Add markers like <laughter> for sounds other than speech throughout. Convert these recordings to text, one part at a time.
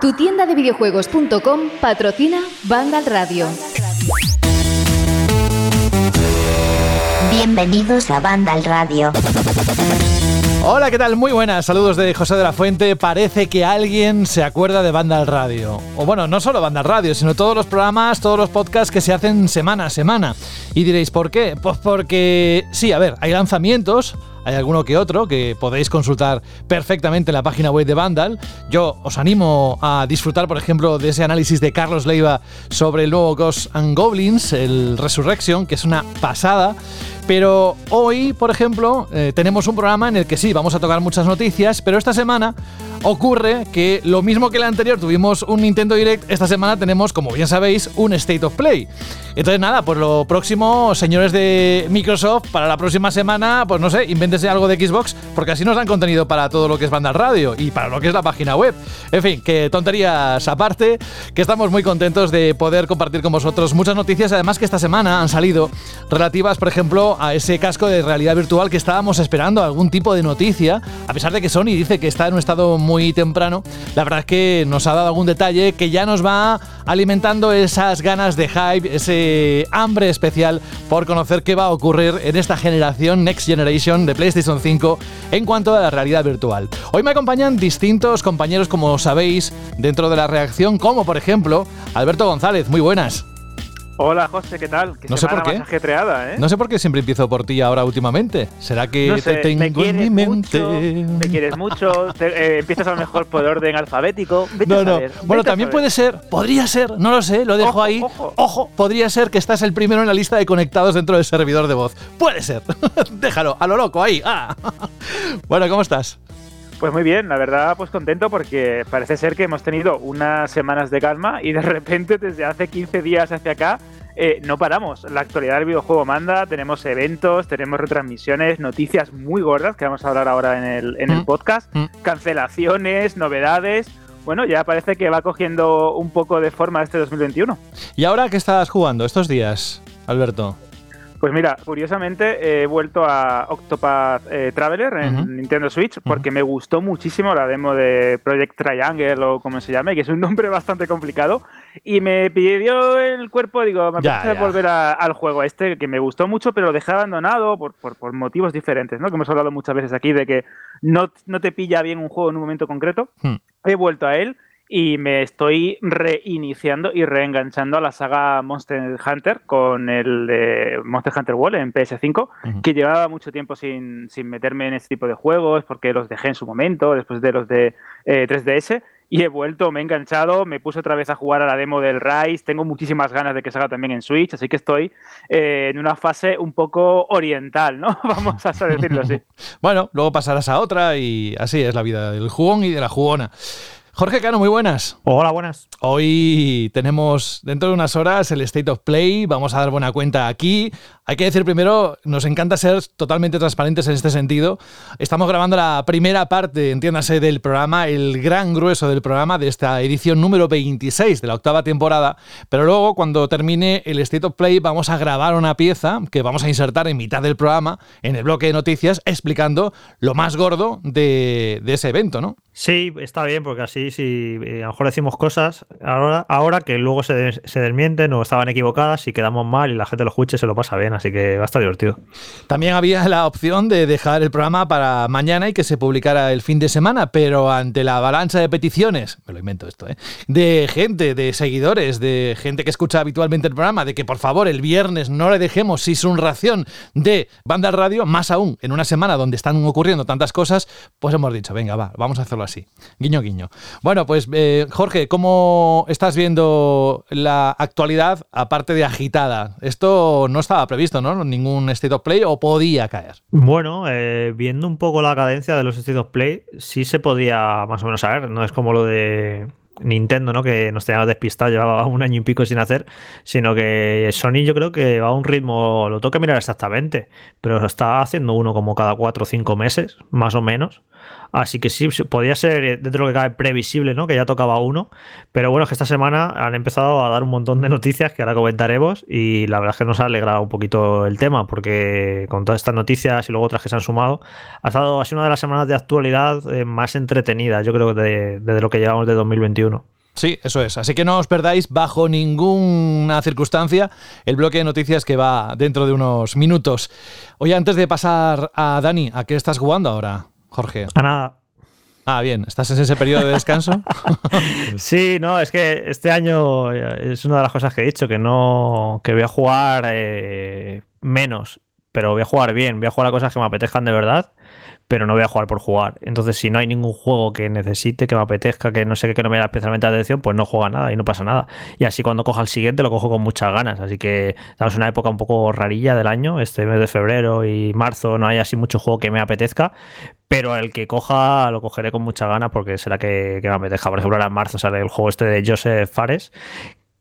Tu tienda de videojuegos.com patrocina Vandal Radio. Bienvenidos a Vandal Radio. Hola, ¿qué tal? Muy buenas. Saludos de José de la Fuente. Parece que alguien se acuerda de Vandal Radio. O bueno, no solo Vandal Radio, sino todos los programas, todos los podcasts que se hacen semana a semana. Y diréis, ¿por qué? Pues porque, sí, a ver, hay lanzamientos, hay alguno que otro que podéis consultar perfectamente en la página web de Vandal. Yo os animo a disfrutar, por ejemplo, de ese análisis de Carlos Leiva sobre el nuevo Ghosts and Goblins, el Resurrection, que es una pasada. Pero hoy, por ejemplo, eh, tenemos un programa en el que sí, vamos a tocar muchas noticias, pero esta semana ocurre que lo mismo que el anterior tuvimos un Nintendo Direct, esta semana tenemos, como bien sabéis, un State of Play. Entonces nada, pues lo próximo, señores de Microsoft, para la próxima semana, pues no sé, invéntese algo de Xbox, porque así nos dan contenido para todo lo que es banda radio y para lo que es la página web. En fin, que tonterías aparte, que estamos muy contentos de poder compartir con vosotros muchas noticias, además que esta semana han salido relativas, por ejemplo, a ese casco de realidad virtual que estábamos esperando, algún tipo de noticia, a pesar de que Sony dice que está en un estado muy temprano, la verdad es que nos ha dado algún detalle que ya nos va alimentando esas ganas de hype, ese hambre especial por conocer qué va a ocurrir en esta generación Next Generation de PlayStation 5 en cuanto a la realidad virtual. Hoy me acompañan distintos compañeros, como sabéis, dentro de la reacción, como por ejemplo Alberto González. Muy buenas. Hola José, ¿qué tal? no sé por qué. ¿eh? No sé por qué siempre empiezo por ti ahora últimamente. ¿Será que te tengo en mi mente? me quieres mucho, eh, empiezas a lo mejor por orden alfabético. no, no. bueno, también puede ser, podría ser, no lo sé, lo dejo ahí. Ojo. podría ser que estás el primero en la lista de conectados dentro del servidor de voz. Puede ser. <laughs> Déjalo, a lo loco, ahí. Ah. <laughs> bueno, ¿cómo estás? Pues muy bien, la verdad, pues contento porque parece ser que hemos tenido unas semanas de calma y de <laughs> repente desde hace 15 días hacia acá eh, no paramos. La actualidad del videojuego manda, tenemos eventos, tenemos retransmisiones, noticias muy gordas que vamos a hablar ahora en el, en el mm. podcast, mm. cancelaciones, novedades. Bueno, ya parece que va cogiendo un poco de forma este 2021. ¿Y ahora qué estás jugando estos días, Alberto? Pues mira, curiosamente he vuelto a Octopath eh, Traveler en Nintendo Switch porque me gustó muchísimo la demo de Project Triangle o como se llame, que es un <laughs> nombre bastante complicado. Y me pidió el cuerpo, digo, me apetece volver al juego este, que me gustó mucho, pero lo dejé abandonado por, por, motivos diferentes, ¿no? Que hemos hablado muchas veces aquí de que no, no te pilla bien un juego en un momento concreto. Hmm. He vuelto a él y me estoy reiniciando y reenganchando a la saga Monster Hunter con el de Monster Hunter World en PS5, que llevaba mucho tiempo sin, meterme en este tipo de juegos porque los dejé en su momento, después de los de 3DS. Eh, y he vuelto, me he enganchado, me puse otra vez a jugar a la demo del Rise, tengo muchísimas ganas de que salga también en Switch, así que estoy eh, en una fase un poco oriental, ¿no? <laughs> Vamos a decirlo así. <laughs> bueno, luego pasarás a otra y así es la vida del jugón y de la jugona. Jorge Cano, muy buenas. Hola, buenas. Hoy tenemos dentro de unas horas el State of Play, vamos a dar buena cuenta aquí. Hay que decir primero, nos encanta ser totalmente transparentes en este sentido. Estamos grabando la primera parte, entiéndase, del programa, el gran grueso del programa de esta edición número 26 de la octava temporada, pero luego cuando termine el State of Play vamos a grabar una pieza que vamos a insertar en mitad del programa, en el bloque de noticias, explicando lo más gordo de, ese evento, ¿no? Sí, está bien, porque así si eh, a lo mejor decimos cosas ahora, ahora que luego se, se desmienten o estaban equivocadas y quedamos mal y la gente lo escuche se lo pasa bien así que va a estar divertido. También había la opción de dejar el programa para mañana y que se publicara el fin de semana, pero ante la avalancha de peticiones, me lo invento esto, ¿eh? de gente, de seguidores, de gente que escucha habitualmente el programa, de que por favor el viernes no le dejemos sin ración de banda radio, más aún en una semana donde están ocurriendo tantas cosas, pues hemos dicho, venga, va, vamos a hacerlo así. Guiño, guiño. Bueno, pues eh, Jorge, ¿cómo estás viendo la actualidad aparte de agitada? Esto no estaba previsto. Ningún State of Play o podía caer. Bueno, eh, viendo un poco la cadencia de los State of Play, sí se podía más o menos saber. No es como lo de Nintendo, ¿no? Que nos tenía despistado, llevaba un año y pico sin hacer, sino que Sony yo creo que va a un ritmo, lo que mirar exactamente, pero está haciendo uno como cada cuatro o cinco meses, más o menos. Así que sí, podría ser eh, dentro de lo que cabe previsible, ¿no? Que ya tocaba uno. Pero bueno, es que esta semana han empezado a dar un montón de noticias que ahora comentaremos. Y la verdad es que nos ha alegrado un poquito el tema, porque con todas estas noticias y luego otras que se han sumado, ha, estado, sido una de las semanas de actualidad eh, más entretenidas, yo creo, desde de lo que llevamos de 2021. Sí, eso es. Así que no os perdáis bajo ninguna circunstancia el bloque de noticias que va dentro de unos minutos. Oye, antes de pasar a Dani, ¿a qué estás jugando ahora? Jorge? A nada. Ah, bien, ¿estás en ese periodo de descanso? <laughs> sí, no, es que este año eh, es una de las cosas que he dicho, que no, que voy a jugar eh, menos, pero voy a jugar bien, voy a jugar a cosas que me apetezcan de verdad pero no voy a jugar por jugar. Entonces, si no hay ningún juego que necesite, que me apetezca, que no sé qué, que no me da especialmente atención, pues no juega nada y no pasa nada. Y así cuando coja el siguiente lo cojo con muchas ganas. Así que estamos en una época un poco rarilla del año, este mes de febrero y marzo no hay así mucho juego que me apetezca, pero el que coja lo cogeré con muchas ganas porque será que, que me apetezca. Por ejemplo, ahora en marzo sale el juego este de Joseph Fares,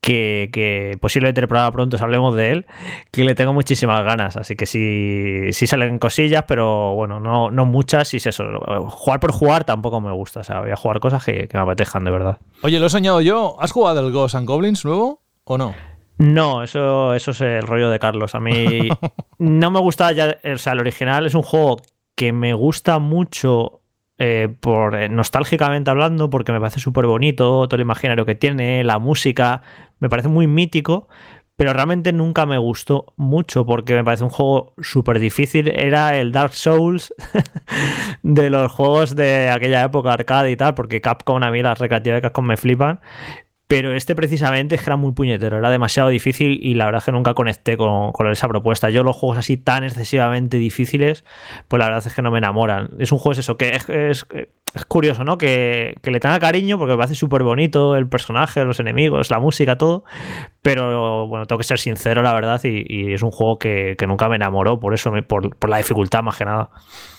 que, que posiblemente el programa pronto hablemos de él, que le tengo muchísimas ganas. Así que sí, sí salen cosillas, pero bueno, no, no muchas. Y es eso, jugar por jugar tampoco me gusta. O sea, voy a jugar cosas que, me apetejan de verdad. Oye, lo he soñado yo. ¿Has jugado el Ghost and Goblins nuevo o no? No, eso, eso es el rollo de Carlos. A mí <laughs> no me gusta ya. O sea, el original es un juego que me gusta mucho eh, por eh, nostálgicamente hablando, porque me parece súper bonito, todo el imaginario que tiene, la música, me parece muy mítico, pero realmente nunca me gustó mucho porque me parece un juego súper difícil. Era el Dark Souls <laughs> de los juegos de aquella época arcade y tal, porque Capcom, a mí las recreativas de Capcom me flipan. Pero este precisamente es que era muy puñetero, era demasiado difícil y la verdad es que nunca conecté con, esa propuesta. Yo los juegos así tan excesivamente difíciles, pues la verdad es que no me enamoran. Es un juego es eso, que es, curioso, ¿no? Que, le tenga cariño porque me parece súper bonito el personaje, los enemigos, la música, todo. Pero bueno, tengo que ser sincero, la verdad, y, es un juego que, nunca me enamoró, por eso, por, por la dificultad más que nada.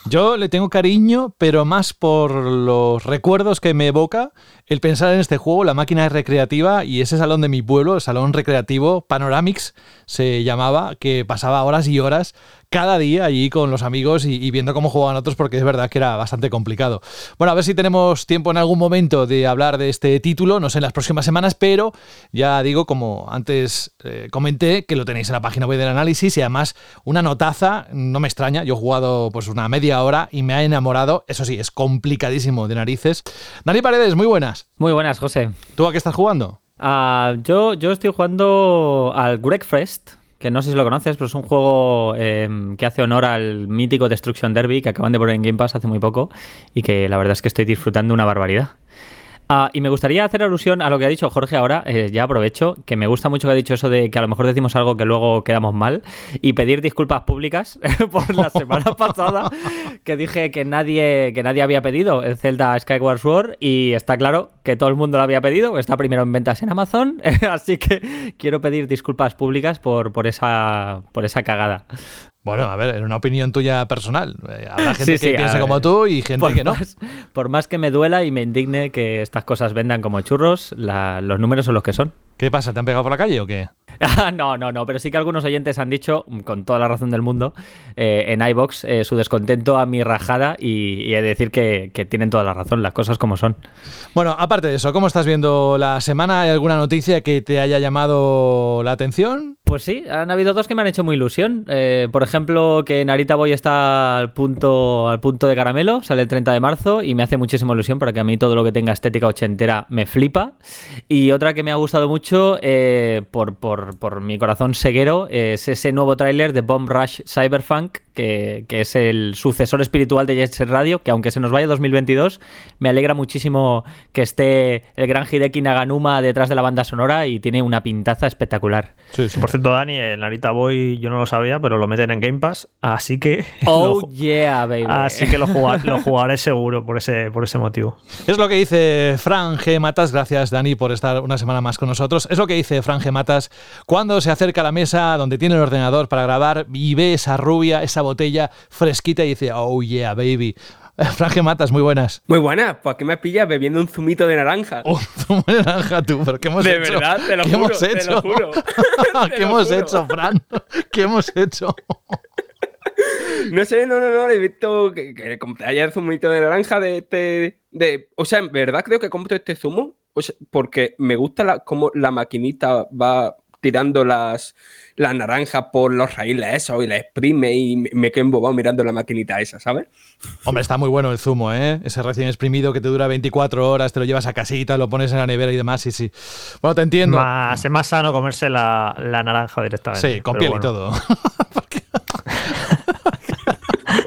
Yo le tengo cariño, pero más por los recuerdos que me evoca el pensar en este juego, la máquina recreativa y ese salón de mi pueblo, el salón recreativo Panoramix se llamaba, que pasaba horas y horas cada día allí con los amigos y, viendo cómo jugaban otros porque es verdad que era bastante complicado. Bueno, a ver si tenemos tiempo en algún momento de hablar de este título, no sé, en las próximas semanas, pero ya digo, como antes eh, comenté, que lo tenéis en la página web del análisis y además una notaza, no me extraña, yo he jugado pues una media hora y me ha enamorado, eso sí, es complicadísimo de narices. Dani Paredes, muy buenas. Muy buenas, José. ¿Tú a qué estás jugando? Uh, yo, yo estoy jugando al Fest que no sé si lo conoces, pero es un juego em, que hace honor al mítico Destruction Derby que acaban de poner en Game Pass hace muy poco y que la verdad es que estoy disfrutando una barbaridad. Ah, y me gustaría hacer alusión a lo que ha dicho Jorge ahora, eh, ya aprovecho, que me gusta mucho que ha dicho eso de que a lo mejor decimos algo que luego quedamos mal y pedir disculpas públicas <laughs> por la semana <laughs> pasada que dije que nadie, que nadie había pedido el Zelda Skyward Sword y está claro que todo el mundo lo había pedido, está primero en ventas en Amazon, <laughs> así que quiero pedir disculpas públicas por, por, esa, por esa cagada. Bueno, a ver, en una opinión tuya personal. Eh, habrá <laughs> gente que piense como tú y gente que no. por más que me duela y me indigne que estas cosas vendan como churros, los números son los que son. ¿Qué pasa? ¿Te han pegado por la calle o qué? <laughs> no, no, no, pero sí que algunos oyentes han dicho, con toda la razón del mundo, eh, en iBox eh, su descontento a mi rajada y, he de decir que, que, tienen toda la razón, las cosas como son. Bueno, aparte de eso, ¿cómo estás viendo la semana? ¿Hay alguna noticia que te haya llamado la atención? Pues sí, han habido dos que me han hecho muy ilusión. Eh, por ejemplo, que Narita Boy está al punto, al punto de caramelo, sale el 30 de marzo y me hace muchísima ilusión porque a mí todo lo que tenga estética ochentera me flipa. Y otra que me ha gustado mucho eh, por, por, mi corazón seguero es ese nuevo tráiler de Bomb Rush Cyberpunk, que, que, es el sucesor espiritual de Jet Set Radio, que aunque se nos vaya 2022, me alegra muchísimo que esté el gran Hideki Naganuma detrás de la banda sonora y tiene una pintaza espectacular. Sí, sí. Por cierto, Dani, el Narita Boy yo no lo sabía, pero lo meten en Game Pass, así que. <laughs> Oh, yeah, baby. Así que lo, <laughs> lo jugaré seguro por ese, por ese motivo. Es lo que dice Fran G. Matas. Gracias, Dani, por estar una semana más con nosotros. Es lo que dice Fran G. Matas cuando se acerca a la mesa donde tiene el ordenador para grabar y ve esa rubia, esa botella fresquita y dice, oh, yeah, baby. <laughs> Franje Matas, muy buenas. Muy buenas, pues aquí me pillas bebiendo un zumito de naranja. <laughs> Un zumo de naranja tú, pero ¿qué hemos de hecho? verdad, te lo ¿Qué juro, hemos te hecho? lo juro. Te <laughs> ¿Qué lo hemos juro. hecho, Fran? ¿Qué hemos hecho? No sé, no, no, no, he visto que, que compré ayer zumito de naranja de este... De, o sea, en verdad creo que compro este zumo o sea, porque me gusta la, cómo la maquinita va tirando las, las naranjas por los raíles esos y la exprime y me, quedo embobado mirando la maquinita esa, ¿sabes? Hombre, está muy bueno el zumo, ¿eh? Ese recién exprimido que te dura 24 horas, te lo llevas a casita, lo pones en la nevera y demás, sí, sí. Bueno, te entiendo. Más, es más sano comerse la, la naranja directamente. Sí, con piel bueno. y todo. <laughs>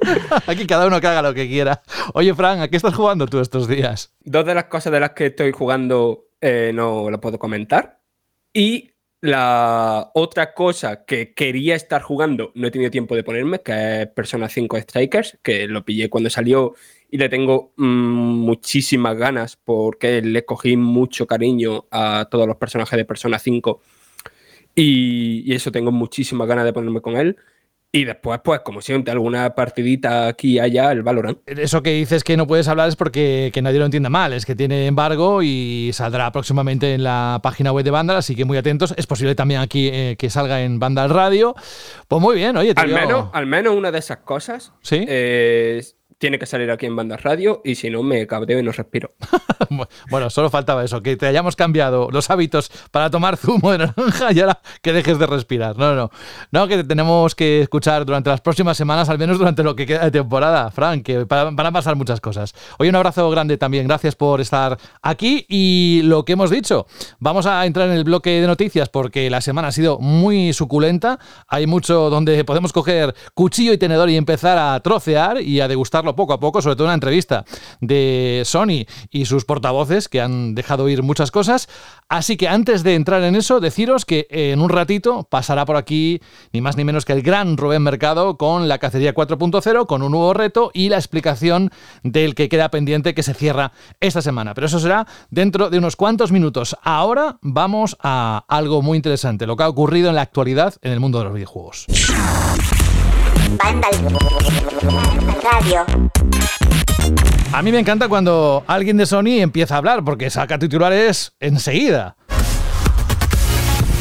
<laughs> Aquí cada uno que haga lo que quiera. Oye, Fran, ¿a qué estás jugando tú estos días? Dos de las cosas de las que estoy jugando eh, no lo puedo comentar. Y la otra cosa que quería estar jugando, no he tenido tiempo de ponerme, que es Persona 5 Strikers, que lo pillé cuando salió y le tengo mm, muchísimas ganas porque le cogí mucho cariño a todos los personajes de Persona 5 y, y eso tengo muchísimas ganas de ponerme con él. Y después, pues, como siempre, alguna partidita aquí y allá, el Valorant. Eso que dices que no puedes hablar es porque que nadie lo entienda mal, es que tiene embargo y saldrá próximamente en la página web de Vandal, así que muy atentos. Es posible también aquí eh, que salga en Vandal Radio. Pues muy bien, oye, te Al menos, al menos una de esas cosas ¿Sí? eh, tiene que salir aquí en Banda Radio y si no me cabreo y no respiro. <laughs> Bueno, solo faltaba eso, que te hayamos cambiado los hábitos para tomar zumo de naranja y ahora que dejes de respirar. No, no. No, que tenemos que escuchar durante las próximas semanas, al menos durante lo que queda de temporada, Frank, que van a pasar muchas cosas. Oye, un abrazo grande también. Gracias por estar aquí y lo que hemos dicho. Vamos a entrar en el bloque de noticias porque la semana ha sido muy suculenta. Hay mucho donde podemos coger cuchillo y tenedor y empezar a trocear y a poco a poco, sobre todo una entrevista de Sony y sus portavoces que han dejado ir muchas cosas. Así que antes de entrar en eso, deciros que en un ratito pasará por aquí ni más ni menos que el gran Rubén Mercado con la cacería 4.0, con un nuevo reto y la explicación del que queda pendiente que se cierra esta semana. Pero eso será dentro de unos cuantos minutos. Ahora vamos a algo muy interesante, lo que ha ocurrido en la actualidad en el mundo de los videojuegos. A mí me encanta cuando alguien de Sony empieza a hablar porque saca titulares enseguida.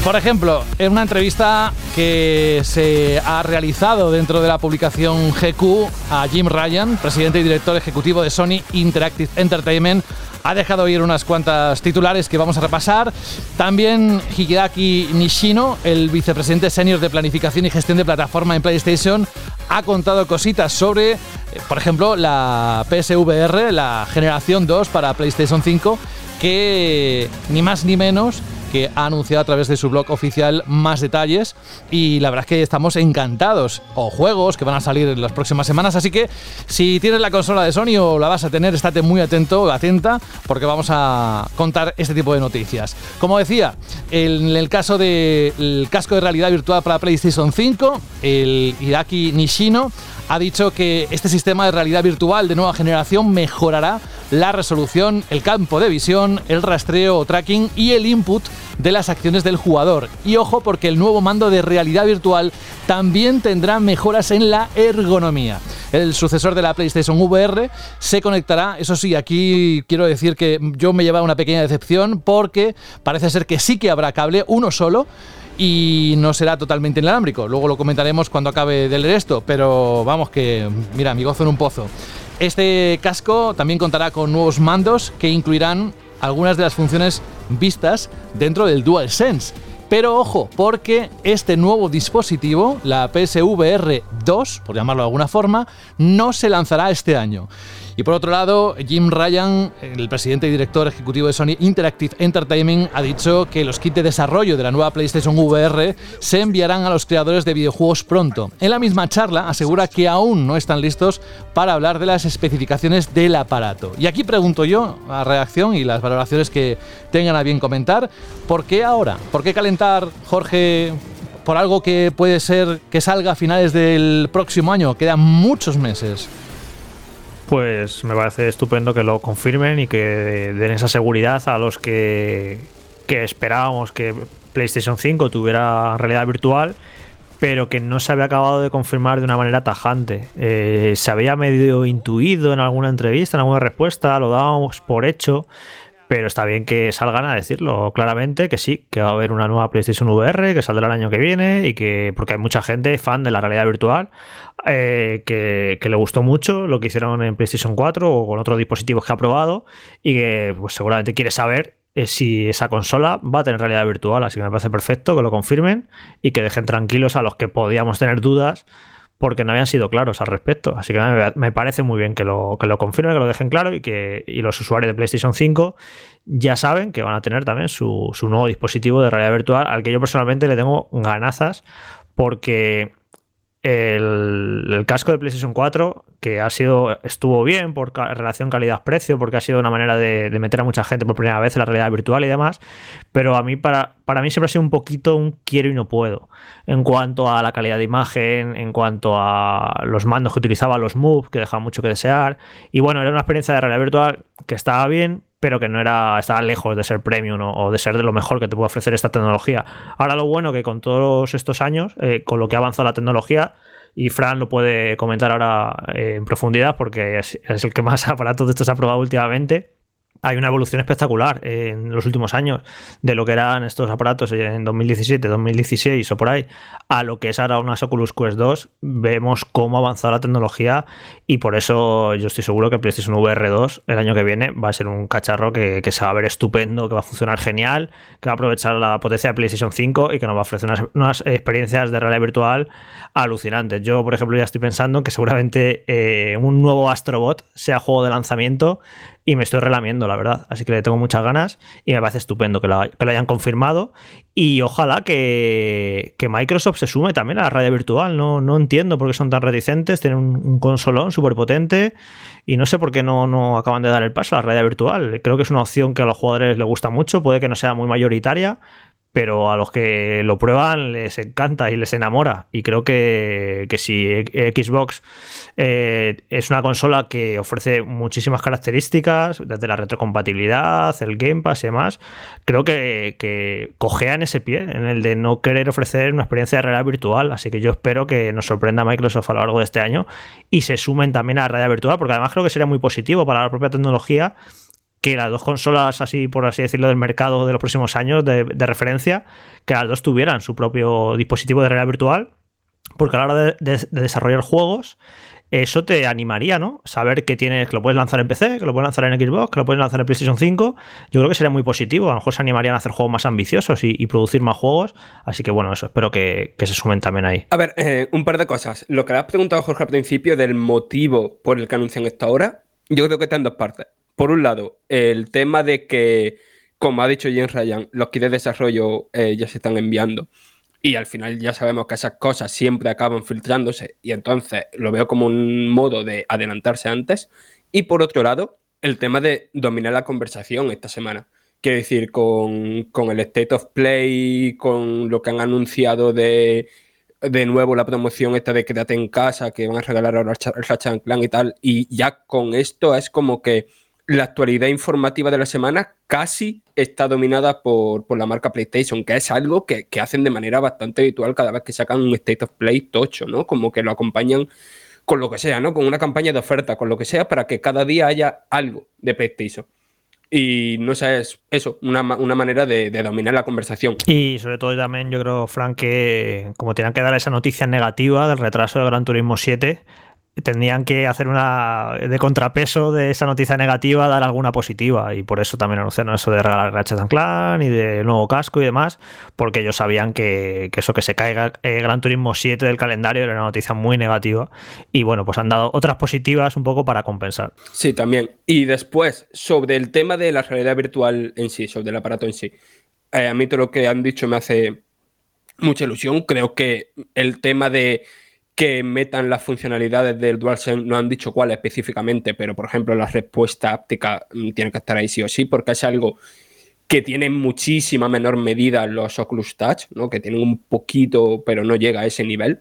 Por ejemplo, en una entrevista que se ha realizado dentro de la publicación GQ a Jim Ryan, presidente y director ejecutivo de Sony Interactive Entertainment, ha dejado oír unas cuantas titulares que vamos a repasar. También Hideaki Nishino, el vicepresidente senior de planificación y gestión de plataforma en PlayStation, ha contado cositas sobre, eh, por ejemplo, la PSVR, la generación 2 para PlayStation 5, que ni más ni menos que ha anunciado a través de su blog oficial más detalles y la verdad es que estamos encantados. O juegos que van a salir en las próximas semanas. Así que si tienes la consola de Sony o la vas a tener estate muy atento atenta porque vamos a contar este tipo de noticias. Como decía en el caso del casco de realidad virtual para PlayStation 5 el Hiraki Nishino ha dicho que este sistema de realidad virtual de nueva generación mejorará la resolución, el campo de visión, el rastreo o tracking y el input de las acciones del jugador. Y ojo porque el nuevo mando de realidad virtual también tendrá mejoras en la ergonomía. El sucesor de la PlayStation VR se conectará, eso sí, aquí quiero decir que yo me lleva una pequeña decepción porque parece ser que sí que habrá cable, uno solo, y no será totalmente inalámbrico. Luego lo comentaremos cuando acabe de leer esto, pero vamos que, mira, mi gozo en un pozo. Este casco también contará con nuevos mandos que incluirán algunas de las funciones vistas dentro del DualSense. Pero ojo, porque este nuevo dispositivo, la PSVR 2, por llamarlo de alguna forma, no se lanzará este año. Y por otro lado, Jim Ryan, el presidente y director ejecutivo de Sony Interactive Entertainment, ha dicho que los kits de desarrollo de la nueva PlayStation VR se enviarán a los creadores de videojuegos pronto. En la misma charla asegura que aún no están listos para hablar de las especificaciones del aparato. Y aquí pregunto yo, a reacción y las valoraciones que tengan a bien comentar, ¿por qué ahora? ¿Por qué calentar, Jorge, por algo que puede ser que salga a finales del próximo año? Quedan muchos meses. Pues me parece estupendo que lo confirmen y que den esa seguridad a los que, que esperábamos que PlayStation 5 tuviera realidad virtual, pero que no se había acabado de confirmar de una manera tajante. Eh, se había medio intuido en alguna entrevista, en alguna respuesta, lo dábamos por hecho, pero está bien que salgan a decirlo claramente, que sí, que va a haber una nueva PlayStation VR, que saldrá el año que viene, y que, porque hay mucha gente fan de la realidad virtual, eh, que, le gustó mucho lo que hicieron en PlayStation 4 o con otros dispositivos que ha probado, y que pues, seguramente quiere saber eh, si esa consola va a tener realidad virtual, así que me parece perfecto que lo confirmen y que dejen tranquilos a los que podíamos tener dudas porque no habían sido claros al respecto. Así que me, parece muy bien que lo, que lo confirmen, que lo dejen claro y que los usuarios de PlayStation 5 ya saben que van a tener también su, su nuevo dispositivo de realidad virtual, al que yo personalmente le tengo ganazas porque el, casco de PlayStation 4, que ha sido, estuvo bien por relación calidad-precio, porque ha sido una manera de, meter a mucha gente por primera vez en la realidad virtual y demás, pero a mí, para, para mí siempre ha sido un poquito un quiero y no puedo, en cuanto a la calidad de imagen, en cuanto a los mandos que utilizaba, los Move, que dejaban mucho que desear, y bueno, era una experiencia de realidad virtual que estaba bien, pero que no era, estaba lejos de ser premium o, de ser de lo mejor que te puede ofrecer esta tecnología. Ahora lo bueno que con todos estos años, eh, con lo que ha avanzado la tecnología, y Fran lo puede comentar ahora eh, en profundidad porque es, es, el que más <laughs> aparatos de estos ha probado últimamente hay una evolución espectacular en los últimos años de lo que eran estos aparatos en 2017, 2016 o por ahí, a lo que es ahora unas Oculus Quest 2. Vemos cómo ha avanzado la tecnología y por eso yo estoy seguro que PlayStation VR 2 el año que viene va a ser un cacharro que, se va a ver estupendo, que va a funcionar genial, que va a aprovechar la potencia de PlayStation 5 y que nos va a ofrecer unas, experiencias de realidad virtual alucinantes. Yo, por ejemplo, ya estoy pensando que seguramente eh, un nuevo Astrobot sea juego de lanzamiento y me estoy relamiendo, la verdad. Así que le tengo muchas ganas y me parece estupendo que lo, hayan confirmado. Y ojalá que, Microsoft se sume también a la radio virtual. No, no entiendo por qué son tan reticentes. Tienen un, consolón súper potente y no sé por qué no, no acaban de dar el paso a la radio virtual. Creo que es una opción que a los jugadores les gusta mucho. Puede que no sea muy mayoritaria, pero a los que lo prueban les encanta y les enamora. Y creo que, si Xbox eh, es una consola que ofrece muchísimas características, desde la retrocompatibilidad, el Game Pass y demás, creo que, que cojean ese pie en el de no querer ofrecer una experiencia de realidad virtual. Así que yo espero que nos sorprenda Microsoft a lo largo de este año y se sumen también a la realidad virtual, porque además creo que sería muy positivo para la propia tecnología que las dos consolas, así por así decirlo, del mercado de los próximos años de, referencia, que las dos tuvieran su propio dispositivo de realidad virtual, porque a la hora de, desarrollar juegos, eso te animaría, ¿no? Saber que tienes, que lo puedes lanzar en PC, que lo puedes lanzar en Xbox, que lo puedes lanzar en PlayStation 5. Yo creo que sería muy positivo. A lo mejor se animarían a hacer juegos más ambiciosos y, producir más juegos. Así que bueno, eso espero que, se sumen también ahí. A ver, eh, un par de cosas. Lo que has preguntado, Jorge, al principio del motivo por el que anuncian esto ahora, yo creo que está en dos partes por un lado, el tema de que, como ha dicho James Ryan, los kits de desarrollo eh, ya se están enviando y al final ya sabemos que esas cosas siempre acaban filtrándose y entonces lo veo como un modo de adelantarse antes. Y por otro lado, el tema de dominar la conversación esta semana. Quiero decir, con, con el State of Play, con lo que han anunciado de de nuevo la promoción esta de quédate en casa, que van a regalar ahora el Ratchet Clan y tal, y ya con esto es como que la actualidad informativa de la semana casi está dominada por, la marca PlayStation, que es algo que, hacen de manera bastante habitual cada vez que sacan un State of Play tocho, ¿no? Como que lo acompañan con lo que sea, ¿no? Con una campaña de oferta, con lo que sea, para que cada día haya algo de PlayStation. Y no sé, es eso, una, manera de, dominar la conversación. Y sobre todo también yo creo, Frank, que como tenían que dar esa noticia negativa del retraso de Gran Turismo 7, tendrían que hacer una de contrapeso de esa noticia negativa, dar alguna positiva. Y por eso también anunciaron eso de regalar Ratchet Clan y de nuevo casco y demás, porque ellos sabían que, eso que se caiga el Gran Turismo 7 del calendario era una noticia muy negativa. Y bueno, pues han dado otras positivas un poco para compensar. Sí, también. Y después, sobre el tema de la realidad virtual en sí, sobre el aparato en sí. Eh, a mí todo lo que han dicho me hace mucha ilusión. Creo que el tema de que metan las funcionalidades del DualSense, no han dicho cuál específicamente, pero por ejemplo la respuesta áptica mm, tiene que estar ahí sí o sí, porque es algo que tiene muchísima menor medida los Oculus Touch, ¿no? que tienen un poquito, pero no llega a ese nivel.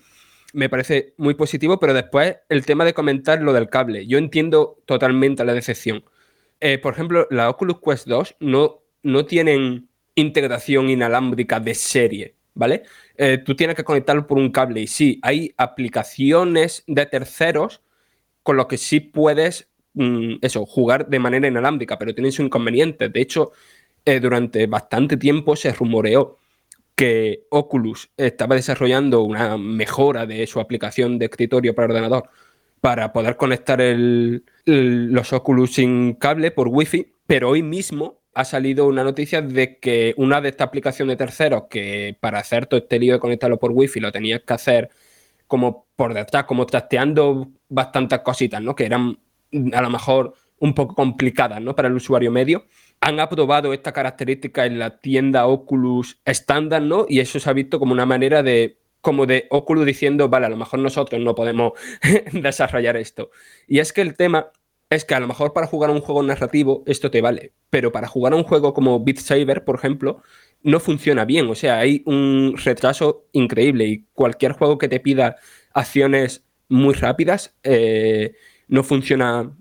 Me parece muy positivo, pero después el tema de comentar lo del cable. Yo entiendo totalmente la decepción. Eh, por ejemplo, la Oculus Quest 2 no, no tienen integración inalámbrica de serie ¿vale? Eh, tú tienes que conectarlo por un cable y sí, hay aplicaciones de terceros con los que sí puedes, mm, eso, jugar de manera inalámbrica, pero tienen su inconveniente. De hecho, eh, durante bastante tiempo se rumoreó que Oculus estaba desarrollando una mejora de su aplicación de escritorio para ordenador para poder conectar los Oculus sin cable por Wi-Fi, pero hoy mismo ha salido una noticia de que una de estas aplicaciones de terceros que para hacer todo este lío de conectarlo por Wi-Fi lo tenías que hacer como por detrás, como trasteando bastantes cositas, ¿no? Que eran a lo mejor un poco complicadas, ¿no? Para el usuario medio han aprobado esta característica en la tienda Oculus estándar, ¿no? Y eso se ha visto como una manera de, como de Oculus diciendo, vale, a lo mejor nosotros no podemos <laughs> desarrollar esto. Y es que el tema es que a lo mejor para jugar a un juego narrativo esto te vale, pero para jugar a un juego como Beat Saber, por ejemplo, no funciona bien. O sea, hay un retraso increíble y cualquier juego que te pida acciones muy rápidas, eh, no funciona,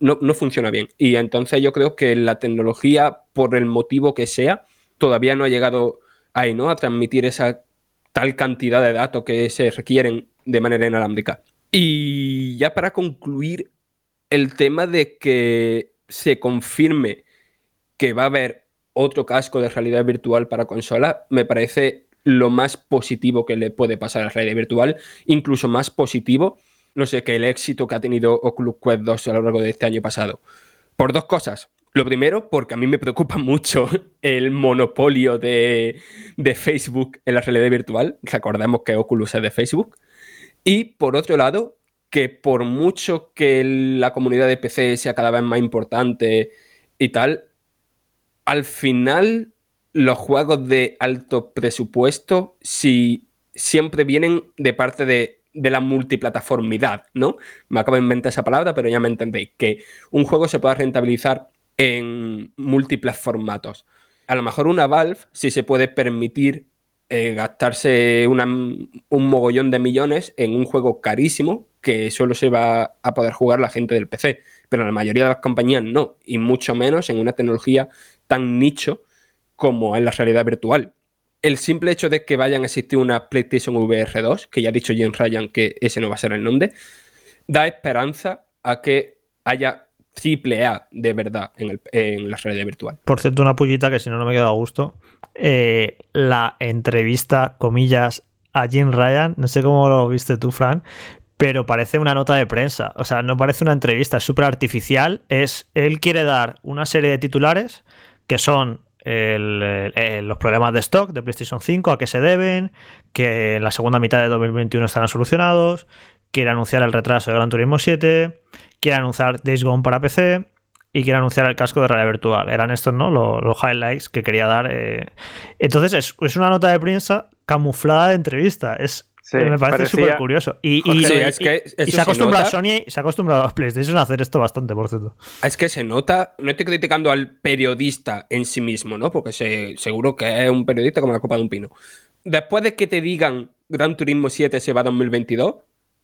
no, funciona bien. Y entonces yo creo que la tecnología, por el motivo que sea, todavía no ha llegado ahí, ¿no? A transmitir esa tal cantidad de datos que se requieren de manera inalámbrica. Y ya para concluir, el tema de que se confirme que va a haber otro casco de realidad virtual para consola, me parece lo más positivo que le puede pasar a la realidad virtual, incluso más positivo no sé, que el éxito que ha tenido Oculus Quest 2 a lo largo de este año pasado. Por dos cosas. Lo primero, porque a mí me preocupa <laughs> mucho el monopolio de, Facebook en la realidad virtual. Recordemos que Oculus es de Facebook. Y por otro lado, que por mucho que la comunidad de PC sea cada vez más importante y tal, al final los juegos de alto presupuesto si siempre vienen de parte de de la multiplataformidad, ¿no? Me acabo de inventar esa palabra, pero ya me entendéis, que un juego se pueda rentabilizar en múltiples formatos. A lo mejor una Valve, si se puede permitir eh, gastarse un mogollón de millones en un juego carísimo que solo se va a poder jugar la gente del PC, pero la mayoría de las compañías no, y mucho menos en una tecnología tan nicho como en la realidad virtual el simple hecho de que vayan a existir una PlayStation VR 2, que ya ha dicho Jim Ryan que ese no va a ser el nombre, da esperanza a que haya triple A de verdad en, la realidad virtual. Por cierto, una pullita que si no, no me queda a gusto. Eh, la entrevista, comillas, a Jim Ryan, no sé cómo lo viste tú, Fran, pero parece una nota de prensa. O sea, no parece una entrevista, es súper artificial. Es, él quiere dar una serie de titulares que son los problemas de stock de PlayStation 5, a qué se deben, que en la segunda mitad de 2021 estarán solucionados, quiere anunciar el retraso de Gran Turismo 7, quiere anunciar Days Gone para PC y quiere anunciar el casco de realidad virtual. Eran estos, ¿no? Los, highlights que quería dar. Eh. Entonces es, es, una nota de prensa camuflada de entrevista. Es me parece súper curioso. Y, se, ha acostumbrado a Sony, se ha acostumbrado a PlayStation a hacer esto bastante, por cierto. Es que se nota, no estoy criticando al periodista en sí mismo, ¿no? Porque seguro que es un periodista como la copa de un pino. Después de que te digan Gran Turismo 7 se va a 2022,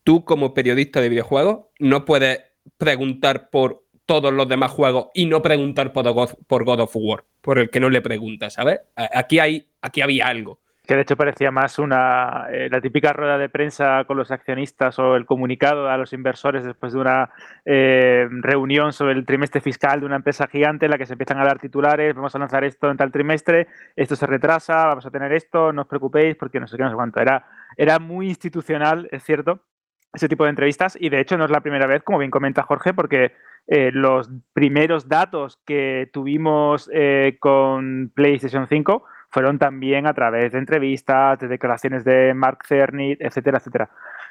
tú como periodista de videojuegos no puedes preguntar por todos los demás juegos y no preguntar por God, por God of War, por el que no le preguntas, ¿sabes? Aquí, hay, aquí había algo que de hecho parecía más una eh, la típica rueda de prensa con los accionistas o el comunicado a los inversores después de una eh, reunión sobre el trimestre fiscal de una empresa gigante en la que se empiezan a dar titulares, vamos a lanzar esto en tal trimestre, esto se retrasa, vamos a tener esto, no os preocupéis porque no sé qué, no sé cuánto. Era, era muy institucional, es cierto, ese tipo de entrevistas y de hecho no es la primera vez, como bien comenta Jorge, porque eh, los primeros datos que tuvimos con PlayStation 5 fueron también a través de entrevistas, de declaraciones de Mark Cerny, etcétera, etcétera.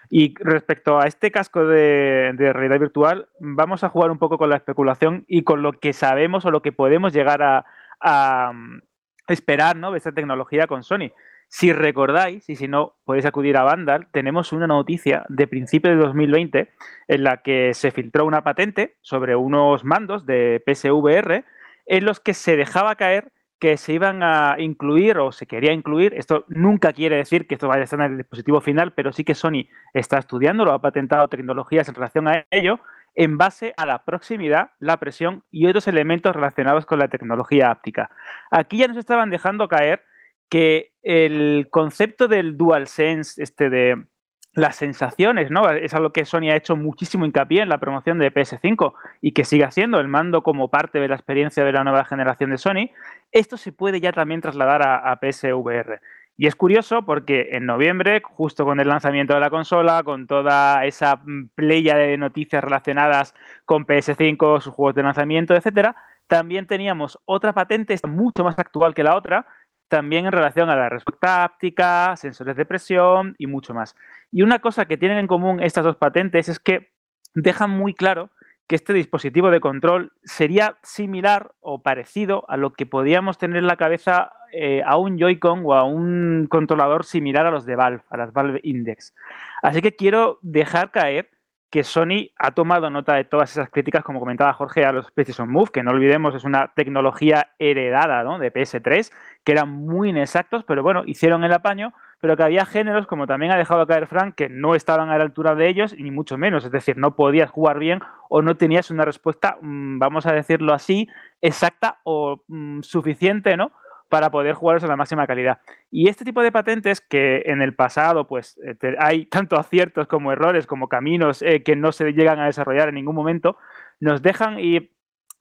Y respecto a este casco de, realidad virtual, vamos a jugar un poco con la especulación y con lo que sabemos o lo que podemos llegar a, mm, esperar ¿no? de esta tecnología con Sony. Si recordáis, y si no podéis acudir a Vandal, tenemos una noticia de principios de 2020 en la que se filtró una patente sobre unos mandos de PSVR en los que se dejaba caer que se iban a incluir o se quería incluir. Esto nunca quiere decir que esto vaya a estar en el dispositivo final, pero sí que Sony está estudiando, lo ha patentado tecnologías en relación a ello, en base a la proximidad, la presión y otros elementos relacionados con la tecnología áptica. Aquí ya nos estaban dejando caer que el concepto del DualSense, este de las sensaciones, ¿no? Es algo que Sony ha hecho muchísimo hincapié en la promoción de PS5 y que sigue haciendo el mando como parte de la experiencia de la nueva generación de Sony. Esto se puede ya también trasladar a, a PSVR. Y es curioso porque en noviembre, justo con el lanzamiento de la consola, con toda esa playa de noticias relacionadas con PS5, sus juegos de lanzamiento, etcétera, también teníamos otra patente mucho más actual que la otra, también en relación a la respuesta áptica, sensores de presión y mucho más. Y una cosa que tienen en común estas dos patentes es que dejan muy claro que este dispositivo de control sería similar o parecido a lo que podíamos tener en la cabeza eh, a un Joy-Con o a un controlador similar a los de Valve, a las Valve Index. Así que quiero dejar caer que Sony ha tomado nota de todas esas críticas, como comentaba Jorge, a los PlayStation Move, que no olvidemos es una tecnología heredada de PS3, que eran muy inexactos, pero bueno, hicieron el apaño, pero que había géneros, como también ha dejado caer Frank, que no estaban a la altura de ellos, ni mucho menos, es decir, no podías jugar bien o no tenías una respuesta, mm, vamos a decirlo así, exacta o mm, suficiente, ¿no? Para poder jugarlos a la máxima calidad. Y este tipo de patentes que en el pasado pues eh, hay <laughs> tanto aciertos como errores, como caminos eh, que no se llegan a desarrollar en ningún momento, nos dejan y, eh,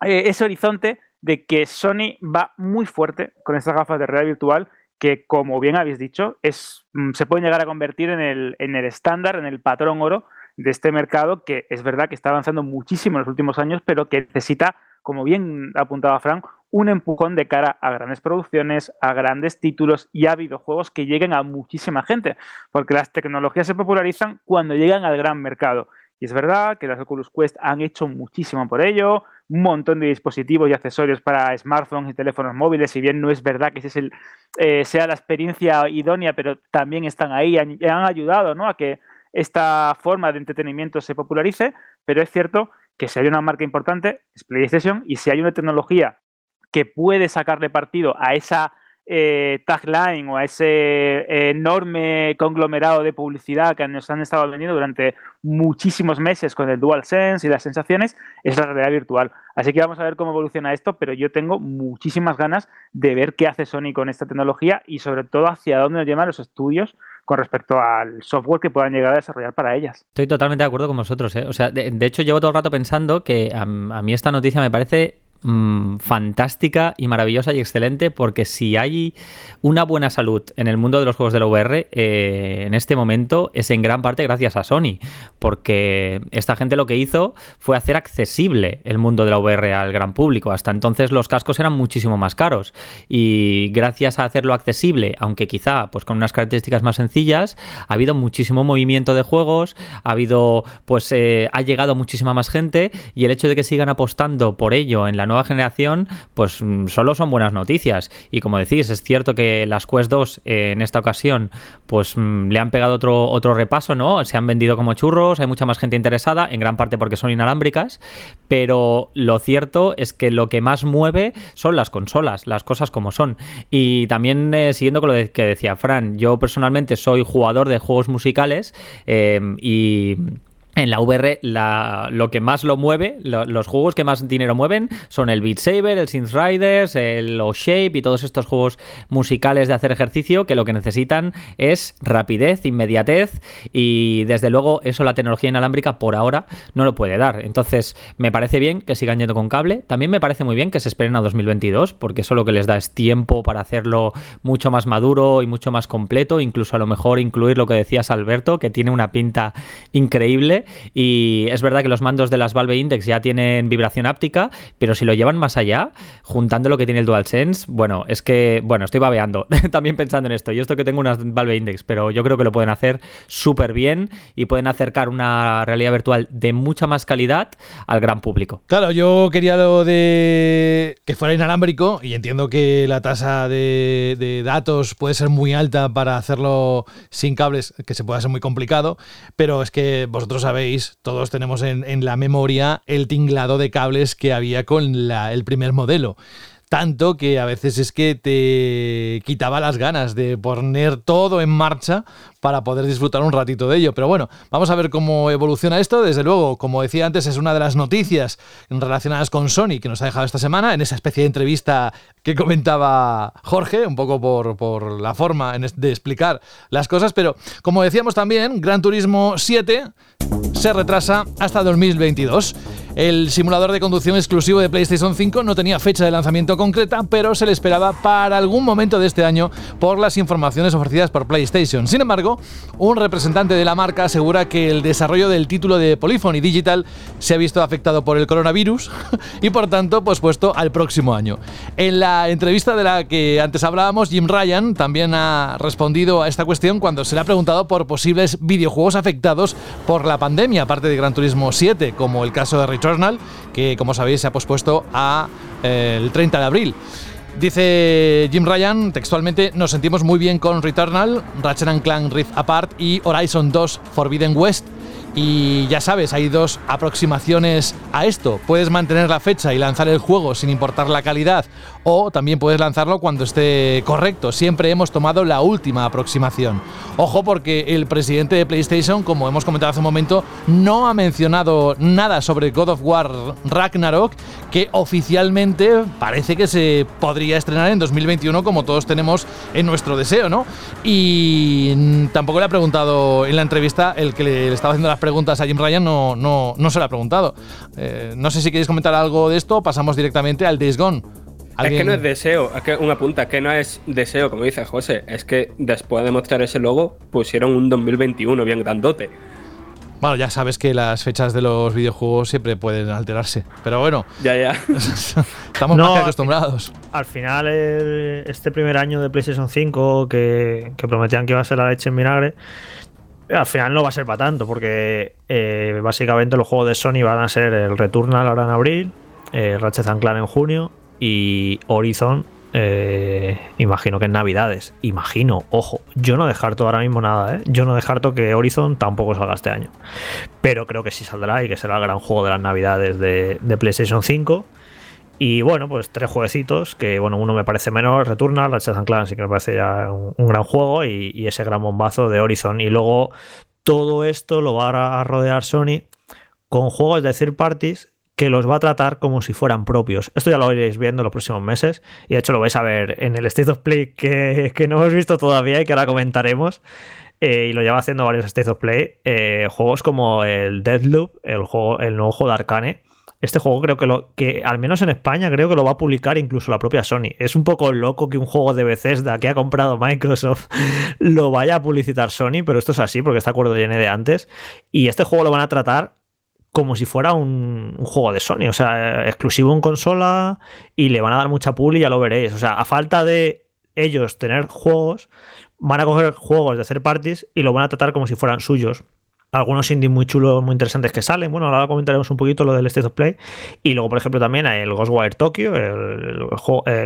ese horizonte de que Sony va muy fuerte con estas gafas de realidad virtual que, como bien habéis dicho, es, mm, se pueden llegar a convertir en el, en el estándar, en el patrón oro de este mercado que es verdad que está avanzando muchísimo en los últimos años, pero que necesita, como bien apuntaba Frank, un empujón de cara a grandes producciones, a grandes títulos y a videojuegos que lleguen a muchísima gente, porque las tecnologías se popularizan cuando llegan al gran mercado. Y es verdad que las Oculus Quest han hecho muchísimo por ello, un montón de dispositivos y accesorios para smartphones y teléfonos móviles, si bien no es verdad que ese es el, eh, sea la experiencia idónea, pero también están ahí, han, han ayudado ¿no? a que esta forma de entretenimiento se popularice, pero es cierto que si hay una marca importante es PlayStation y si hay una tecnología que puede sacarle partido a esa eh, tagline o a ese eh, enorme conglomerado de publicidad que nos han estado vendiendo durante muchísimos meses con el DualSense y las sensaciones, es la realidad virtual. Así que vamos a ver cómo evoluciona esto, pero yo tengo muchísimas ganas de ver qué hace Sony con esta tecnología y sobre todo hacia dónde nos llevan los estudios con respecto al software que puedan llegar a desarrollar para ellas. Estoy totalmente de acuerdo con vosotros. ¿eh? O sea, de, hecho, llevo todo el rato pensando que a mí esta noticia me parece Mm, fantástica y maravillosa y excelente porque si hay una buena salud en el mundo de los juegos de la VR eh, en este momento es en gran parte gracias a Sony porque esta gente lo que hizo fue hacer accesible el mundo de la VR al gran público. Hasta entonces los cascos eran muchísimo más caros y gracias a hacerlo accesible aunque quizá pues con unas características más sencillas ha habido muchísimo movimiento de juegos ha habido pues eh, ha llegado muchísima más gente y el hecho de que sigan apostando por ello en la nueva generación, pues mm, solo son buenas noticias. Y como decís, es cierto que las Quest 2 eh, en esta ocasión, pues mm, le han pegado otro, otro repaso, ¿no? Se han vendido como churros, hay mucha más gente interesada, en gran parte porque son inalámbricas, pero lo cierto es que lo que más mueve son las consolas, las cosas como son. Y también eh, siguiendo con lo que decía Fran, yo personalmente soy jugador de juegos musicales eh, y en la VR lo que más lo mueve, los juegos que más dinero mueven son el Beat Saber, el Synth Riders, el O-Shape y todos estos juegos musicales de hacer ejercicio que lo que necesitan es rapidez, inmediatez y desde luego eso la tecnología inalámbrica por ahora no lo puede dar. Entonces me parece bien que sigan yendo con cable, también me parece muy bien que se esperen a 2022 porque eso lo que les da es tiempo para hacerlo mucho más maduro y mucho más completo, incluso a lo mejor incluir lo que decías Alberto, que tiene una pinta increíble y es verdad que los mandos de las Valve Index ya tienen vibración áptica, pero si lo llevan más allá, juntando lo que tiene el DualSense, bueno, es que, bueno, estoy babeando <laughs> también pensando en esto. Yo esto que tengo unas Valve Index, pero yo creo que lo pueden hacer súper bien y pueden acercar una realidad virtual de mucha más calidad al gran público. Claro, yo quería lo de que fuera inalámbrico y entiendo que la tasa de, datos puede ser muy alta para hacerlo sin cables, que se pueda ser muy complicado, pero es que vosotros todos tenemos en, la memoria el tinglado de cables que había con el primer modelo. Tanto que a veces es que te quitaba las ganas de poner todo en marcha para poder disfrutar un ratito de ello. Pero bueno, vamos a ver cómo evoluciona esto. Desde luego, como decía antes, es una de las noticias relacionadas con Sony que nos ha dejado esta semana en esa especie de entrevista que comentaba Jorge, un poco por, por la forma de explicar las cosas. Pero como decíamos también, Gran Turismo 7 se retrasa hasta 2022. El simulador de conducción exclusivo de PlayStation 5 no tenía fecha de lanzamiento concreta, pero se le esperaba para algún momento de este año por las informaciones ofrecidas por PlayStation. Sin embargo, un representante de la marca asegura que el desarrollo del título de Polyphony Digital se ha visto afectado por el coronavirus <laughs> y por tanto pospuesto al próximo año. En la entrevista de la que antes hablábamos, Jim Ryan también ha respondido a esta cuestión cuando se le ha preguntado por posibles videojuegos afectados por la pandemia, aparte de Gran Turismo 7, como el caso de Returnal, que como sabéis se ha pospuesto a eh, el 30 de abril. Dice Jim Ryan, textualmente, nos sentimos muy bien con Returnal, Ratchet Clank Rift Apart y Horizon 2 Forbidden West. Y ya sabes, hay dos aproximaciones a esto. Puedes mantener la fecha y lanzar el juego sin importar la calidad, o también puedes lanzarlo cuando esté correcto. Siempre hemos tomado la última aproximación. Ojo porque el presidente de PlayStation, como hemos comentado hace un momento, no ha mencionado nada sobre God of War Ragnarok, que oficialmente parece que se podría estrenar en 2021 como todos tenemos en nuestro deseo, ¿no? Y tampoco le ha preguntado en la entrevista el que le estaba haciendo las preguntas a Jim Ryan no, no, no se lo ha preguntado. Eh, no sé si queréis comentar algo de esto, pasamos directamente al Days Gone. Es que no es deseo, es que una punta, que no es deseo, como dice José, es que después de mostrar ese logo pusieron un 2021 bien grandote. Bueno, ya sabes que las fechas de los videojuegos siempre pueden alterarse, pero bueno. Ya, ya. <laughs> estamos más que acostumbrados. Al final, este primer año de PlayStation 5, que, que prometían que iba a ser la leche en vinagre, al final no va a ser para tanto, porque eh, básicamente los juegos de Sony van a ser el Returnal ahora en abril, eh, Ratchet Clank en junio y Horizon, eh, imagino que en Navidades. Imagino, ojo, yo no descarto ahora mismo nada, ¿eh? Yo no descarto que Horizon tampoco salga este año. Pero creo que sí saldrá y que será el gran juego de las Navidades de, PlayStation 5. Y bueno, pues tres jueguecitos, que bueno, uno me parece menor, Returnal, Ratchet Clank sí que me parece ya un, gran juego y, ese gran bombazo de Horizon. Y luego todo esto lo va a rodear Sony con juegos de third parties que los va a tratar como si fueran propios. Esto ya lo iréis viendo en los próximos meses y de hecho lo vais a ver en el State of Play que, que no hemos visto todavía y que ahora comentaremos. Eh, y lo lleva haciendo varios State of Play. Eh, juegos como el Deadloop, el, juego, el nuevo juego de Arcane, este juego creo que lo que al menos en España creo que lo va a publicar incluso la propia Sony. Es un poco loco que un juego de Bethesda que ha comprado Microsoft <laughs> lo vaya a publicitar Sony, pero esto es así porque este acuerdo viene de antes y este juego lo van a tratar como si fuera un, juego de Sony, o sea, exclusivo en consola y le van a dar mucha publi, ya lo veréis. O sea, a falta de ellos tener juegos, van a coger juegos de hacer parties y lo van a tratar como si fueran suyos algunos indies muy chulos, muy interesantes que salen. Bueno, ahora comentaremos un poquito lo del State of Play. Y luego, por ejemplo, también hay el Ghostwire Tokyo, el,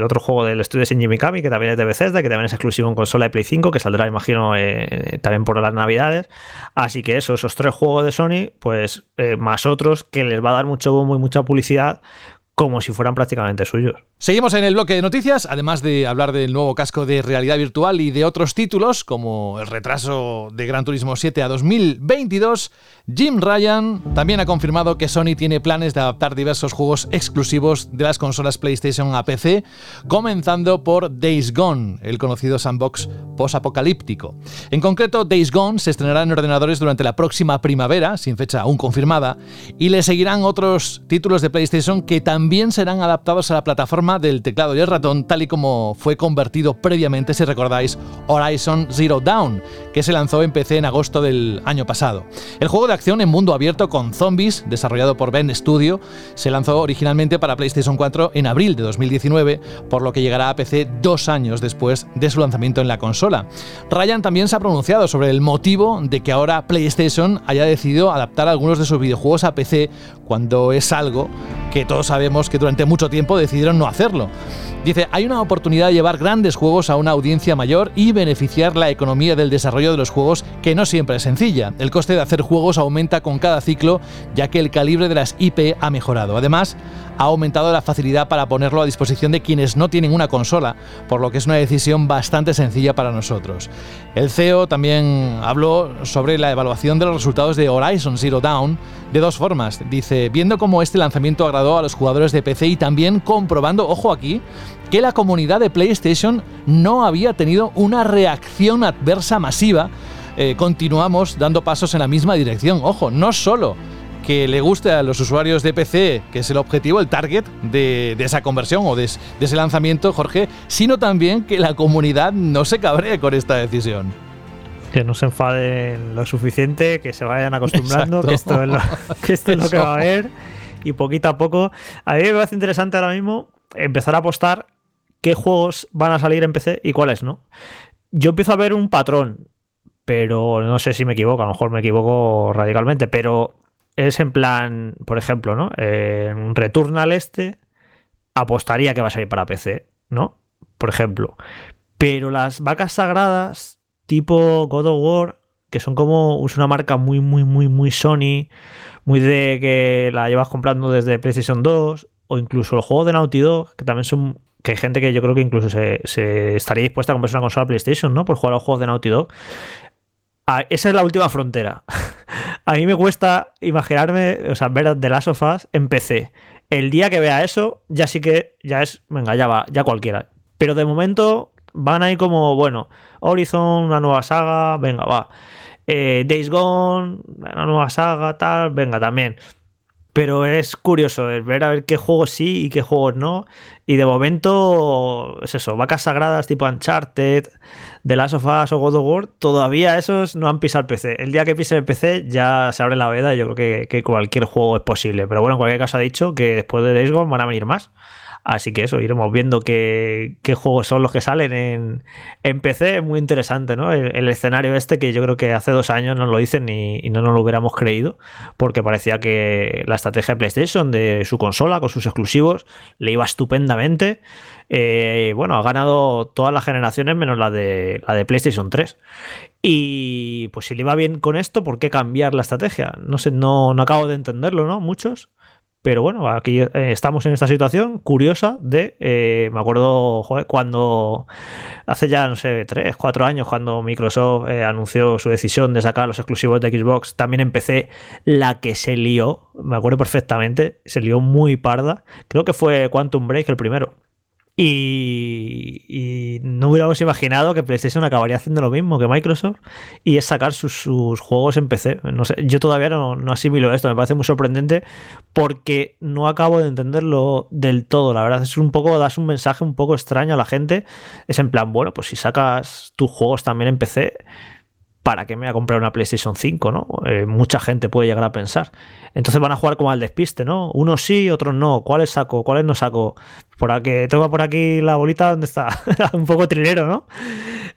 otro juego del estudio Shinji Mikami, que también es de Bethesda, que también es exclusivo en consola de Play 5, que saldrá, imagino, eh, también por las navidades. Así que eso, esos tres juegos de Sony, pues eh, más otros que les va a dar mucho bombo y mucha publicidad como si fueran prácticamente suyos. Seguimos en el bloque de noticias, además de hablar del nuevo casco de realidad virtual y de otros títulos, como el retraso de Gran Turismo 7 a 2022, Jim Ryan también ha confirmado que Sony tiene planes de adaptar diversos juegos exclusivos de las consolas PlayStation a PC, comenzando por Days Gone, el conocido sandbox post-apocalíptico. En concreto, Days Gone se estrenará en ordenadores durante la próxima primavera, sin fecha aún confirmada, y le seguirán otros títulos de PlayStation que también serán adaptados a la plataforma del teclado y el ratón, tal y como fue convertido previamente, si recordáis, Horizon Zero Dawn, que se lanzó en PC en agosto del año pasado. El juego de acción en mundo abierto con zombies, desarrollado por Ben Studio, se lanzó originalmente para PlayStation 4 en abril de 2019, por lo que llegará a PC dos años después de su lanzamiento en la consola. Ryan también se ha pronunciado sobre el motivo de que ahora PlayStation haya decidido adaptar algunos de sus videojuegos a PC cuando es algo que todos sabemos que durante mucho tiempo decidieron no hacerlo. Dice, hay una oportunidad de llevar grandes juegos a una audiencia mayor y beneficiar la economía del desarrollo de los juegos, que no siempre es sencilla. El coste de hacer juegos aumenta con cada ciclo, ya que el calibre de las IP ha mejorado. Además, ha aumentado la facilidad para ponerlo a disposición de quienes no tienen una consola, por lo que es una decisión bastante sencilla para nosotros. El CEO también habló sobre la evaluación de los resultados de Horizon Zero Dawn de dos formas. Dice, viendo cómo este lanzamiento agradó a los jugadores de PC y también comprobando, ojo aquí, que la comunidad de PlayStation no había tenido una reacción adversa masiva, eh, continuamos dando pasos en la misma dirección. Ojo, no solo que le guste a los usuarios de PC, que es el objetivo, el target de, esa conversión o de, ese lanzamiento, Jorge, sino también que la comunidad no se cabree con esta decisión. Que no se enfaden lo suficiente, que se vayan acostumbrando, que esto, es lo, <laughs> que esto es lo que va a haber. Y poquito a poco. A mí me parece interesante ahora mismo empezar a apostar qué juegos van a salir en PC y cuáles no. Yo empiezo a ver un patrón, pero no sé si me equivoco, a lo mejor me equivoco radicalmente, pero es en plan, por ejemplo, ¿no? En Returnal este apostaría que va a salir para PC, ¿no? Por ejemplo. Pero las vacas sagradas, tipo God of War, que son como es una marca muy, muy, muy, muy Sony, muy de que la llevas comprando desde PlayStation 2, o incluso el juego de Naughty Dog, que también son. que hay gente que yo creo que incluso se, se estaría dispuesta a comprarse una consola PlayStation, ¿no? Por jugar a los juegos de Naughty Dog. Ah, esa es la última frontera. <laughs> a mí me cuesta imaginarme, o sea, ver The Last of Us en PC. El día que vea eso, ya sí que, ya es, venga, ya va, ya cualquiera. Pero de momento van ahí como, bueno, Horizon, una nueva saga, venga, va. Eh, Days Gone, una nueva saga, tal, venga, también. Pero es curioso ver a ver qué juegos sí y qué juegos no. Y de momento, es eso, vacas sagradas tipo Uncharted, The Last of Us o God of War, todavía esos no han pisado el PC. El día que pise el PC ya se abre la veda y yo creo que, cualquier juego es posible. Pero bueno, en cualquier caso ha dicho que después de Days Gone van a venir más. Así que eso, iremos viendo qué, juegos son los que salen en, en PC. Muy interesante, ¿no? El, escenario este que yo creo que hace dos años no lo dicen y, no nos lo hubiéramos creído, porque parecía que la estrategia de PlayStation, de su consola, con sus exclusivos, le iba estupendamente. Eh, bueno, ha ganado todas las generaciones menos la de, la de PlayStation 3. Y pues si le va bien con esto, ¿por qué cambiar la estrategia? No sé, no, no acabo de entenderlo, ¿no? Muchos. Pero bueno, aquí eh, estamos en esta situación curiosa de, eh, me acuerdo cuando hace ya, no sé, tres, cuatro años, cuando Microsoft anunció su decisión de sacar los exclusivos de Xbox, también empecé la que se lió, me acuerdo perfectamente, se lió muy parda. Creo que fue Quantum Break el primero. Y, no hubiéramos imaginado que PlayStation acabaría haciendo lo mismo que Microsoft y es sacar sus, juegos en PC. No sé, yo todavía no, asimilo esto, me parece muy sorprendente porque no acabo de entenderlo del todo. La verdad es un poco, das un mensaje un poco extraño a la gente. Es en plan, bueno, pues si sacas tus juegos también en PC, ¿para qué me voy a comprar una PlayStation 5? ¿no? Eh, mucha gente puede llegar a pensar. Entonces van a jugar como al despiste, ¿no? Unos sí, otros no. ¿Cuáles saco? ¿Cuáles no saco? Por aquí, tengo por aquí la bolita donde está. <laughs> Un poco trilero, ¿no?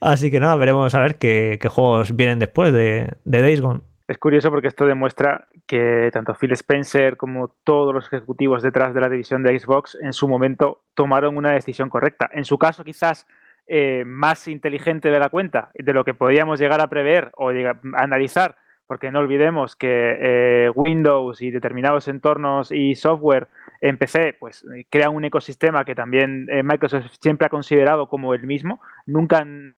Así que nada, veremos a ver qué, juegos vienen después de, de Days Gone. Es curioso porque esto demuestra que tanto Phil Spencer como todos los ejecutivos detrás de la división de Xbox en su momento tomaron una decisión correcta. En su caso, quizás eh, más inteligente de la cuenta, de lo que podíamos llegar a prever o analizar, porque no olvidemos que eh, Windows y determinados entornos y software en PC pues, crean un ecosistema que también eh, Microsoft siempre ha considerado como el mismo. Nunca han,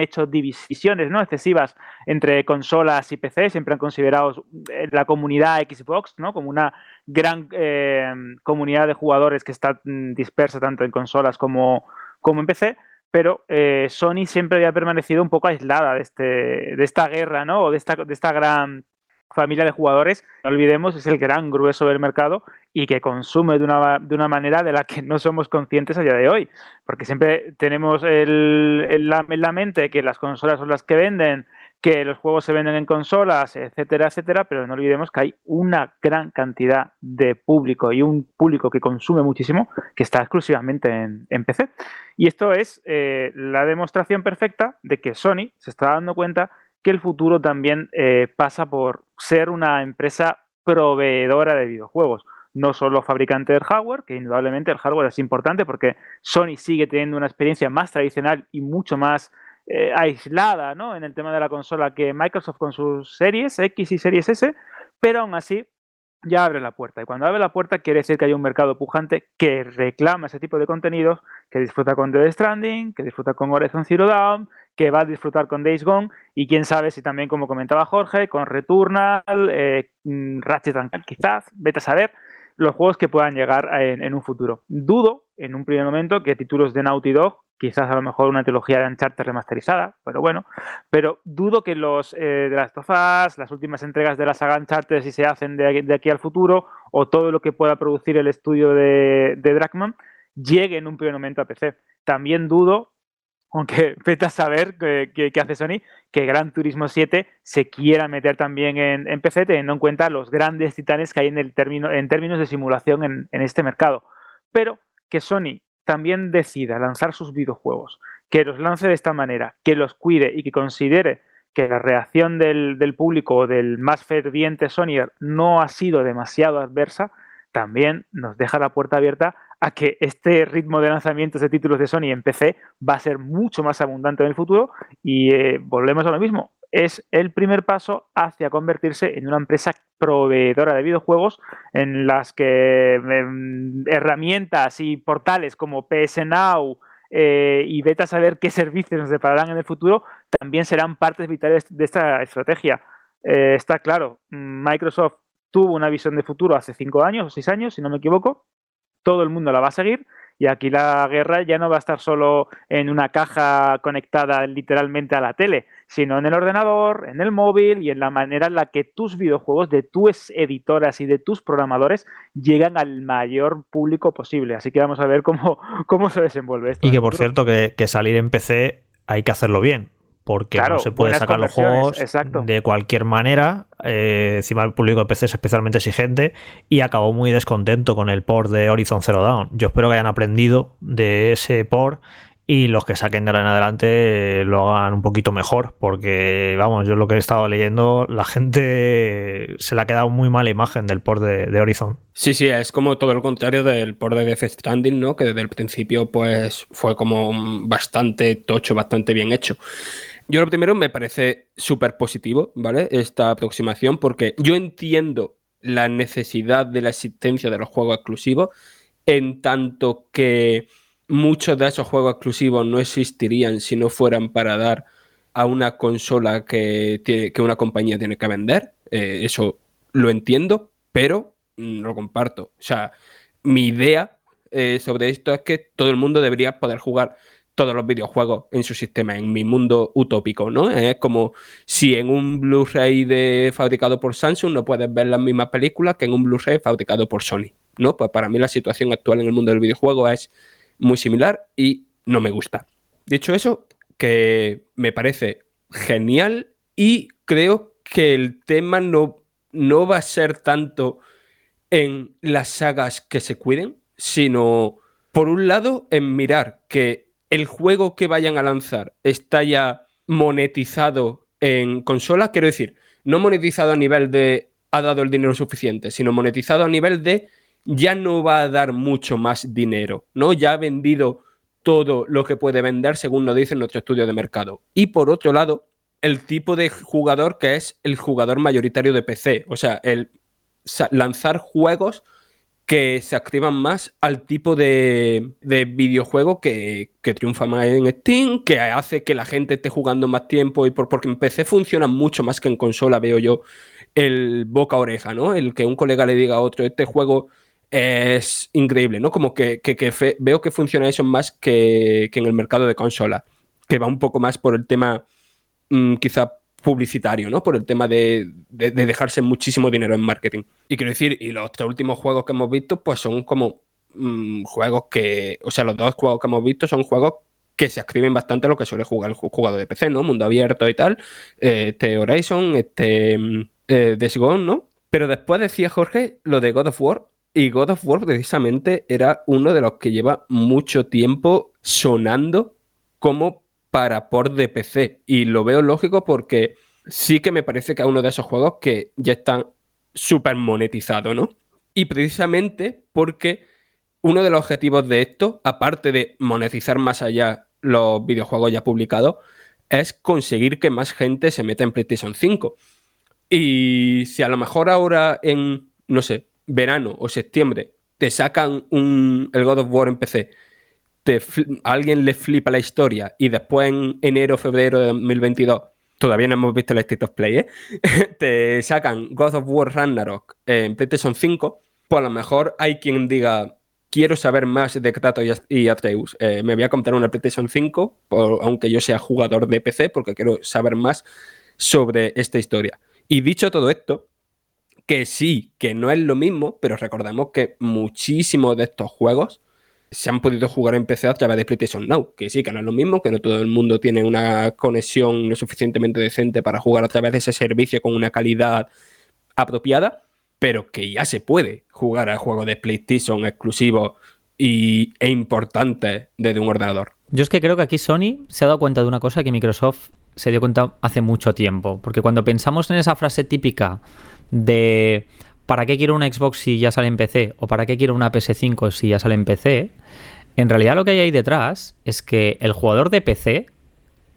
hecho divisiones ¿no? excesivas entre consolas y PC, siempre han considerado la comunidad Xbox ¿no? como una gran comunidad de jugadores que está mm, dispersa tanto en consolas como, como en PC pero eh, Sony siempre había permanecido un poco aislada de, este, de esta guerra, ¿no? O de esta, de esta gran familia de jugadores, no olvidemos, es el gran grueso del mercado y que consume de una, de una manera de la que no somos conscientes a día de hoy, porque siempre tenemos el, en la mente que las consolas son las que venden, que los juegos se venden en consolas, etcétera, etcétera, pero no olvidemos que hay una gran cantidad de público y un público que consume muchísimo que está exclusivamente en, PC. Y esto es eh, la demostración perfecta de que Sony se está dando cuenta que el futuro también eh, pasa por ser una empresa proveedora de videojuegos. no solo fabricante del hardware, que indudablemente el hardware es importante porque Sony sigue teniendo una experiencia más tradicional y mucho más eh, aislada ¿no? en el tema de la consola que Microsoft con sus series X y series S, pero aún así ya abre la puerta. Y cuando abre la puerta quiere decir que hay un mercado pujante que reclama ese tipo de contenidos, que disfruta con Dead Stranding, que disfruta con Horizon Zero Dawn, que va a disfrutar con Days Gone y quién sabe si también, como comentaba Jorge, con Returnal, eh, mm, Ratchet quizás, vete a saber los juegos que puedan llegar en, en, un futuro. Dudo en un primer momento que títulos de Naughty Dog quizás a lo mejor una trilogía de Uncharted remasterizada, pero bueno, pero dudo que los eh, de las tofas, las últimas entregas de la saga Uncharted, si se hacen de, aquí al futuro, o todo lo que pueda producir el estudio de, de Dragman, llegue en un primer momento a PC. También dudo, aunque <laughs> vete a saber qué hace Sony, que Gran Turismo 7 se quiera meter también en, PC, teniendo en cuenta los grandes titanes que hay en, el término, en términos de simulación en este mercado. Pero que Sony también decida lanzar sus videojuegos, que los lance de esta manera, que los cuide y que considere que la reacción del, público o del más ferviente Sonyer no ha sido demasiado adversa, también nos deja la puerta abierta a que este ritmo de lanzamientos de títulos de Sony en PC va a ser mucho más abundante en el futuro y eh, volvemos a lo mismo es el primer paso hacia convertirse en una empresa proveedora de videojuegos en las que eh, herramientas y portales como PS Now eh, y vete a saber qué servicios nos depararán en el futuro también serán partes vitales de esta estrategia. Eh, está claro, Microsoft tuvo una visión de futuro hace cinco años o seis años, si no me equivoco. Todo el mundo la va a seguir y aquí la guerra ya no va a estar solo en una caja conectada literalmente a la tele, sino en el ordenador, en el móvil y en la manera en la que tus videojuegos de tus editoras y de tus programadores llegan al mayor público posible. Así que vamos a ver cómo, <laughs> cómo se desenvuelve esto. Y que por cierto, que, que salir en PC hay que hacerlo bien porque claro, no se puede sacar los juegos exacto. de cualquier manera. Eh, encima el público de PC es especialmente exigente y acabó muy descontento con el port de Horizon Zero Dawn. Yo espero que hayan aprendido de ese port y los que saquen de ahora en adelante lo hagan un poquito mejor, porque vamos, yo lo que he estado leyendo, la gente se le ha quedado muy mala imagen del port de, de Horizon. Sí, sí, es como todo lo contrario del port de Death Stranding, ¿no? Que desde el principio pues fue como bastante tocho, bastante bien hecho. Yo lo primero me parece súper positivo, ¿vale? Esta aproximación, porque yo entiendo la necesidad de la existencia de los juegos exclusivos, en tanto que muchos de esos juegos exclusivos no existirían si no fueran para dar a una consola que, una compañía tiene que vender. Eh, eso lo entiendo, pero lo comparto. O sea, mi idea eh, sobre esto es que todo el mundo debería poder jugar todos los videojuegos en su sistema, en mi mundo utópico, ¿no? Es como si en un Blu-ray fabricado por Samsung no puedes ver las mismas películas que en un Blu-ray fabricado por Sony, ¿no? Pues para mí la situación actual en el mundo del videojuego es muy similar y no me gusta. Dicho eso, que me parece genial y creo que el tema no, no va a ser tanto en las sagas que se cuiden, sino por un lado en mirar que el juego que vayan a lanzar está ya monetizado en consola, quiero decir, no monetizado a nivel de ha dado el dinero suficiente, sino monetizado a nivel de ya no va a dar mucho más dinero, ¿no? Ya ha vendido todo lo que puede vender según nos dice nuestro estudio de mercado. Y por otro lado, el tipo de jugador que es el jugador mayoritario de PC, o sea, el lanzar juegos que se activan más al tipo de, de videojuego que, que, triunfa más en Steam, que hace que la gente esté jugando más tiempo y por, porque en PC funciona mucho más que en consola, veo yo, el boca oreja, ¿no? El que un colega le diga a otro, este juego es increíble, ¿no? Como que, que, fe, veo que funciona eso más que, que, en el mercado de consola, que va un poco más por el tema mmm, quizá publicitario, ¿no? Por el tema de, de, de, dejarse muchísimo dinero en marketing. Y quiero decir, y los tres últimos juegos que hemos visto, pues son como mmm, juegos que, o sea, los dos juegos que hemos visto son juegos que se escriben bastante a lo que suele jugar el jugador de PC, ¿no? Mundo abierto y tal. Eh, este Horizon, este eh, Days Gone, ¿no? Pero después decía Jorge lo de God of War, y God of War precisamente era uno de los que lleva mucho tiempo sonando como para por de PC. Y lo veo lógico porque sí que me parece que es uno de esos juegos que ya están súper monetizados, ¿no? Y precisamente porque uno de los objetivos de esto, aparte de monetizar más allá los videojuegos ya publicados, es conseguir que más gente se meta en PlayStation 5. Y si a lo mejor ahora en, no sé, verano o septiembre te sacan un, el God of War en PC, alguien le flipa la historia y después en enero febrero de 2022, todavía no hemos visto el State of Play, ¿eh? <laughs> te sacan God of War Ragnarok en PlayStation 5, pues a lo mejor hay quien diga, quiero saber más de Kratos y Atreus. Eh, me voy a comprar una PlayStation 5, aunque yo sea jugador de PC, porque quiero saber más sobre esta historia. Y dicho todo esto, que sí, que no es lo mismo, pero recordemos que muchísimos de estos juegos se han podido jugar en PC a través de PlayStation Now, que sí, que no es lo mismo, que no todo el mundo tiene una conexión lo suficientemente decente para jugar a través de ese servicio con una calidad apropiada, pero que ya se puede jugar a juegos de PlayStation exclusivos y, e importantes desde un ordenador. Yo es que creo que aquí Sony se ha dado cuenta de una cosa que Microsoft se dio cuenta hace mucho tiempo, porque cuando pensamos en esa frase típica de ¿para qué quiero una Xbox si ya sale en PC? o ¿para qué quiero una PS5 si ya sale en PC? En realidad lo que hay ahí detrás es que el jugador de PC,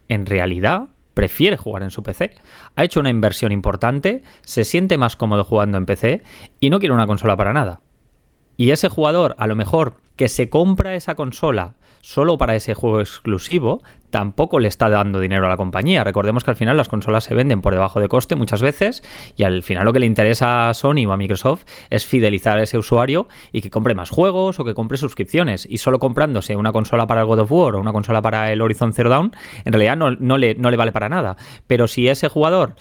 en realidad, prefiere jugar en su PC. Ha hecho una inversión importante, se siente más cómodo jugando en PC y no quiere una consola para nada. Y ese jugador, a lo mejor, que se compra esa consola solo para ese juego exclusivo, tampoco le está dando dinero a la compañía. Recordemos que al final las consolas se venden por debajo de coste muchas veces y al final lo que le interesa a Sony o a Microsoft es fidelizar a ese usuario y que compre más juegos o que compre suscripciones. Y solo comprándose una consola para el God of War o una consola para el Horizon Zero Dawn, en realidad no, no, le, no le vale para nada. Pero si ese jugador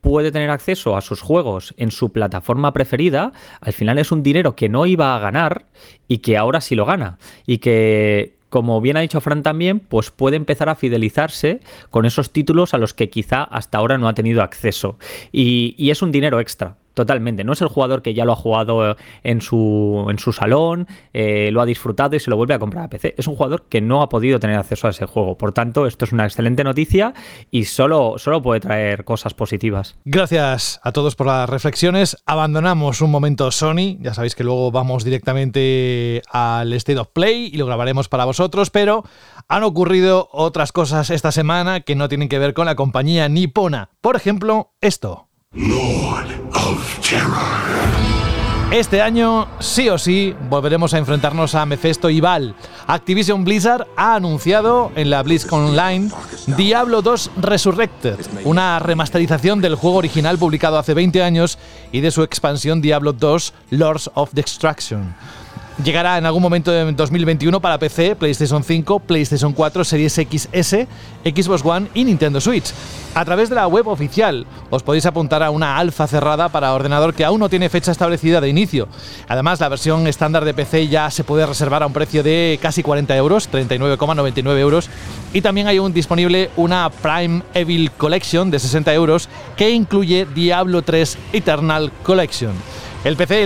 puede tener acceso a sus juegos en su plataforma preferida, al final es un dinero que no iba a ganar y que ahora sí lo gana. Y que como bien ha dicho Fran también, pues puede empezar a fidelizarse con esos títulos a los que quizá hasta ahora no ha tenido acceso. Y, y es un dinero extra. Totalmente. No es el jugador que ya lo ha jugado en su, en su salón, eh, lo ha disfrutado y se lo vuelve a comprar a PC. Es un jugador que no ha podido tener acceso a ese juego. Por tanto, esto es una excelente noticia y solo, solo puede traer cosas positivas. Gracias a todos por las reflexiones. Abandonamos un momento Sony. Ya sabéis que luego vamos directamente al State of Play y lo grabaremos para vosotros, pero han ocurrido otras cosas esta semana que no tienen que ver con la compañía nipona. Por ejemplo, esto. Este año, sí o sí, volveremos a enfrentarnos a Mephesto y Val. Activision Blizzard ha anunciado en la BlizzCon Online Diablo 2 Resurrected, una remasterización del juego original publicado hace 20 años y de su expansión Diablo 2 Lords of Destruction. Llegará en algún momento de 2021 para PC, PlayStation 5, PlayStation 4, Series XS, Xbox One y Nintendo Switch. A través de la web oficial os podéis apuntar a una alfa cerrada para ordenador que aún no tiene fecha establecida de inicio. Además, la versión estándar de PC ya se puede reservar a un precio de casi 40 euros, 39,99 euros. Y también hay un, disponible una Prime Evil Collection de 60 euros que incluye Diablo 3 Eternal Collection. El PC,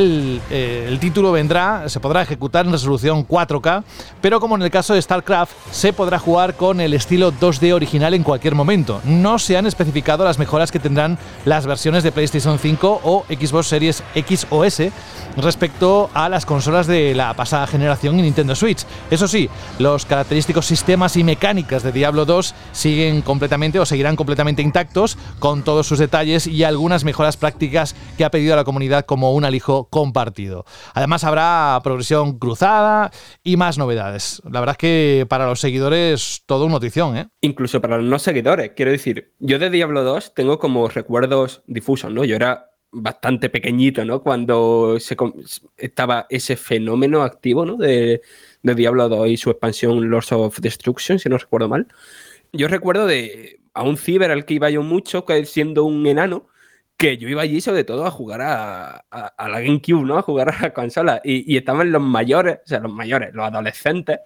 eh, el, título vendrá, se podrá ejecutar en resolución 4K, pero como en el caso de StarCraft, se podrá jugar con el estilo 2D original en cualquier momento. No se han especificado las mejoras que tendrán las versiones de PlayStation 5 o Xbox Series X o S respecto a las consolas de la pasada generación y Nintendo Switch. Eso sí, los característicos sistemas y mecánicas de Diablo 2 siguen completamente o seguirán completamente intactos con todos sus detalles y algunas mejoras prácticas que ha pedido a la comunidad como un un alijo compartido. Además habrá progresión cruzada y más novedades. La verdad es que para los seguidores todo una notición, ¿eh? Incluso para los no seguidores. Quiero decir, yo de Diablo 2 tengo como recuerdos difusos, ¿no? Yo era bastante pequeñito, ¿no? Cuando se, estaba ese fenómeno activo, ¿no? De, Diablo 2 y su expansión Lords of Destruction, si no recuerdo mal. Yo recuerdo de a un ciber al que iba yo mucho, que siendo un enano, que yo iba allí sobre todo a jugar a, la GameCube, ¿no? A jugar a la consola. Y, estaban los mayores, o sea, los mayores, los adolescentes,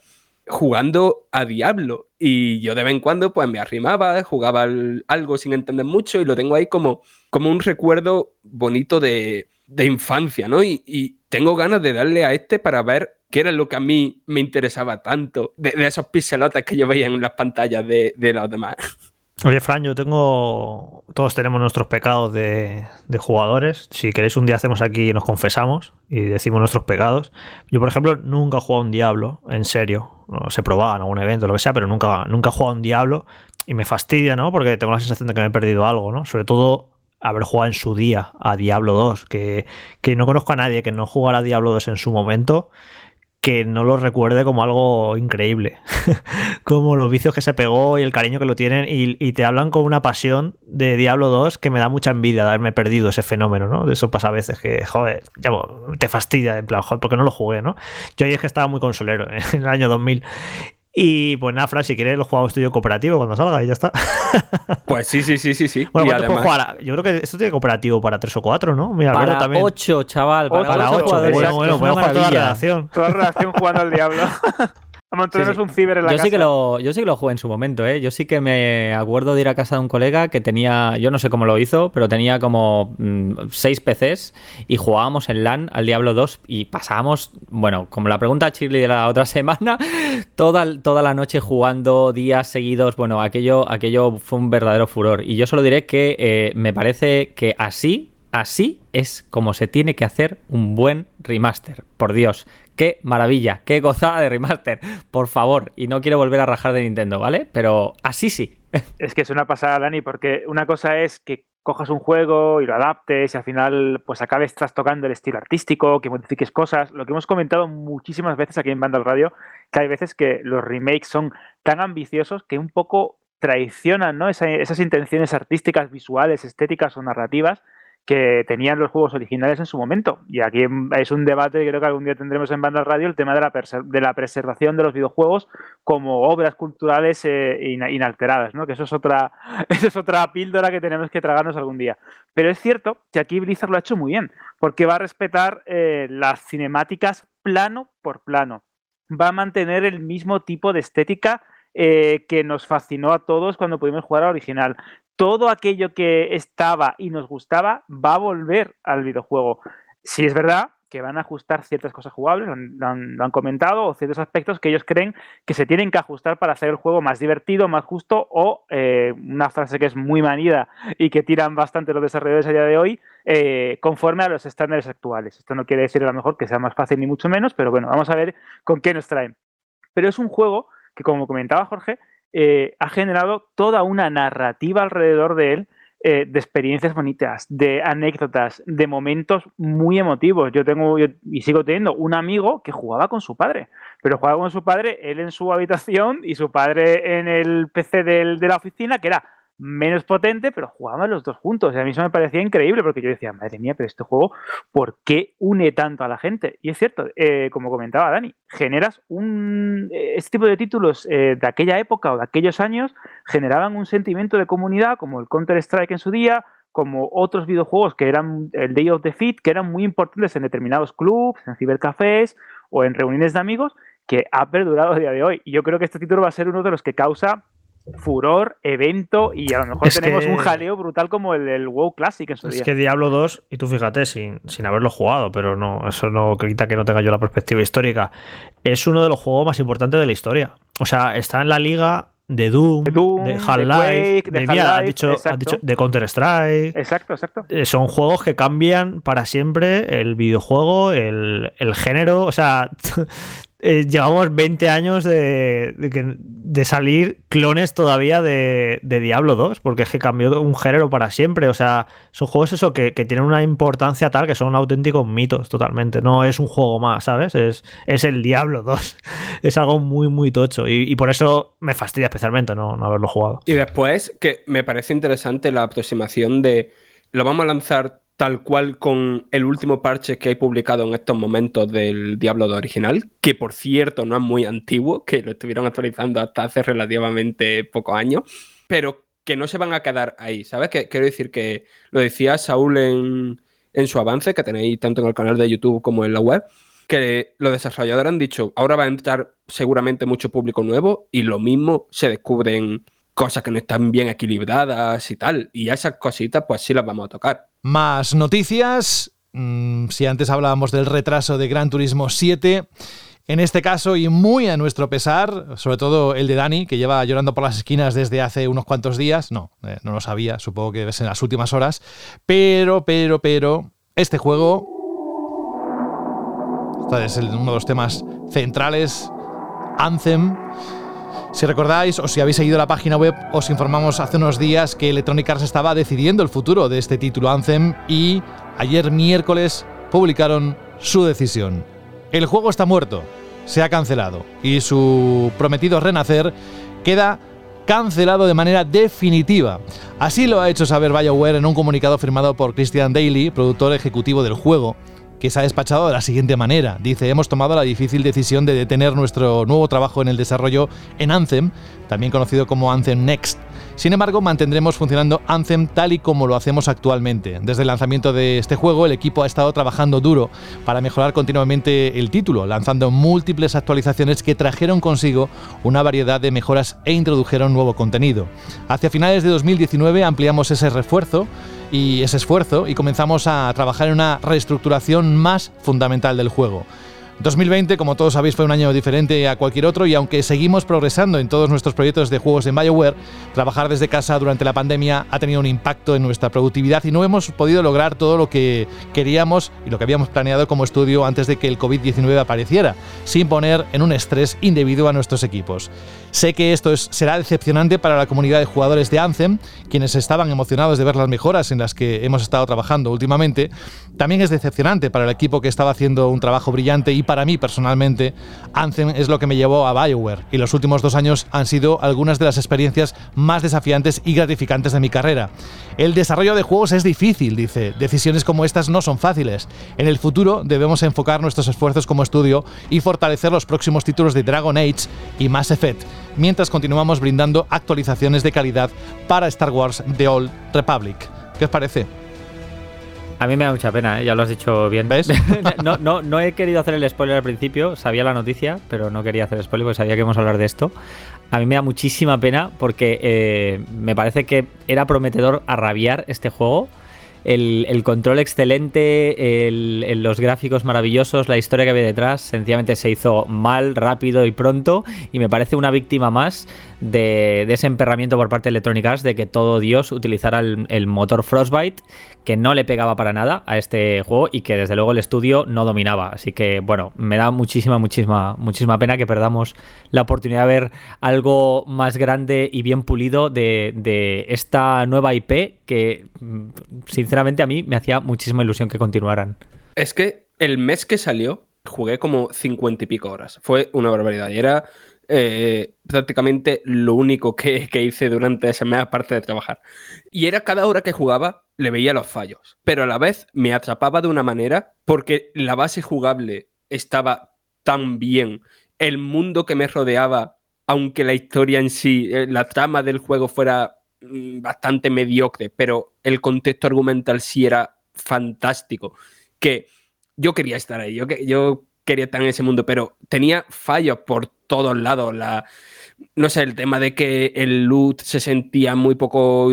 jugando a Diablo. Y yo de vez en cuando, pues me arrimaba, jugaba algo sin entender mucho y lo tengo ahí como, como un recuerdo bonito de, infancia, ¿no? Y, tengo ganas de darle a este para ver qué era lo que a mí me interesaba tanto de, esos pixelotes que yo veía en las pantallas de, de los demás. <laughs> Oye, Fran, yo tengo. Todos tenemos nuestros pecados de, de, jugadores. Si queréis, un día hacemos aquí y nos confesamos y decimos nuestros pecados. Yo, por ejemplo, nunca he jugado un Diablo, en serio. No se probaba en algún evento, lo que sea, pero nunca, nunca he jugado un Diablo y me fastidia, ¿no? Porque tengo la sensación de que me he perdido algo, ¿no? Sobre todo haber jugado en su día a Diablo 2, que, que no conozco a nadie que no jugara a Diablo 2 en su momento que no lo recuerde como algo increíble. <laughs> como los vicios que se pegó y el cariño que lo tienen y, te hablan con una pasión de Diablo 2 que me da mucha envidia de haberme perdido ese fenómeno, ¿no? De eso pasa a veces que, joder, te fastidia, en plan, joder, porque no lo jugué, ¿no? Yo ahí es que estaba muy consolero <laughs> en el año 2000 y pues nada, Fran, si quieres lo jugamos estudio cooperativo cuando salga y ya está. <laughs> Pues sí, sí, sí, sí, sí. Bueno, además... jugar? Yo creo que esto tiene cooperativo para 3 o 4, ¿no? Mira, para también. 8, chaval. Para 8. Bueno, bueno, podemos jugar toda la redacción. Toda la redacción jugando al diablo. <laughs> un ciber en la yo casa. Sí que lo, yo sí que lo jugué en su momento, ¿eh? Yo sí que me acuerdo de ir a casa de un colega que tenía, yo no sé cómo lo hizo, pero tenía como mm, seis PCs y jugábamos en LAN al Diablo 2 y pasábamos, bueno, como la pregunta Chile de la otra <laughs> semana, toda, toda la noche jugando días seguidos. Bueno, aquello, aquello fue un verdadero furor. Y yo solo diré que eh, me parece que así, así es como se tiene que hacer un buen remaster. Por Dios qué maravilla, qué gozada de remaster, por favor. Y no quiero volver a rajar de Nintendo, ¿vale? Pero así sí. <laughs> Es que es una pasada, Dani, porque una cosa es que cojas un juego y lo adaptes y al final pues acabes trastocando el estilo artístico, que modifiques cosas. Lo que hemos comentado muchísimas veces aquí en Banda Radio, que hay veces que los remakes son tan ambiciosos que un poco traicionan ¿no? esas intenciones artísticas, visuales, estéticas o narrativas que tenían los juegos originales en su momento. Y aquí es un debate creo que algún día tendremos en Banda Radio, el tema de la, de la preservación de los videojuegos como obras culturales eh, inalteradas, ¿no? que eso es, otra, <laughs> eso es otra píldora que tenemos que tragarnos algún día. Pero es cierto que aquí Blizzard lo ha hecho muy bien, porque va a respetar eh, las cinemáticas plano por plano. Va a mantener el mismo tipo de estética eh, que nos fascinó a todos cuando pudimos jugar al original todo aquello que estaba y nos gustaba va a volver al videojuego. Si es verdad que van a ajustar ciertas cosas jugables, lo han, comentado, o ciertos aspectos que ellos creen que se tienen que ajustar para hacer el juego más divertido, más justo, o eh, una frase que es muy manida y que tiran bastante los desarrolladores a día de hoy, eh, conforme a los estándares actuales. Esto no quiere decir a lo mejor que sea más fácil ni mucho menos, pero bueno, vamos a ver con qué nos traen. Pero es un juego que, como comentaba Jorge, eh, ha generado toda una narrativa alrededor de él eh, de experiencias bonitas, de anécdotas, de momentos muy emotivos. Yo tengo y sigo teniendo un amigo que jugaba con su padre, pero jugaba con su padre, él en su habitación y su padre en el PC de la oficina, que era menos potente, pero jugaban los dos juntos. Y a mí eso me parecía increíble porque yo decía, madre mía, pero este juego, ¿por qué une tanto a la gente? Y es cierto, eh, como comentaba Dani, generas un. Eh, este tipo de títulos eh, de aquella época o de aquellos años generaban un sentimiento de comunidad, como el Counter-Strike en su día, como otros videojuegos que eran el Day of the Fit, que eran muy importantes en determinados clubs, en cibercafés o en reuniones de amigos, que ha perdurado a día de hoy. Y yo creo que este título va a ser uno de los que causa furor, evento y a lo mejor tenemos un jaleo brutal como el del WoW Classic en su es que Diablo 2, y tú fíjate, sin, sin haberlo jugado, pero no, eso no quita que no tenga yo la perspectiva histórica, es uno de los juegos más importantes de la historia. O sea, está en la liga de Doom, de, Half-Life, de, de Counter-Strike. Exacto, exacto. Eh, son juegos que cambian para siempre el videojuego, el, el género. O sea, <laughs> Eh, llevamos 20 años de, de, salir clones todavía de, Diablo 2, porque es que cambió un género para siempre. O sea, son juegos eso que, tienen una importancia tal que son auténticos mitos totalmente. No es un juego más, ¿sabes? Es, es el Diablo 2. <laughs> es algo muy, muy tocho. Y, por eso me fastidia especialmente no, no haberlo jugado. Y después, que me parece interesante la aproximación de lo vamos a lanzar tal cual con el último parche que hay publicado en estos momentos del Diablo 2 original, que por cierto no es muy antiguo, que lo estuvieron actualizando hasta hace relativamente pocos años, pero que no se van a quedar ahí, ¿sabes? Que, quiero decir que lo decía Saúl en, en su avance, que tenéis tanto en el canal de YouTube como en la web, que los desarrolladores han dicho, ahora va a entrar seguramente mucho público nuevo y lo mismo se descubren cosas que no están bien equilibradas y tal. Y esas cositas, pues sí las vamos a tocar. Más noticias. Mm, si antes hablábamos del retraso de Gran Turismo 7. En este caso, y muy a nuestro pesar, sobre todo el de Dani, que lleva llorando por las esquinas desde hace unos cuantos días, no, eh, no lo sabía, supongo que es en las últimas horas, pero, pero, pero, este juego, este es el- uno de los temas centrales, Anthem, si recordáis o si habéis seguido la página web, os informamos hace unos días que Electronic Arts estaba decidiendo el futuro de este título Anthem y ayer miércoles publicaron su decisión. El juego está muerto, se ha cancelado y su prometido renacer queda cancelado de manera definitiva. Así lo ha hecho saber BioWare en un comunicado firmado por Christian Daly, productor ejecutivo del juego que se ha despachado de la siguiente manera. Dice, hemos tomado la difícil decisión de detener nuestro nuevo trabajo en el desarrollo en Anthem, también conocido como Anthem Next. Sin embargo, mantendremos funcionando Anthem tal y como lo hacemos actualmente. Desde el lanzamiento de este juego, el equipo ha estado trabajando duro para mejorar continuamente el título, lanzando múltiples actualizaciones que trajeron consigo una variedad de mejoras e introdujeron nuevo contenido. Hacia finales de 2019 ampliamos ese refuerzo y ese esfuerzo y comenzamos a trabajar en una reestructuración más fundamental del juego. 2020, como todos sabéis, fue un año diferente a cualquier otro y aunque seguimos progresando en todos nuestros proyectos de juegos en BioWare, trabajar desde casa durante la pandemia ha tenido un impacto en nuestra productividad y no hemos podido lograr todo lo que queríamos y lo que habíamos planeado como estudio antes de que el COVID-19 apareciera, sin poner en un estrés indebido a nuestros equipos. Sé que esto es- será decepcionante para la comunidad de jugadores de Anthem, quienes estaban emocionados de ver las mejoras en las que hemos estado trabajando últimamente. También es decepcionante para el equipo que estaba haciendo un trabajo brillante y para mí personalmente, Anthem es lo que me llevó a BioWare y los últimos dos años han sido algunas de las experiencias más desafiantes y gratificantes de mi carrera. El desarrollo de juegos es difícil, dice. Decisiones como estas no son fáciles. En el futuro debemos enfocar nuestros esfuerzos como estudio y fortalecer los próximos títulos de Dragon Age y Mass Effect, mientras continuamos brindando actualizaciones de calidad para Star Wars The Old Republic. ¿Qué os parece? A mí me da mucha pena, ¿eh? ya lo has dicho bien. ¿Ves? <laughs> no, no, no he querido hacer el spoiler al principio, sabía la noticia, pero no quería hacer spoiler porque sabía que íbamos a hablar de esto. A mí me da muchísima pena porque eh, me parece que era prometedor a rabiar este juego. El, control excelente, el- el- los gráficos maravillosos, la historia que había detrás, sencillamente se hizo mal, rápido y pronto. Y me parece una víctima más de, de ese emperramiento por parte de Electronic Arts de que todo Dios utilizara el motor Frostbite, que no le pegaba para nada a este juego y que desde luego el estudio no dominaba. Así que bueno, me da muchísima, muchísima, muchísima pena que perdamos la oportunidad de ver algo más grande y bien pulido de, de esta nueva IP que mm, sinceramente a mí me hacía muchísima ilusión que continuaran. Es que el mes que salió, jugué como 50 y pico horas. Fue una barbaridad. Y era eh, prácticamente lo único que, que hice durante ese mes, aparte de trabajar. Y era cada hora que jugaba, le veía los fallos. Pero a la vez me atrapaba de una manera porque la base jugable estaba tan bien. El mundo que me rodeaba, aunque la historia en sí, eh, la trama del juego fuera mm, bastante mediocre, pero el contexto argumental sí era fantástico. Que yo quería estar ahí, yo, que- yo quería estar en ese mundo, pero tenía fallos por todos lados. La, no sé, el tema de que el loot se sentía muy poco,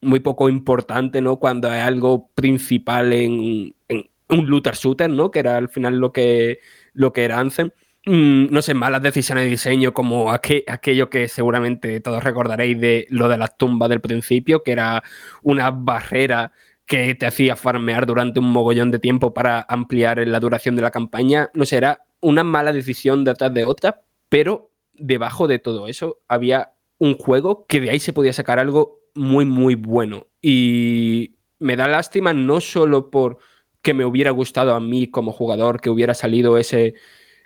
muy poco importante, ¿no? Cuando hay algo principal en, en un looter shooter, ¿no? Que era al final lo que, lo que era Anthem. Mm, no sé, malas decisiones de diseño como aqu- aquello que seguramente todos recordaréis de lo de las tumbas del principio, que era una barrera que te hacía farmear durante un mogollón de tiempo para ampliar la duración de la campaña. No sé, era una mala decisión detrás de otra, pero debajo de todo eso había un juego que de ahí se podía sacar algo muy, muy bueno. Y me da lástima no solo por que me hubiera gustado a mí como jugador, que hubiera salido ese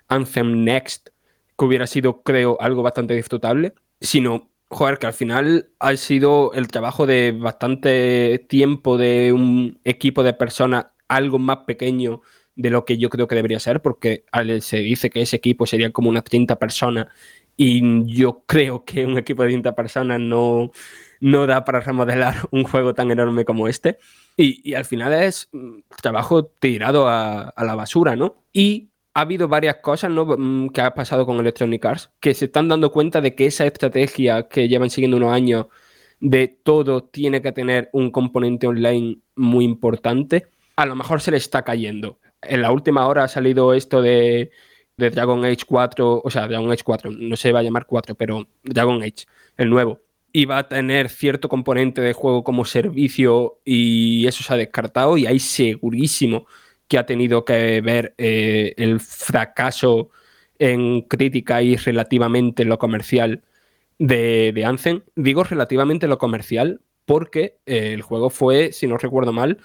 Anthem Next, que hubiera sido, creo, algo bastante disfrutable, sino, joder, que al final ha sido el trabajo de bastante tiempo de un equipo de personas algo más pequeño de lo que yo creo que debería ser, porque se dice que ese equipo sería como unas 30 personas y yo creo que un equipo de 30 personas no, no da para remodelar un juego tan enorme como este. Y, y al final es mm, trabajo tirado a, a la basura, ¿no? Y ha habido varias cosas ¿no? Mm, que ha pasado con Electronic Arts que se están dando cuenta de que esa estrategia que llevan siguiendo unos años de todo tiene que tener un componente online muy importante, a lo mejor se le está cayendo. En la última hora ha salido esto de de Dragon Age 4, o sea, Dragon Age 4, no se va a llamar 4, pero Dragon Age, el nuevo, iba a tener cierto componente de juego como servicio y eso se ha descartado y hay segurísimo que ha tenido que ver eh, el fracaso en crítica y relativamente lo comercial de, de. Digo relativamente lo comercial porque eh, el juego fue, si no recuerdo mal,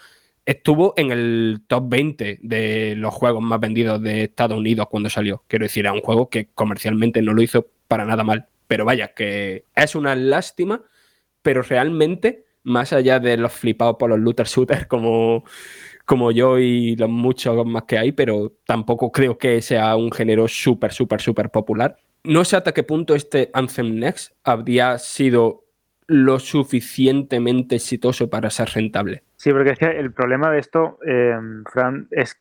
estuvo en el top 20 de los juegos más vendidos de Estados Unidos cuando salió. Quiero decir, era un juego que comercialmente no lo hizo para nada mal. Pero vaya, que es una lástima, pero realmente, más allá de los flipados por los looter shooters como, como yo y los muchos más que hay, pero tampoco creo que sea un género súper, súper, súper popular. No sé hasta qué punto este Anthem Next habría sido lo suficientemente exitoso para ser rentable. Sí, porque es que el problema de esto, eh, Fran, es,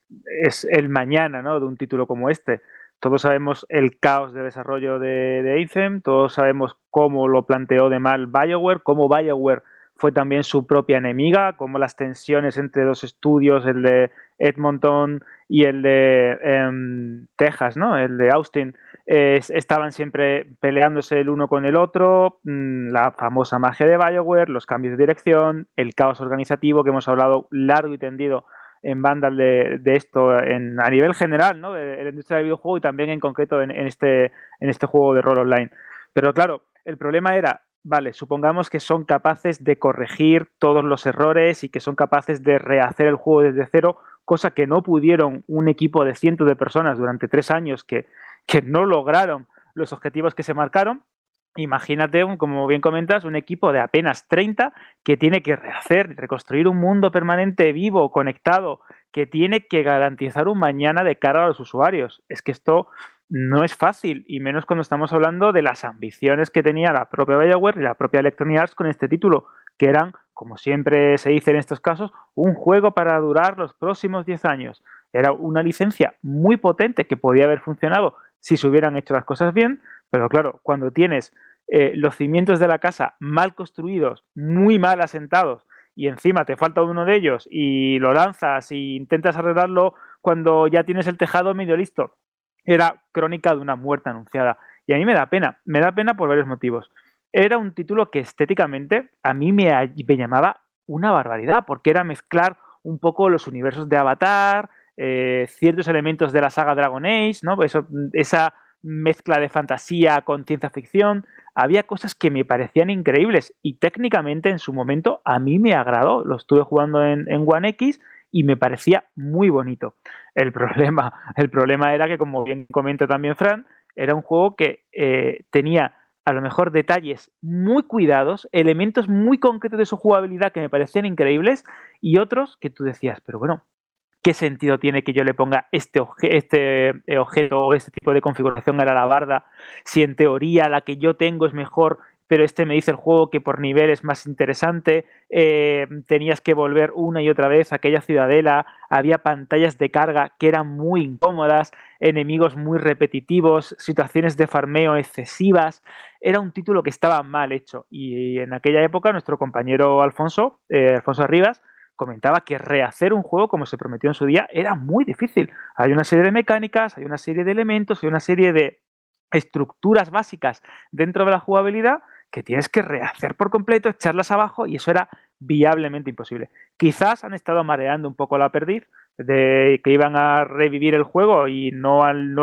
el mañana ¿no? de un título como este. Todos sabemos el caos de desarrollo de, de Anthem, todos sabemos cómo lo planteó de mal BioWare, cómo BioWare fue también su propia enemiga, cómo las tensiones entre dos estudios, el de Edmonton y el de eh, Texas, ¿no? el de Austin, estaban siempre peleándose el uno con el otro, mm, la famosa magia de Bioware, los cambios de dirección, el caos organizativo que hemos hablado largo y tendido en Vandal de, esto en, a nivel general, ¿no? de, la industria del videojuego y también en concreto en, este, en este juego de rol online. Pero claro, el problema era, vale, supongamos que son capaces de corregir todos los errores y que son capaces de rehacer el juego desde cero, cosa que no pudieron un equipo de cientos de personas durante tres años que que no lograron los objetivos que se marcaron. Imagínate, como bien comentas, un equipo de apenas 30 que tiene que rehacer, reconstruir un mundo permanente vivo, conectado, que tiene que garantizar un mañana de cara a los usuarios. Es que esto no es fácil, y menos cuando estamos hablando de las ambiciones que tenía la propia BioWare y la propia Electronic Arts con este título, que eran, como siempre se dice en estos casos, un juego para durar los próximos 10 años. Era una licencia muy potente que podía haber funcionado si se hubieran hecho las cosas bien, pero claro, cuando tienes eh, los cimientos de la casa mal construidos, muy mal asentados, y encima te falta uno de ellos y lo lanzas e intentas arreglarlo cuando ya tienes el tejado medio listo, era crónica de una muerte anunciada. Y a mí me da pena, me da pena por varios motivos. Era un título que estéticamente a mí me llamaba una barbaridad, porque era mezclar un poco los universos de Avatar, eh, ciertos elementos de la saga Dragon Age, ¿no? esa mezcla de fantasía con ciencia ficción. Había cosas que me parecían increíbles y técnicamente en su momento a mí me agradó. Lo estuve jugando en, One X y me parecía muy bonito. El <laughs> problema, el problema era que, como bien comenta también Fran, era un juego que eh, tenía a lo mejor detalles muy cuidados, elementos muy concretos de su jugabilidad que me parecían increíbles y otros que tú decías, pero bueno, ¿qué sentido tiene que yo le ponga este, este eh, objeto o este tipo de configuración a la alabarda si en teoría la que yo tengo es mejor, pero este me dice el juego que por nivel es más interesante, eh, tenías que volver una y otra vez a aquella ciudadela, había pantallas de carga que eran muy incómodas, enemigos muy repetitivos, situaciones de farmeo excesivas, era un título que estaba mal hecho. Y en aquella época nuestro compañero Alfonso, eh, Alfonso Arribas, comentaba que rehacer un juego como se prometió en su día era muy difícil. Hay una serie de mecánicas, hay una serie de elementos, hay una serie de estructuras básicas dentro de la jugabilidad que tienes que rehacer por completo, echarlas abajo y eso era viablemente imposible. Quizás han estado mareando un poco la perdiz de que iban a revivir el juego y no han,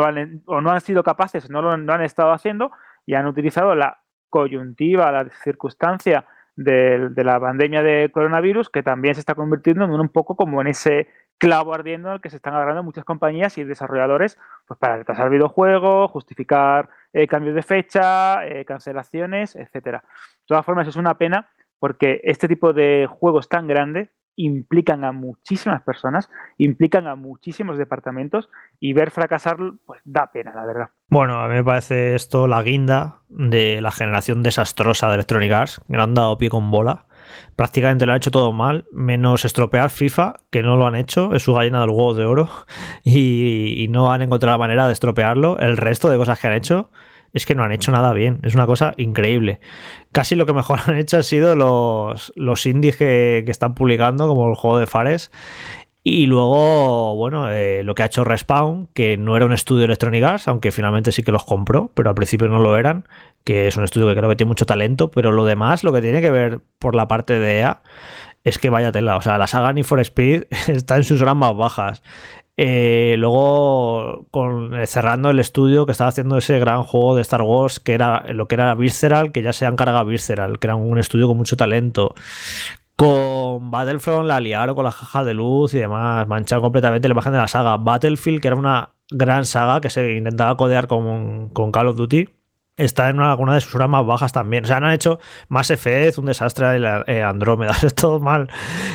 o no han sido capaces, no lo han estado haciendo y han utilizado la coyuntiva, la circunstancia de, la pandemia de coronavirus, que también se está convirtiendo en un poco como en ese clavo ardiendo al que se están agarrando muchas compañías y desarrolladores pues para retrasar videojuegos, justificar eh, cambios de fecha, eh, cancelaciones, etcétera. De todas formas, es una pena porque este tipo de juegos tan grandes implican a muchísimas personas, implican a muchísimos departamentos y ver fracasar pues da pena, la verdad. Bueno, a mí me parece esto la guinda de la generación desastrosa de Electronic Arts, que han dado pie con bola. Prácticamente lo han hecho todo mal, menos estropear FIFA, que no lo han hecho, es su gallina del huevo de oro, <laughs> y, y no han encontrado la manera de estropearlo. El resto de cosas que han hecho, es que no han hecho nada bien. Es una cosa increíble. Casi lo que mejor <laughs> han hecho han sido los, los indies que, están publicando, como el juego de Fares. Y luego, bueno, eh, lo que ha hecho Respawn, que no era un estudio de Electronic Arts, aunque finalmente sí que los compró, pero al principio no lo eran, que es un estudio que creo que tiene mucho talento, pero lo demás, lo que tiene que ver por la parte de EA, es que vaya tela. O sea, la saga Need for Speed <laughs> está en sus horas más bajas. Eh, luego, con, eh, cerrando el estudio que estaba haciendo ese gran juego de Star Wars, que era lo que era Visceral, que ya se han cargado Visceral, que era un estudio con mucho talento. Con Battlefront la liaron con la jaja de luz y demás, mancharon completamente la imagen de la saga. Battlefield, que era una gran saga que se intentaba codear con, con Call of Duty, está en una, de sus horas más bajas también. O sea, han hecho más Effect, un desastre eh, Andrómeda, <laughs> es todo mal.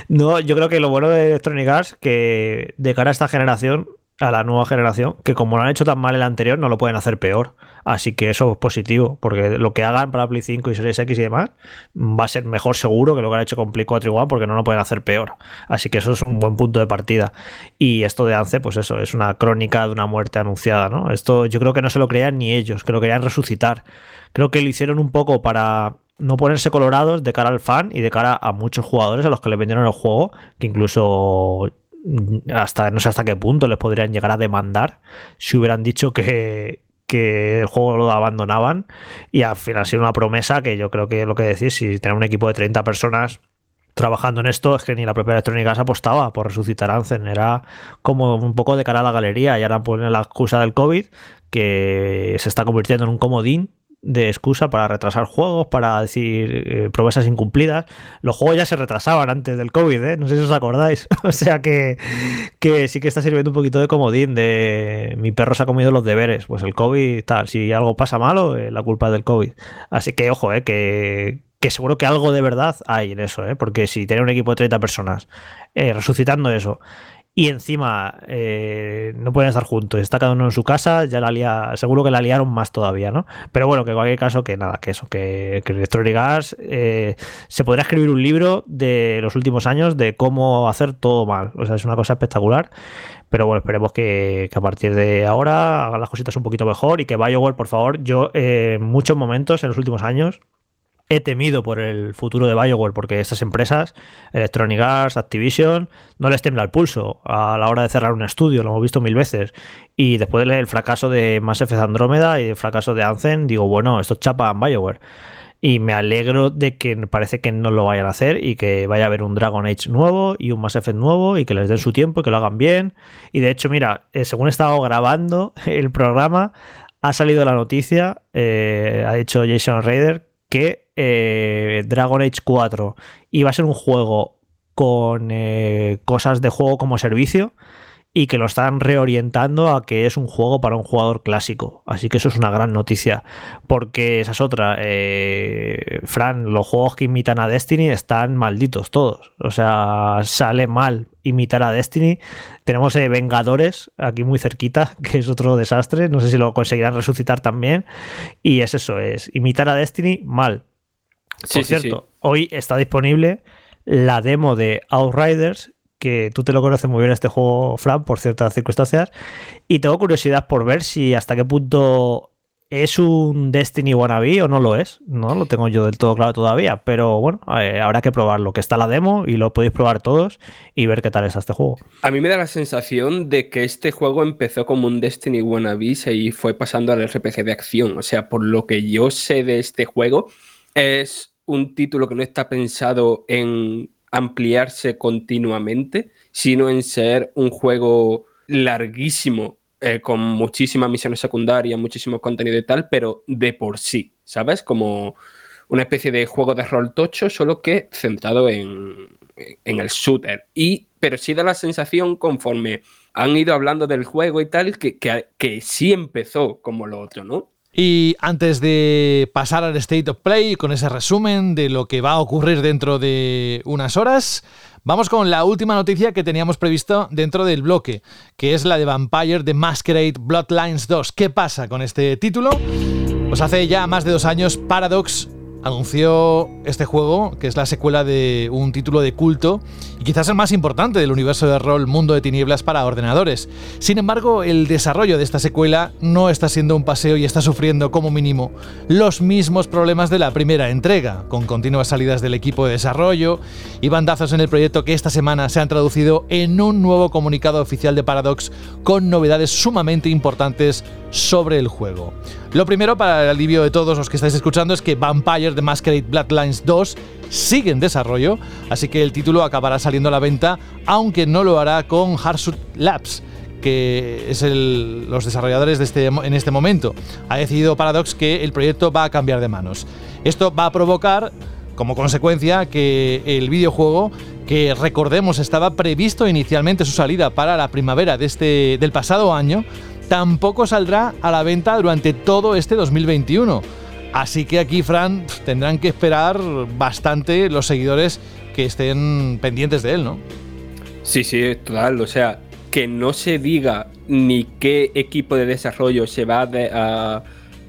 No, yo creo que lo bueno de Electronic Arts, que de cara a esta generación, a la nueva generación, que como lo han hecho tan mal el anterior, no lo pueden hacer peor. Así que eso es positivo, porque lo que hagan para Play 5 y Series X y demás va a ser mejor seguro que lo que han hecho con Play 4 igual, porque no lo pueden hacer peor. Así que eso es un buen punto de partida. Y esto de Ance, pues eso, es una crónica de una muerte anunciada, ¿no? Esto yo creo que no se lo creían ni ellos, que lo querían resucitar. Creo que lo hicieron un poco para no ponerse colorados de cara al fan y de cara a muchos jugadores a los que le vendieron el juego, que incluso hasta no sé hasta qué punto les podrían llegar a demandar si hubieran dicho que, que el juego lo abandonaban. Y al final ha sido una promesa que yo creo que lo que decís, si tener un equipo de 30 personas trabajando en esto, es que ni la propia electrónica se apostaba por resucitar Anzen, era como un poco de cara a la galería y ahora ponen la excusa del COVID que se está convirtiendo en un comodín de excusa para retrasar juegos, para decir eh, promesas incumplidas. Los juegos ya se retrasaban antes del COVID, ¿eh? no sé si os acordáis. <laughs> o sea que, que, sí que está sirviendo un poquito de comodín de mi perro se ha comido los deberes. Pues el COVID, tal, si algo pasa malo, eh, la culpa es del COVID. Así que ojo, eh, que, que seguro que algo de verdad hay en eso, ¿eh? porque si tiene un equipo de 30 personas resucitando eso y encima eh, no pueden estar juntos, está cada uno en su casa, ya la lía, seguro que la liaron más todavía, ¿no? Pero bueno, que en cualquier caso, que nada, que eso, que, que Electronic Arts eh, se podría escribir un libro de los últimos años de cómo hacer todo mal, o sea, es una cosa espectacular. Pero bueno, esperemos que, a partir de ahora hagan las cositas un poquito mejor y que BioWare, por favor, yo eh, en muchos momentos en los últimos años he temido por el futuro de Bioware porque estas empresas, Electronic Arts, Activision, no les tembla el pulso a la hora de cerrar un estudio, lo hemos visto mil veces. Y después del fracaso de Mass Effect Andromeda y el fracaso de Anthem, digo, bueno, esto chapa Bioware. Y me alegro de que parece que no lo vayan a hacer y que vaya a haber un Dragon Age nuevo y un Mass Effect nuevo y que les den su tiempo y que lo hagan bien. Y de hecho, mira, eh, según he estado grabando <laughs> el programa, ha salido la noticia, eh, ha dicho Jason Raider, que eh, Dragon Age 4 iba a ser un juego con eh, cosas de juego como servicio y que lo están reorientando a que es un juego para un jugador clásico. Así que eso es una gran noticia. Porque esa es otra. Eh, Fran, los juegos que imitan a Destiny están malditos todos. O sea, sale mal imitar a Destiny. Tenemos Vengadores aquí muy cerquita, <laughs> que es otro desastre. No sé si lo conseguirán resucitar también. Y es eso, es imitar a Destiny mal. Por cierto, hoy está disponible la demo de Outriders, que tú te lo conoces muy bien este juego, Fran, por ciertas circunstancias, y tengo curiosidad por ver si hasta qué punto es un Destiny wannabe o no lo es. No lo tengo yo del todo claro todavía, pero bueno, eh, habrá que probarlo, que está la demo y lo podéis probar todos y ver qué tal es este juego. A mí me da la sensación de que este juego empezó como un Destiny wannabe y fue pasando al RPC de acción. O sea, por lo que yo sé de este juego, es un título que no está pensado en ampliarse continuamente, sino en ser un juego larguísimo, eh, con muchísimas misiones secundarias, muchísimo contenido y tal, pero de por sí, ¿sabes? Como una especie de juego de rol tocho, solo que centrado en, el shooter. Y, pero sí da la sensación, conforme han ido hablando del juego y tal, que, que, que sí empezó como lo otro, ¿no? Y antes de pasar al State of Play con ese resumen de lo que va a ocurrir dentro de unas horas, vamos con la última noticia que teníamos previsto dentro del bloque, que es la de Vampire The Masquerade Bloodlines 2. ¿Qué pasa con este título? Pues hace ya más de dos años Paradox anunció este juego, que es la secuela de un título de culto y quizás el más importante del universo de rol Mundo de Tinieblas para ordenadores. Sin embargo, el desarrollo de esta secuela no está siendo un paseo y está sufriendo como mínimo los mismos problemas de la primera entrega, con continuas salidas del equipo de desarrollo y bandazos en el proyecto que esta semana se han traducido en un nuevo comunicado oficial de Paradox con novedades sumamente importantes sobre el juego. Lo primero, para el alivio de todos los que estáis escuchando, es que Vampire The Masquerade Bloodlines 2 sigue en desarrollo, así que el título acabará saliendo a la venta, aunque no lo hará con Hardsuit Labs, que es los desarrolladores de este, en este momento. Ha decidido Paradox que el proyecto va a cambiar de manos. Esto va a provocar, como consecuencia, que el videojuego, que recordemos estaba previsto inicialmente su salida para la primavera de este, del pasado año, tampoco saldrá a la venta durante todo este 2021. Así que aquí, Fran, tendrán que esperar bastante los seguidores que estén pendientes de él, ¿no? Sí, sí, total. O sea, que no se diga ni qué equipo de desarrollo se va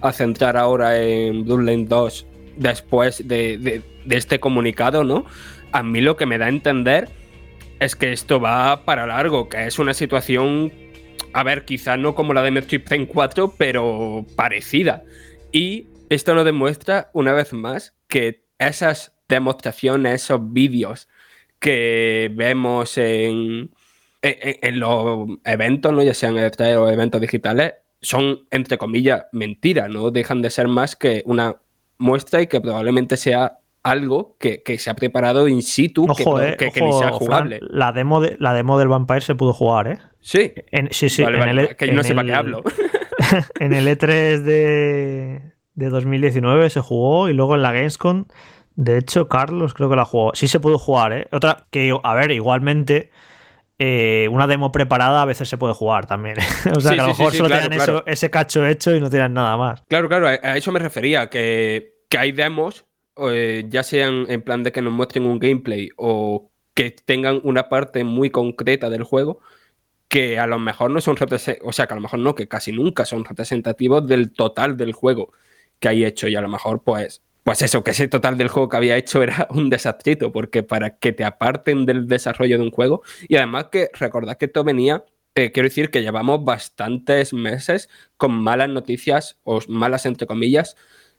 a, centrar ahora en Bloodline 2 después de, este comunicado, ¿no? A mí lo que me da a entender es que esto va para largo, que es una situación a ver, quizá no como la de Metroid Prime 4, pero parecida. Y esto nos demuestra una vez más que esas demostraciones, esos vídeos que vemos en, en, los eventos, ¿no? ya sean o eventos digitales, son, entre comillas, mentiras, no dejan de ser más que una muestra y que probablemente sea algo que, se ha preparado in situ que, eh, ni sea jugable. la, demo de, la demo del Vampire se pudo jugar, ¿eh? Sí. sí, sí. en el, e- que no sé para qué hablo. <laughs> en el E3 de, de 2019 se jugó y luego en la Gamescom, de hecho, Carlos creo que la jugó. Sí se pudo jugar, ¿eh? Otra que, a ver, igualmente. Eh, una demo preparada a veces se puede jugar también. <laughs> o sea, que a lo mejor solo tienen ese cacho hecho y no tienen nada más. Claro, claro, a eso me refería, que, que hay demos eh, ya sean en plan de que nos muestren un gameplay o que tengan una parte muy concreta del juego que a lo mejor no son o sea, que a lo mejor no, que casi nunca son representativos del total del juego que hay hecho y a lo mejor pues pues eso, que ese total del juego que había hecho era <laughs> un desastrito, porque para que te aparten del desarrollo de un juego, y además que recordad que esto venía, eh, quiero decir que llevamos bastantes meses con malas noticias, o malas entre comillas,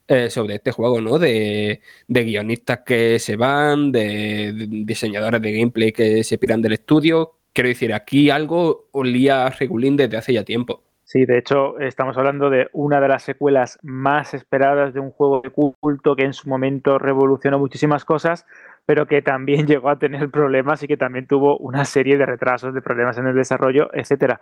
eh, sobre este juego, ¿no? De, guionistas que se van, de, diseñadores de gameplay que se piran del estudio. Quiero decir, aquí algo olía a Regulín desde hace ya tiempo. Sí, de hecho, estamos hablando de una de las secuelas más esperadas de un juego de culto que en su momento revolucionó muchísimas cosas, pero que también <laughs> llegó a tener problemas y que también tuvo una serie de retrasos, de problemas en el desarrollo, etcétera.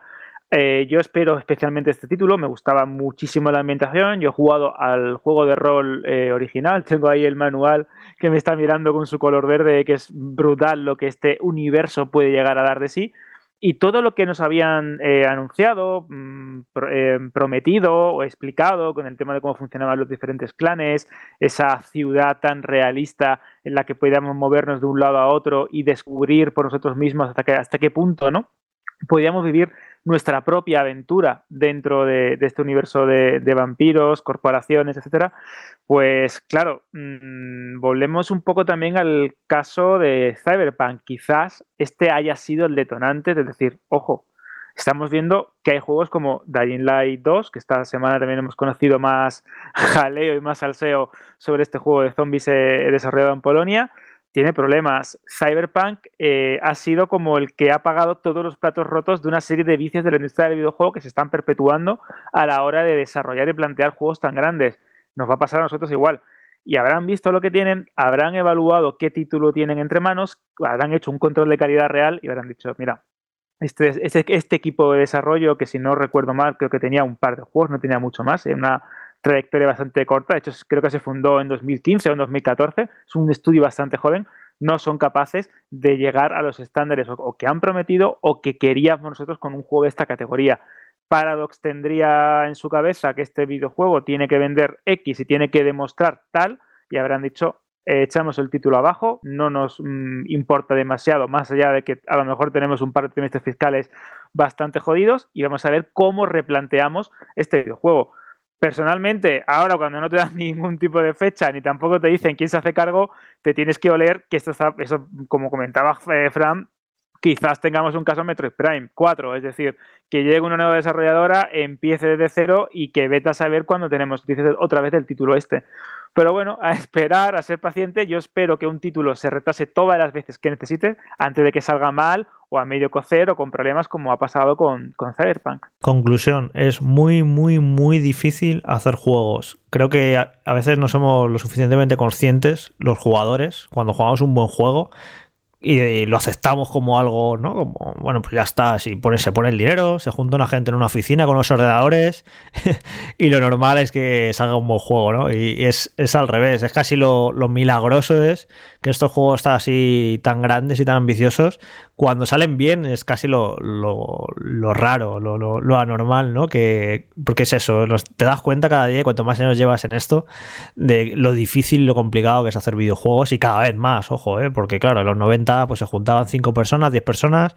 Eh, yo espero especialmente este título, me gustaba muchísimo la ambientación, yo he jugado al juego de rol eh, original, <laughs> tengo ahí el manual que me está mirando con su color verde, que es brutal lo que este universo puede llegar a dar de sí, y todo lo que nos habían eh, anunciado, mm, prometido o explicado con el tema de cómo funcionaban los diferentes clanes, esa ciudad tan realista en la que podíamos movernos de un lado a otro y descubrir por nosotros mismos hasta, hasta qué punto, ¿no? Podíamos vivir nuestra propia aventura dentro de, este universo de, vampiros, corporaciones, etcétera, pues claro, mm, volvemos un poco también al caso de Cyberpunk. Quizás este haya sido el detonante de decir, ojo, estamos viendo que hay juegos como Dying Light 2, que esta semana también hemos conocido más <laughs> jaleo y más salseo sobre este juego de zombies eh, desarrollado en Polonia tiene problemas. Cyberpunk eh, ha sido como el que ha pagado todos los platos rotos de una serie de vicios de la industria del videojuego que se están perpetuando a la hora de desarrollar y plantear juegos tan grandes. Nos va a pasar a nosotros igual. Y habrán visto lo que tienen, habrán evaluado qué título tienen entre manos, habrán hecho un control de calidad real y habrán dicho, mira, este, este, este equipo de desarrollo, que si no recuerdo mal, creo que tenía un par de juegos, no tenía mucho más, una trayectoria bastante corta, de hecho creo que se fundó en 2015 o en 2014, es un estudio bastante joven, no son capaces de llegar a los estándares o, que han prometido o que queríamos nosotros con un juego de esta categoría. Paradox tendría en su cabeza que este videojuego tiene que vender X y tiene que demostrar tal, y habrán dicho, eh, echamos el título abajo, no nos mm, importa demasiado, más allá de que a lo mejor tenemos un par de trimestres fiscales bastante jodidos, y vamos a ver cómo replanteamos este videojuego Personalmente, ahora cuando no te dan <laughs> ningún tipo de fecha ni tampoco te dicen quién se hace cargo, te tienes que oler que esto está, eso, como comentaba eh, Fran, quizás tengamos un caso Metroid Prime 4, es decir, que llegue una nueva desarrolladora, empiece desde cero y que vete a saber cuándo tenemos otra vez el título este. Pero bueno, a <laughs> esperar, a ser paciente, yo espero que un título se retrase todas las veces que necesite antes de que salga mal o a medio cocer o con problemas como ha pasado con, con Cyberpunk. Conclusión, es muy, muy, muy difícil hacer juegos. Creo que a, veces no somos lo suficientemente conscientes, los jugadores, cuando jugamos un buen juego, y lo aceptamos como algo, ¿no? Como, bueno, pues ya está, si pone, se pone el dinero, se junta una gente en una oficina con los ordenadores <laughs> y lo normal es que salga un buen juego, ¿no? Y, es, es, al revés, es casi lo, lo, milagroso es que estos juegos están así tan grandes y tan ambiciosos, cuando salen bien es casi lo, raro, lo, anormal, ¿no? Que, porque es eso, te das cuenta cada día, cuanto más años llevas en esto, de lo difícil lo complicado que es hacer videojuegos y cada vez más, ojo, ¿eh? Porque claro, en los 90 pues se juntaban 5 personas, 10 personas,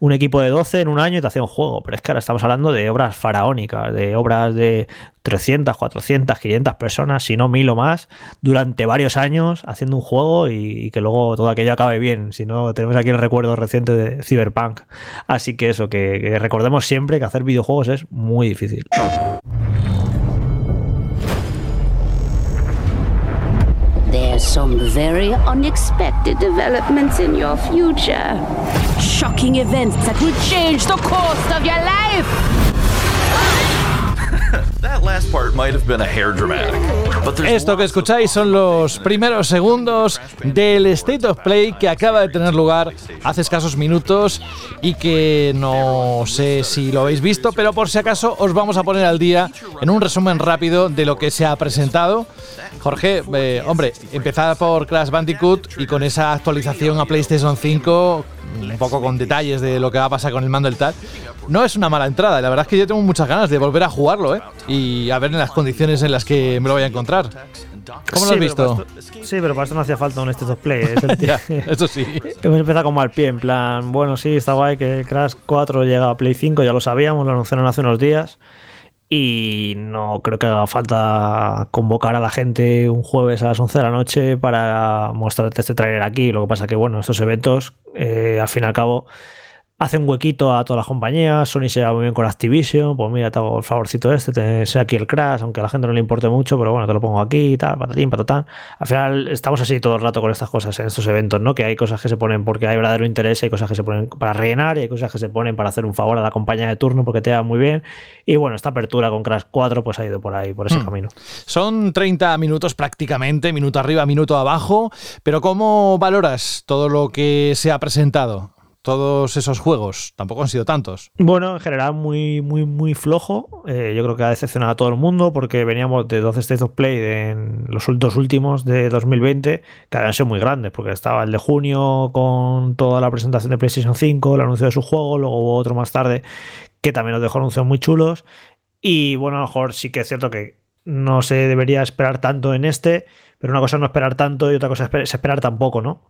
un equipo de 12 en un año y te hacía un juego. Pero es que ahora estamos hablando de obras faraónicas, de obras de 300, 400, 500 personas, si no mil o más, durante varios años haciendo un juego y, que luego todo aquello acabe bien. Si no, tenemos aquí el recuerdo reciente de Cyberpunk. Así que eso, que, que recordemos siempre que hacer videojuegos es muy difícil. There's some very unexpected developments in your future. Shocking events that will change the course of your life. Esto que escucháis son los primeros segundos del State of Play que acaba de tener lugar hace escasos minutos y que no sé si lo habéis visto, pero por si acaso os vamos a poner al día en un resumen rápido de lo que se ha presentado. Jorge, eh, hombre, empezar por Crash Bandicoot y con esa actualización a PlayStation 5, un poco con detalles de lo que va a pasar con el mando del tal, no es una mala entrada. La verdad es que yo tengo muchas ganas de volver a jugarlo, ¿eh? Y a ver en las condiciones en las que me lo voy a encontrar. ¿Cómo lo has visto? sí, pero para esto no hacía falta un State of Play. <laughs> eso sí. Hemos empezado con mal pie, en plan, bueno, sí, está guay que Crash 4 llega a Play 5, ya lo sabíamos, lo anunciaron hace unos días y no creo que haga falta convocar a la gente un jueves a las 11 de la noche para mostrarte este trailer aquí. Lo que pasa que, bueno, estos eventos, eh, al fin y al cabo, hacen huequito a todas las compañías. Sony se lleva muy bien con Activision. Pues mira, te hago el favorcito este, te sé aquí el Crash, aunque a la gente no le importe mucho, pero bueno, te lo pongo aquí, tal, patatín, patatán. Al final estamos así todo el rato con estas cosas en estos eventos, ¿no? Que hay cosas que se ponen porque hay verdadero interés, hay cosas que se ponen para rellenar y hay cosas que se ponen para hacer un favor a la compañía de turno porque te va muy bien. Y bueno, esta apertura con Crash 4 pues ha ido por ahí, por ese Hmm. camino. Son 30 minutos prácticamente, minuto arriba, minuto abajo, pero ¿cómo valoras todo lo que se ha presentado? Todos esos juegos, tampoco han sido tantos. Bueno, en general muy, muy, muy flojo. Eh, yo creo que ha decepcionado a todo el mundo porque veníamos de 12 States of Play en los dos últimos de 2020 que habían sido muy grandes porque estaba el de junio con toda la presentación de PlayStation 5, el anuncio de su juego, luego hubo otro más tarde que también nos dejó anuncios muy chulos. Y bueno, a lo mejor sí que es cierto que no se debería esperar tanto en este, pero una cosa es no esperar tanto y otra cosa es esperar tampoco, ¿no?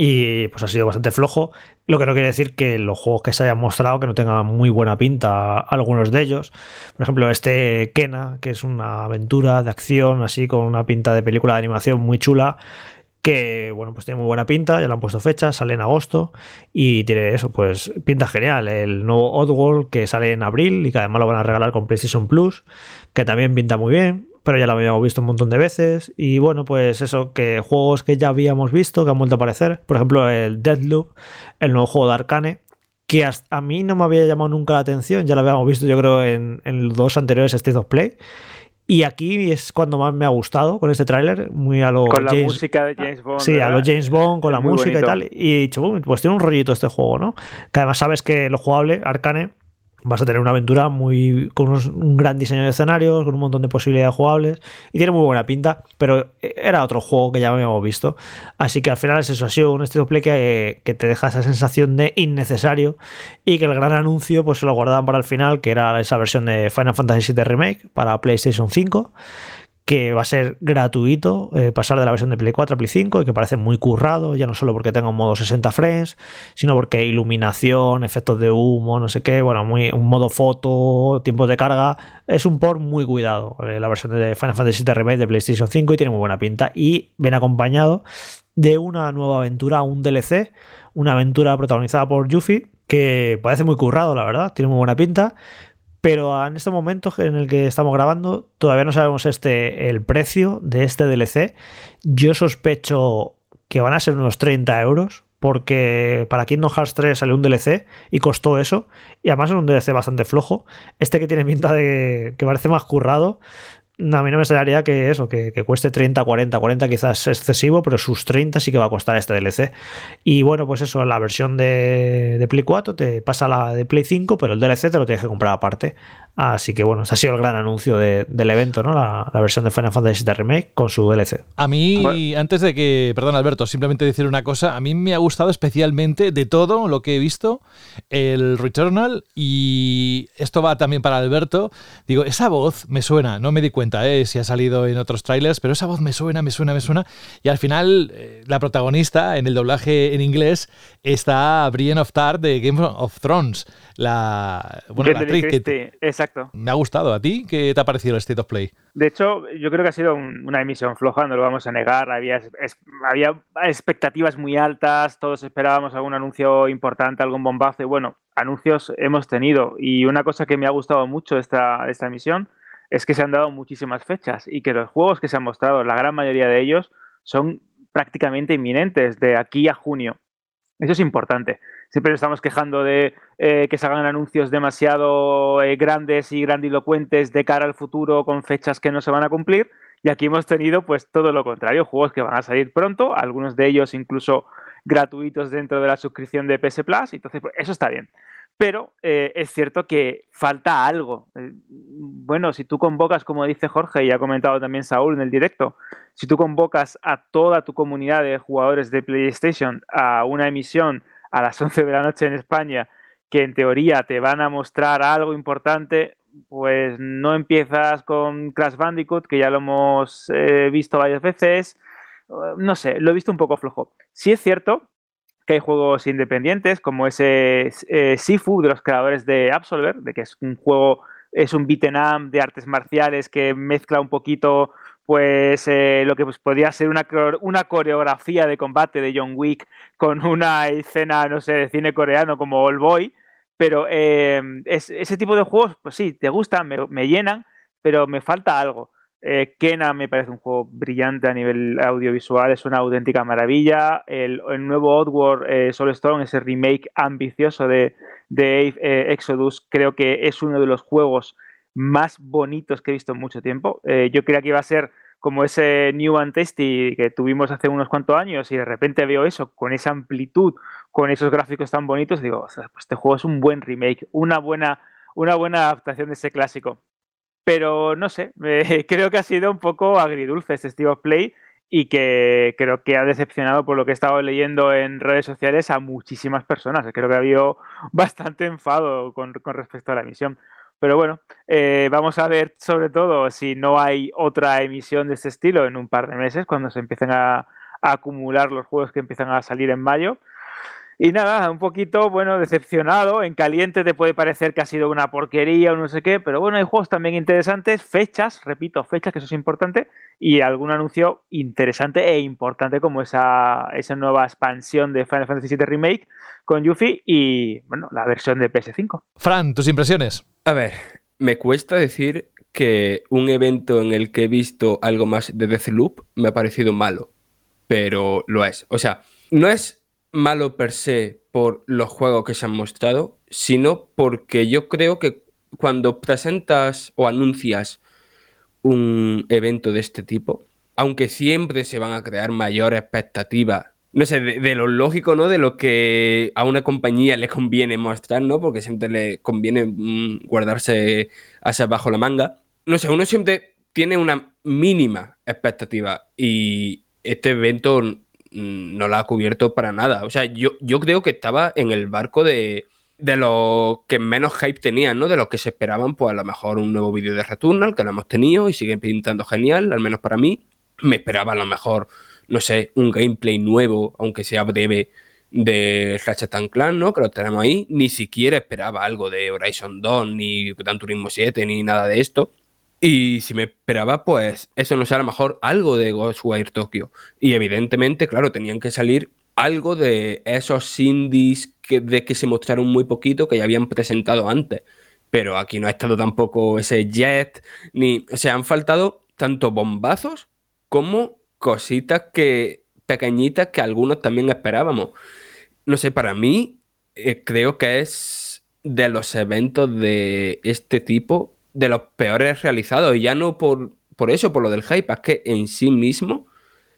Y pues ha sido bastante flojo. Lo que no quiere decir que los juegos que se hayan mostrado que no tengan muy buena pinta algunos de ellos. Por ejemplo, este Kena, que es una aventura de acción, así con una pinta de película de animación muy chula. Que bueno, pues tiene muy buena pinta, ya le han puesto fecha, sale en agosto y tiene eso, pues pinta genial. El nuevo Oddworld que sale en abril y que además lo van a regalar con PlayStation Plus, que también pinta muy bien pero ya lo habíamos visto un montón de veces. Y bueno, pues eso, que juegos que ya habíamos visto, que han vuelto a aparecer. Por ejemplo, el Deadloop, el nuevo juego de Arcane, que hasta a mí no me había llamado nunca la atención. Ya lo habíamos visto, yo creo, en, en los dos anteriores State of Play. Y aquí es cuando más me ha gustado con este tráiler, muy a lo Con la James- música de James Bond. Sí, a los James Bond, con Es la música bonito. y tal. Y he dicho, "Uy, pues tiene un rollito este juego, ¿no? Que además sabes que lo jugable, Arcane, vas a tener una aventura muy con un gran diseño de escenarios, con un montón de posibilidades jugables. Y tiene muy buena pinta, pero era otro juego que ya habíamos visto. Así que al final es eso, ha sido un estilo play que, que te deja esa sensación de innecesario y que el gran anuncio pues se lo guardaban para el final, que era esa versión de Final Fantasy VII Remake para PlayStation 5 que va a ser gratuito eh, pasar de la versión de Play 4 a Play 5 y que parece muy currado, ya no solo porque tenga un modo 60 frames, sino porque iluminación, efectos de humo, no sé qué, bueno, muy, un modo foto, tiempos de carga, es un port muy cuidado, eh, la versión de Final Fantasy VII Remake de PlayStation 5 y tiene muy buena pinta y viene acompañado de una nueva aventura, un DLC, una aventura protagonizada por Yuffie que parece muy currado, la verdad, tiene muy buena pinta pero en este momento en el que estamos grabando todavía no sabemos este el precio de este DLC. Yo sospecho que van a ser unos 30 euros porque para Kingdom Hearts 3 salió un DLC y costó eso y además es un DLC bastante flojo. Este que tiene pinta de que parece más currado a mí no me extrañaría que eso, que, cueste 30, 40, 40 quizás es excesivo, pero sus 30 sí que va a costar este DLC. Y bueno, pues eso, la versión de, de Play 4 te pasa la de Play 5, pero el DLC te lo tienes que comprar aparte. Así que bueno, ese ha sido el gran anuncio del evento, ¿no? La, versión de Final Fantasy VII Remake con su DLC. A mí, antes de que, perdón Alberto, simplemente decir una cosa, a mí me ha gustado especialmente de todo lo que he visto el Returnal y esto va también para Alberto. Digo, esa voz me suena, no me di cuenta ¿eh? si ha salido en otros trailers, pero esa voz me suena, me suena, me suena. Y al final, eh, la protagonista en el doblaje en inglés está Brienne of Tar de Game of Thrones la, bueno, la actriz que exacto. me ha gustado. ¿A ti qué te ha parecido el State of Play? De hecho, yo creo que ha sido una emisión floja, no lo vamos a negar. Había, había expectativas muy altas, todos esperábamos algún anuncio importante, algún bombazo. Y bueno, anuncios hemos tenido. Y una cosa que me ha gustado mucho esta, esta emisión es que se han dado muchísimas fechas y que los juegos que se han mostrado, la gran mayoría de ellos, son prácticamente inminentes de aquí a junio. Eso es importante siempre nos estamos quejando de eh, que se hagan anuncios demasiado eh, grandes y grandilocuentes de cara al futuro con fechas que no se van a cumplir. Y aquí hemos tenido pues todo lo contrario, juegos que van a salir pronto, algunos de ellos incluso gratuitos dentro de la suscripción de PS Plus, entonces pues, eso está bien. Pero eh, es cierto que falta algo. bueno, si tú convocas, como dice Jorge y ha comentado también Saúl en el directo, si tú convocas a toda tu comunidad de jugadores de PlayStation a una emisión a las 11 de la noche en España, que en teoría te van a mostrar algo importante, pues no empiezas con Crash Bandicoot, que ya lo hemos eh, visto varias veces. No sé, lo he visto un poco flojo. Sí es cierto que hay juegos independientes, como ese eh, Sifu de los creadores de Absolver, de que es un juego, es un beat'em up de artes marciales que mezcla un poquito pues eh, lo que pues, podría ser una, una, coreografía de combate de John Wick con una escena, no sé, de cine coreano como All Boy, pero eh, ese tipo de juegos, pues sí, te gustan, me, llenan, pero me falta algo. Eh, Kena me parece un juego brillante a nivel audiovisual, es una auténtica maravilla. El, nuevo Oddworld eh, Soulstone, ese remake ambicioso de, de Exodus, creo que es uno de los juegos más bonitos que he visto en mucho tiempo. Eh, yo creía que iba a ser como ese New and Tasty que tuvimos hace unos cuantos años y de repente veo eso con esa amplitud, con esos gráficos tan bonitos, digo, pues este juego es un buen remake, una buena, una buena adaptación de ese clásico. Pero no sé, <laughs> creo que ha sido un poco agridulce este Steve of Play y que creo que ha decepcionado por lo que he estado leyendo en redes sociales a muchísimas personas. Creo que ha habido <laughs> bastante enfado con, con respecto a la emisión. Pero bueno, eh, vamos a ver sobre todo si no hay otra emisión de este estilo en un par de meses, cuando se empiecen a, acumular los juegos que empiezan a salir en mayo. Y nada, un poquito, bueno, decepcionado. En caliente te puede parecer que ha sido una porquería o no sé qué, pero bueno, hay juegos también interesantes, fechas, repito, fechas, que eso es importante, y algún anuncio interesante e importante como esa, esa nueva expansión de Final Fantasy VII Remake con Yuffie y, bueno, la versión de PS5. Fran, tus impresiones. A ver, me cuesta decir que un evento en el que he visto algo más de Deathloop me ha parecido malo, pero lo es. O sea, no es malo per se por los juegos que se han mostrado, sino porque yo creo que cuando presentas o anuncias un evento de este tipo, aunque siempre se van a crear mayores expectativas no sé, de, lo lógico, ¿no? De lo que a una compañía le conviene mostrar, ¿no? Porque siempre le conviene mm, guardarse hacia abajo la manga. No sé, uno siempre tiene una mínima expectativa y este evento no la ha cubierto para nada. O sea, yo, yo creo que estaba en el barco de, de lo que menos hype tenían, ¿no? De lo que se esperaban, pues a lo mejor un nuevo vídeo de Returnal, que lo hemos tenido y siguen pintando genial, al menos para mí. Me esperaba a lo mejor, no sé, un gameplay nuevo, aunque sea breve, de Ratchet Clan, ¿no? Que lo tenemos ahí. Ni siquiera esperaba algo de Horizon 2, ni Gran Turismo 7, ni nada de esto. Y si me esperaba, pues eso no sea a lo mejor algo de Ghostwire Tokyo. Y evidentemente, claro, tenían que salir algo de esos indies que, de que se mostraron muy poquito, que ya habían presentado antes. Pero aquí no ha estado tampoco ese jet, ni. O sea, han faltado tanto bombazos como cositas que pequeñitas que algunos también esperábamos. No sé, para mí eh, creo que es de los eventos de este tipo de los peores realizados. Y ya no por, por eso, por lo del hype, es que en sí mismo,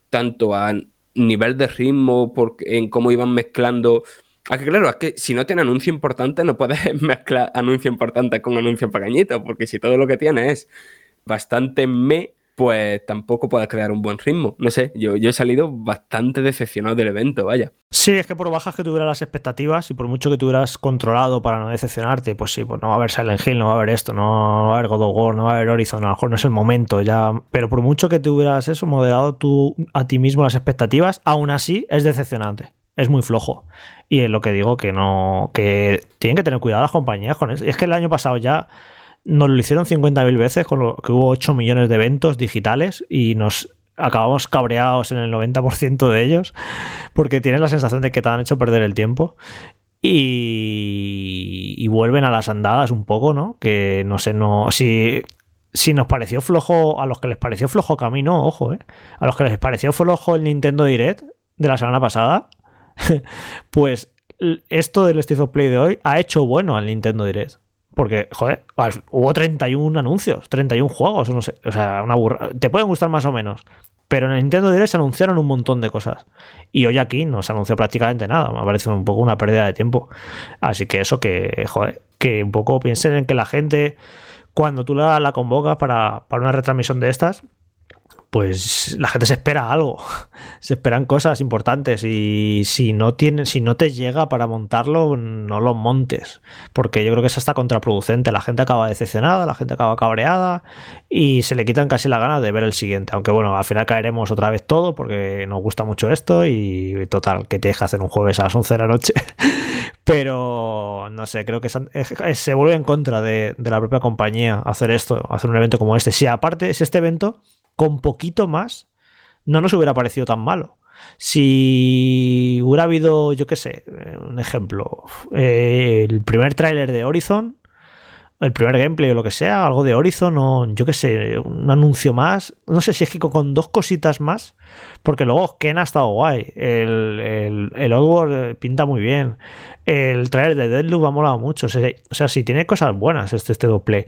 tanto a nivel de ritmo, por, en cómo iban mezclando. Es que claro, es que si no tiene anuncio importante, no puedes <laughs> mezclar anuncio importante con anuncio pequeñito, porque si todo lo que tiene es bastante me, pues tampoco puedes crear un buen ritmo. No sé, yo, yo he salido bastante decepcionado del evento, vaya. Sí, es que por bajas que tuvieras las expectativas y por mucho que tuvieras controlado para no decepcionarte, pues sí, pues no va a haber Silent Hill, no va a haber esto, no va a haber God of War, no va a haber Horizon, a lo mejor no es el momento ya. Pero por mucho que tuvieras eso, moderado tú a ti mismo las expectativas, aún así es decepcionante. Es muy flojo. Y es lo que digo, que no. que tienen que tener cuidado las compañías con eso. Y es que el año pasado ya nos lo hicieron 50.000 veces, con lo que hubo 8 millones de eventos digitales y nos acabamos cabreados en el 90% de ellos porque tienes la sensación de que te han hecho perder el tiempo. Y, vuelven a las andadas un poco, ¿no? Que no sé, no. Si, si nos pareció flojo, a los que les pareció flojo camino, ojo, ¿eh? A los que les pareció flojo el Nintendo Direct de la semana pasada, <laughs> pues esto del State of Play de hoy ha hecho bueno al Nintendo Direct. Porque, joder, hubo 31 anuncios, 31 juegos, no sé. O sea, una burra. Te pueden gustar más o menos. Pero en el Nintendo Direct se anunciaron un montón de cosas. Y hoy aquí no se anunció prácticamente nada. Me parece un poco una pérdida de tiempo. Así que eso que, joder, que un poco piensen en que la gente, cuando tú la, la convocas para, para una retransmisión de estas, pues la gente se espera algo, <laughs> se esperan cosas importantes y si no tiene, si no te llega para montarlo, no lo montes, porque yo creo que eso está contraproducente. La gente acaba decepcionada, la gente acaba cabreada y se le quitan casi la gana de ver el siguiente. Aunque bueno, al final caeremos otra vez todo porque nos gusta mucho esto y total, que te deja hacer un jueves a las 11 de la noche. <laughs> Pero no sé, creo que se vuelve en contra de, de la propia compañía hacer esto, hacer un evento como este. Si aparte es este evento con poquito más, no nos hubiera parecido tan malo. Si hubiera habido, yo qué sé, un ejemplo, eh, el primer tráiler de Horizon, el primer gameplay o lo que sea, algo de Horizon o yo qué sé, un anuncio más, no sé si es que con dos cositas más, porque luego Ken ha estado guay, el, el, el Oddworld pinta muy bien, el trailer de Deadloop ha molado mucho, o sea, si tiene cosas buenas este, este doble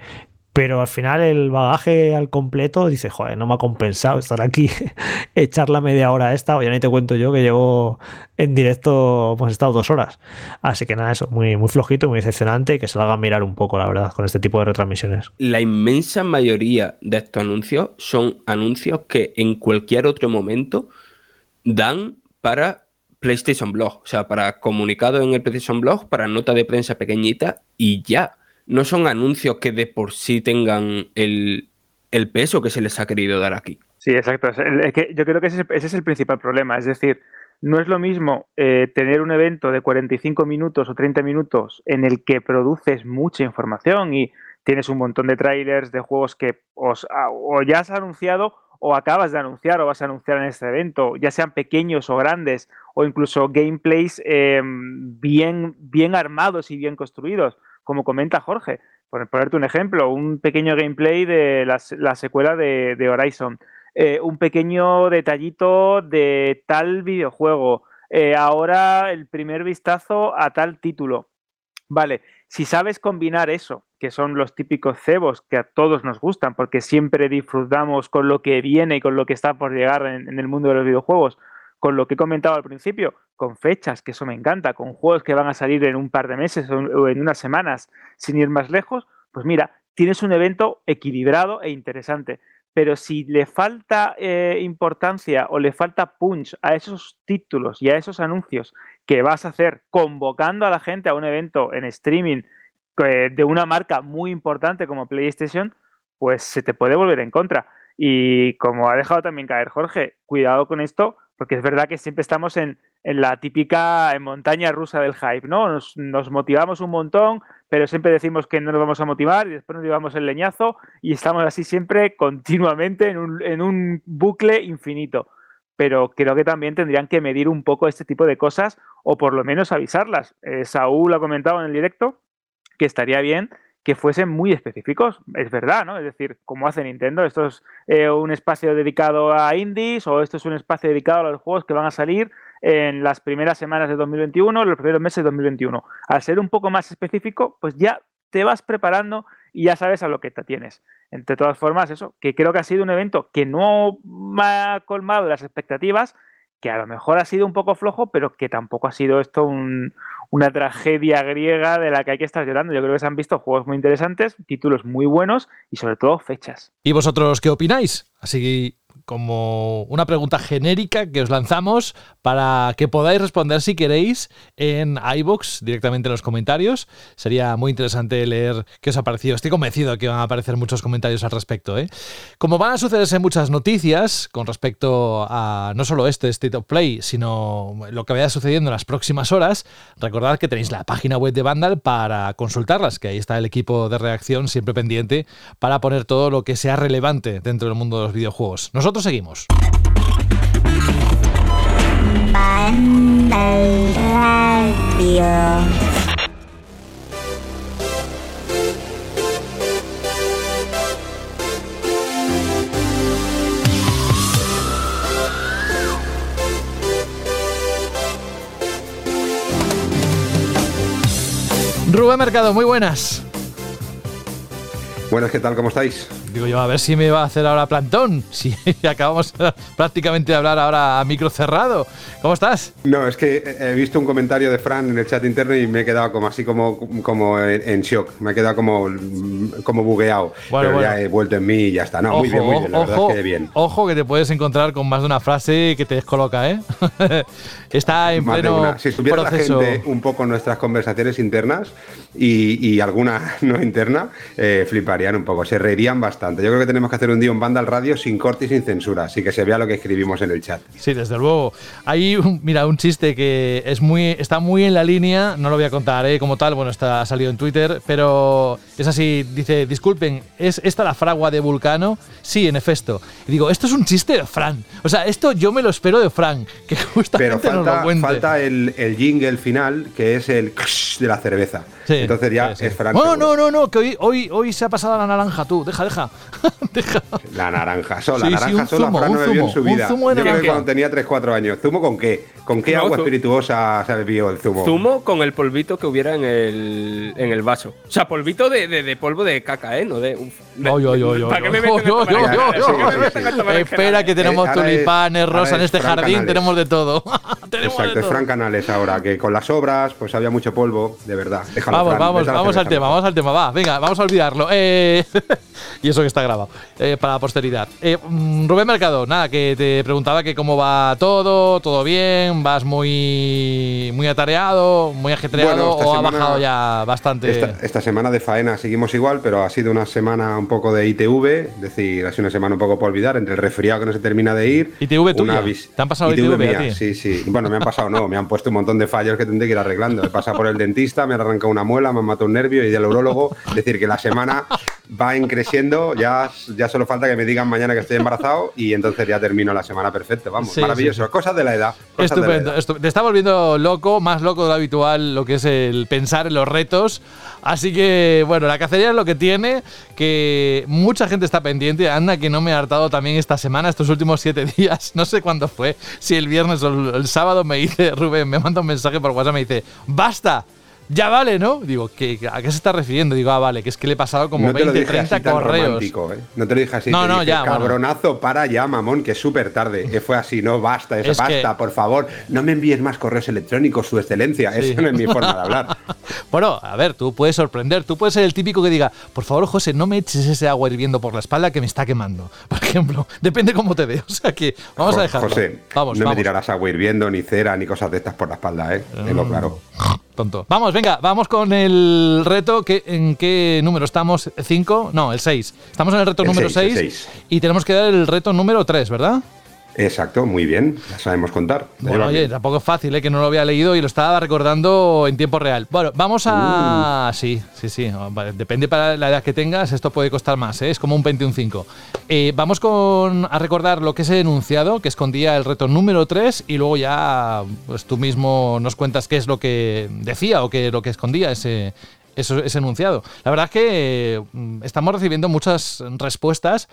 pero al final el bagaje al completo dice, joder, no me ha compensado estar aquí, <laughs> echar la media hora esta, o ya ni te cuento yo que llevo en directo, pues he estado dos horas. Así que nada, eso, muy, muy flojito, muy decepcionante que se lo hagan mirar un poco, la verdad, con este tipo de retransmisiones. La inmensa mayoría de estos anuncios son anuncios que en cualquier otro momento dan para PlayStation Blog, o sea, para comunicado en el PlayStation Blog, para nota de prensa pequeñita y ya no son anuncios que de por sí tengan el, peso que se les ha querido dar aquí. Sí, exacto. Es que yo creo que ese, es el principal problema. Es decir, no es lo mismo eh, tener un evento de 45 minutos o 30 minutos en el que produces mucha información y tienes un montón de trailers de juegos que os, o ya has anunciado o acabas de anunciar o vas a anunciar en este evento, ya sean pequeños o grandes, o incluso gameplays em, bien, bien armados y bien construidos como comenta Jorge. Por ponerte un ejemplo, un pequeño gameplay de la, secuela de, Horizon, eh, un pequeño detallito de tal videojuego, eh, ahora el primer vistazo a tal título. Vale, si sabes combinar eso, que son los típicos cebos que a todos nos gustan, porque siempre disfrutamos con lo que viene y con lo que está por llegar en el mundo de los videojuegos, con lo que he comentado al principio, con fechas, que eso me encanta, con juegos que van a salir en un par de meses o en unas semanas, sin ir más lejos, pues mira, tienes un evento equilibrado e interesante. pero si le falta eh, importancia o le falta punch a esos títulos y a esos anuncios que vas a hacer convocando a la gente a un evento en streaming eh, de una marca muy importante como PlayStation, pues se te puede volver en contra. Y como ha dejado también caer Jorge, cuidado con esto, porque es verdad que siempre estamos en, en la típica montaña rusa del hype, ¿no? Nos, nos, motivamos un montón, pero siempre decimos que no nos vamos a motivar y después nos llevamos el leñazo y estamos así siempre <laughs> continuamente en un, en un bucle infinito. Pero creo que también tendrían que medir un poco este tipo de cosas o por lo menos avisarlas. Eh, Saúl ha comentado en el directo que estaría bien que fuesen muy específicos, es verdad, ¿no? Es decir, como hace Nintendo, esto es eh, un espacio dedicado a indies o esto es un espacio dedicado a los juegos que van a salir en las primeras semanas de 2021, los primeros meses de 2021. Al ser un poco más específico, pues ya te vas preparando y ya sabes a lo que te tienes. Entre todas formas, eso, que creo que ha sido un evento que no ha colmado las expectativas, que a lo mejor ha sido un poco flojo, pero que tampoco ha sido esto un, una tragedia griega de la que hay que estar llorando. Yo creo que se han visto juegos muy interesantes, títulos muy buenos y sobre todo fechas. ¿Y vosotros qué opináis? Así como una pregunta genérica que os lanzamos para que podáis responder si queréis en iBox directamente en los comentarios. Sería muy interesante leer qué os ha parecido. Estoy convencido que van a aparecer muchos comentarios al respecto. ¿eh? Como van a sucederse muchas noticias con respecto a no solo este State of Play, sino lo que vaya sucediendo en las próximas horas, recordad que tenéis la página web de Vandal para consultarlas, que ahí está el equipo de reacción siempre pendiente para poner todo lo que sea relevante dentro del mundo de los videojuegos. Nosotros seguimos. Rubén Mercado, muy buenas. Buenas, ¿qué tal? ¿Cómo estáis? Digo yo, a ver si me va a hacer ahora plantón. <laughs> Si acabamos <laughs> prácticamente de hablar ahora a micro cerrado. ¿Cómo estás? No, es que he visto un comentario de Fran en el chat interno y me he quedado como así como, como en shock. Me he quedado como, como bugueado. Bueno, pero ya he vuelto en mí y ya está. No, muy bien, muy bien. La verdad es que bien. Ojo que te puedes encontrar con más de una frase que te descoloca, ¿eh? <laughs> está en pleno Si estuviera proceso. la gente un poco nuestras conversaciones internas y, y alguna <laughs> no interna, eh, fliparían un poco. Se reirían bastante. Yo creo que tenemos que hacer un día un banda al radio sin corte y sin censura, así que se vea lo que escribimos en el chat. Sí, desde luego. Hay, un, mira, un chiste que es muy, está muy en la línea, no lo voy a contar ¿eh? como tal, bueno, está ha salido en Twitter, pero es así, dice, disculpen, ¿es esta la fragua de Vulcano? Sí, en efecto. Y digo, esto es un chiste de Fran. O sea, esto yo me lo espero de Fran, que <laughs> justamente pero falta, falta el, el jingle final, que es el de la cerveza. Sí, Entonces ya sí, sí. es Fran. No, no, no, no, que hoy, hoy, hoy se ha pasado la naranja, tú. Deja, deja. <laughs> deja. La naranja sola, Sí, la sí, naranja un sola, zumo, Fran no un bebió en su un vida. zumo de Yo creo que cuando tenía 3-4 años. ¿Zumo con qué? ¿Con qué No, agua espirituosa se bebió el zumo? Zumo con el polvito que hubiera en el, en el vaso. O sea, polvito de, de- de polvo de caca, ¿eh? No de. uf, oy, oy, ¿Para qué me Espera que tenemos Eh, tulipanes, ahora rosa en es este jardín, tenemos de todo. Tenemos Exacto, es. Fran Canales ahora, que con las obras pues había mucho polvo, de verdad. Déjalo, Vamos, Fran, vamos, a vamos al tema, vamos al tema, va, venga, vamos a olvidarlo. Eh, <laughs> y eso que está grabado, eh, para la posteridad. Eh, mm, Rubén Mercado, nada, que te preguntaba que cómo va todo, todo bien, vas muy, muy atareado, muy ajetreado Bueno, o ha bajado ya bastante. Esta, esta semana de faena seguimos igual, pero ha sido una semana un poco de ITV, es decir, ha sido una semana un poco por olvidar, entre el resfriado que no se termina de ir. ITV tuya. ¿Te han pasado ITV a mía, ti? Sí, sí. Bueno, me han pasado, no, me han puesto un montón de fallos que tendré que ir arreglando. He pasado por el dentista, me han arrancado una muela, me han matado un nervio y del urologo. Es decir, que la semana va en creciendo, ya, ya solo falta que me digan mañana que estoy embarazado y entonces ya termino la semana perfecto. Vamos, Sí, maravilloso. sí. Cosas de la edad. la Estupendo, edad. estu- te está volviendo loco, más loco de lo habitual, lo que es el pensar en los retos. Así que, bueno, la cacería es lo que tiene, que mucha gente está pendiente. Anda, que no me he hartado también esta semana, estos últimos siete <laughs> días. No sé cuándo fue, si el viernes o el, sábado me dice, <laughs> Rubén, me manda un mensaje por WhatsApp, me dice, basta. Ya vale, ¿no? Digo, ¿qué, ¿a qué se está refiriendo? Digo, ah, vale, que es que le he pasado como no te lo 20, dije 30 así tan correos. ¿eh? No te lo dije así. No, no, dije, ya, bueno. Cabronazo, para ya, mamón, que es súper tarde. <laughs> Eh, Fue así, no, basta, eso, Es que- basta, por favor. No me envíes más correos electrónicos, su excelencia. Sí. Esa no es mi forma de hablar. <laughs> Bueno, a ver, tú puedes sorprender, tú puedes ser el típico que diga, por favor, José, no me eches ese agua hirviendo por la espalda que me está quemando. <laughs> Por ejemplo, depende cómo te veo. O sea que vamos Jo- a dejarlo. José, vamos, no vamos. me tirarás agua hirviendo, ni cera, ni cosas de estas por la espalda, ¿eh? Tenlo claro. Tonto. Vamos, venga, vamos con el reto. Que, ¿En qué número estamos? ¿Cinco? No, el 6. Estamos en el reto El número seis, el 6 seis. y tenemos que dar el reto número 3, ¿verdad? Exacto, muy bien. Ya sabemos contar. Bueno, oye, tampoco es fácil, ¿eh? que no lo había leído y lo estaba recordando en tiempo real. Bueno, vamos a... Uh. Sí, sí, sí. vale, Depende para la edad que tengas, esto puede costar más, ¿eh? es como un 20 un 5. Eh, vamos con, a recordar lo que es el enunciado, que escondía el reto número 3 y luego ya pues tú mismo nos cuentas qué es lo que decía o qué es lo que escondía ese... Eso, ese enunciado. La verdad es que mm, estamos recibiendo muchas respuestas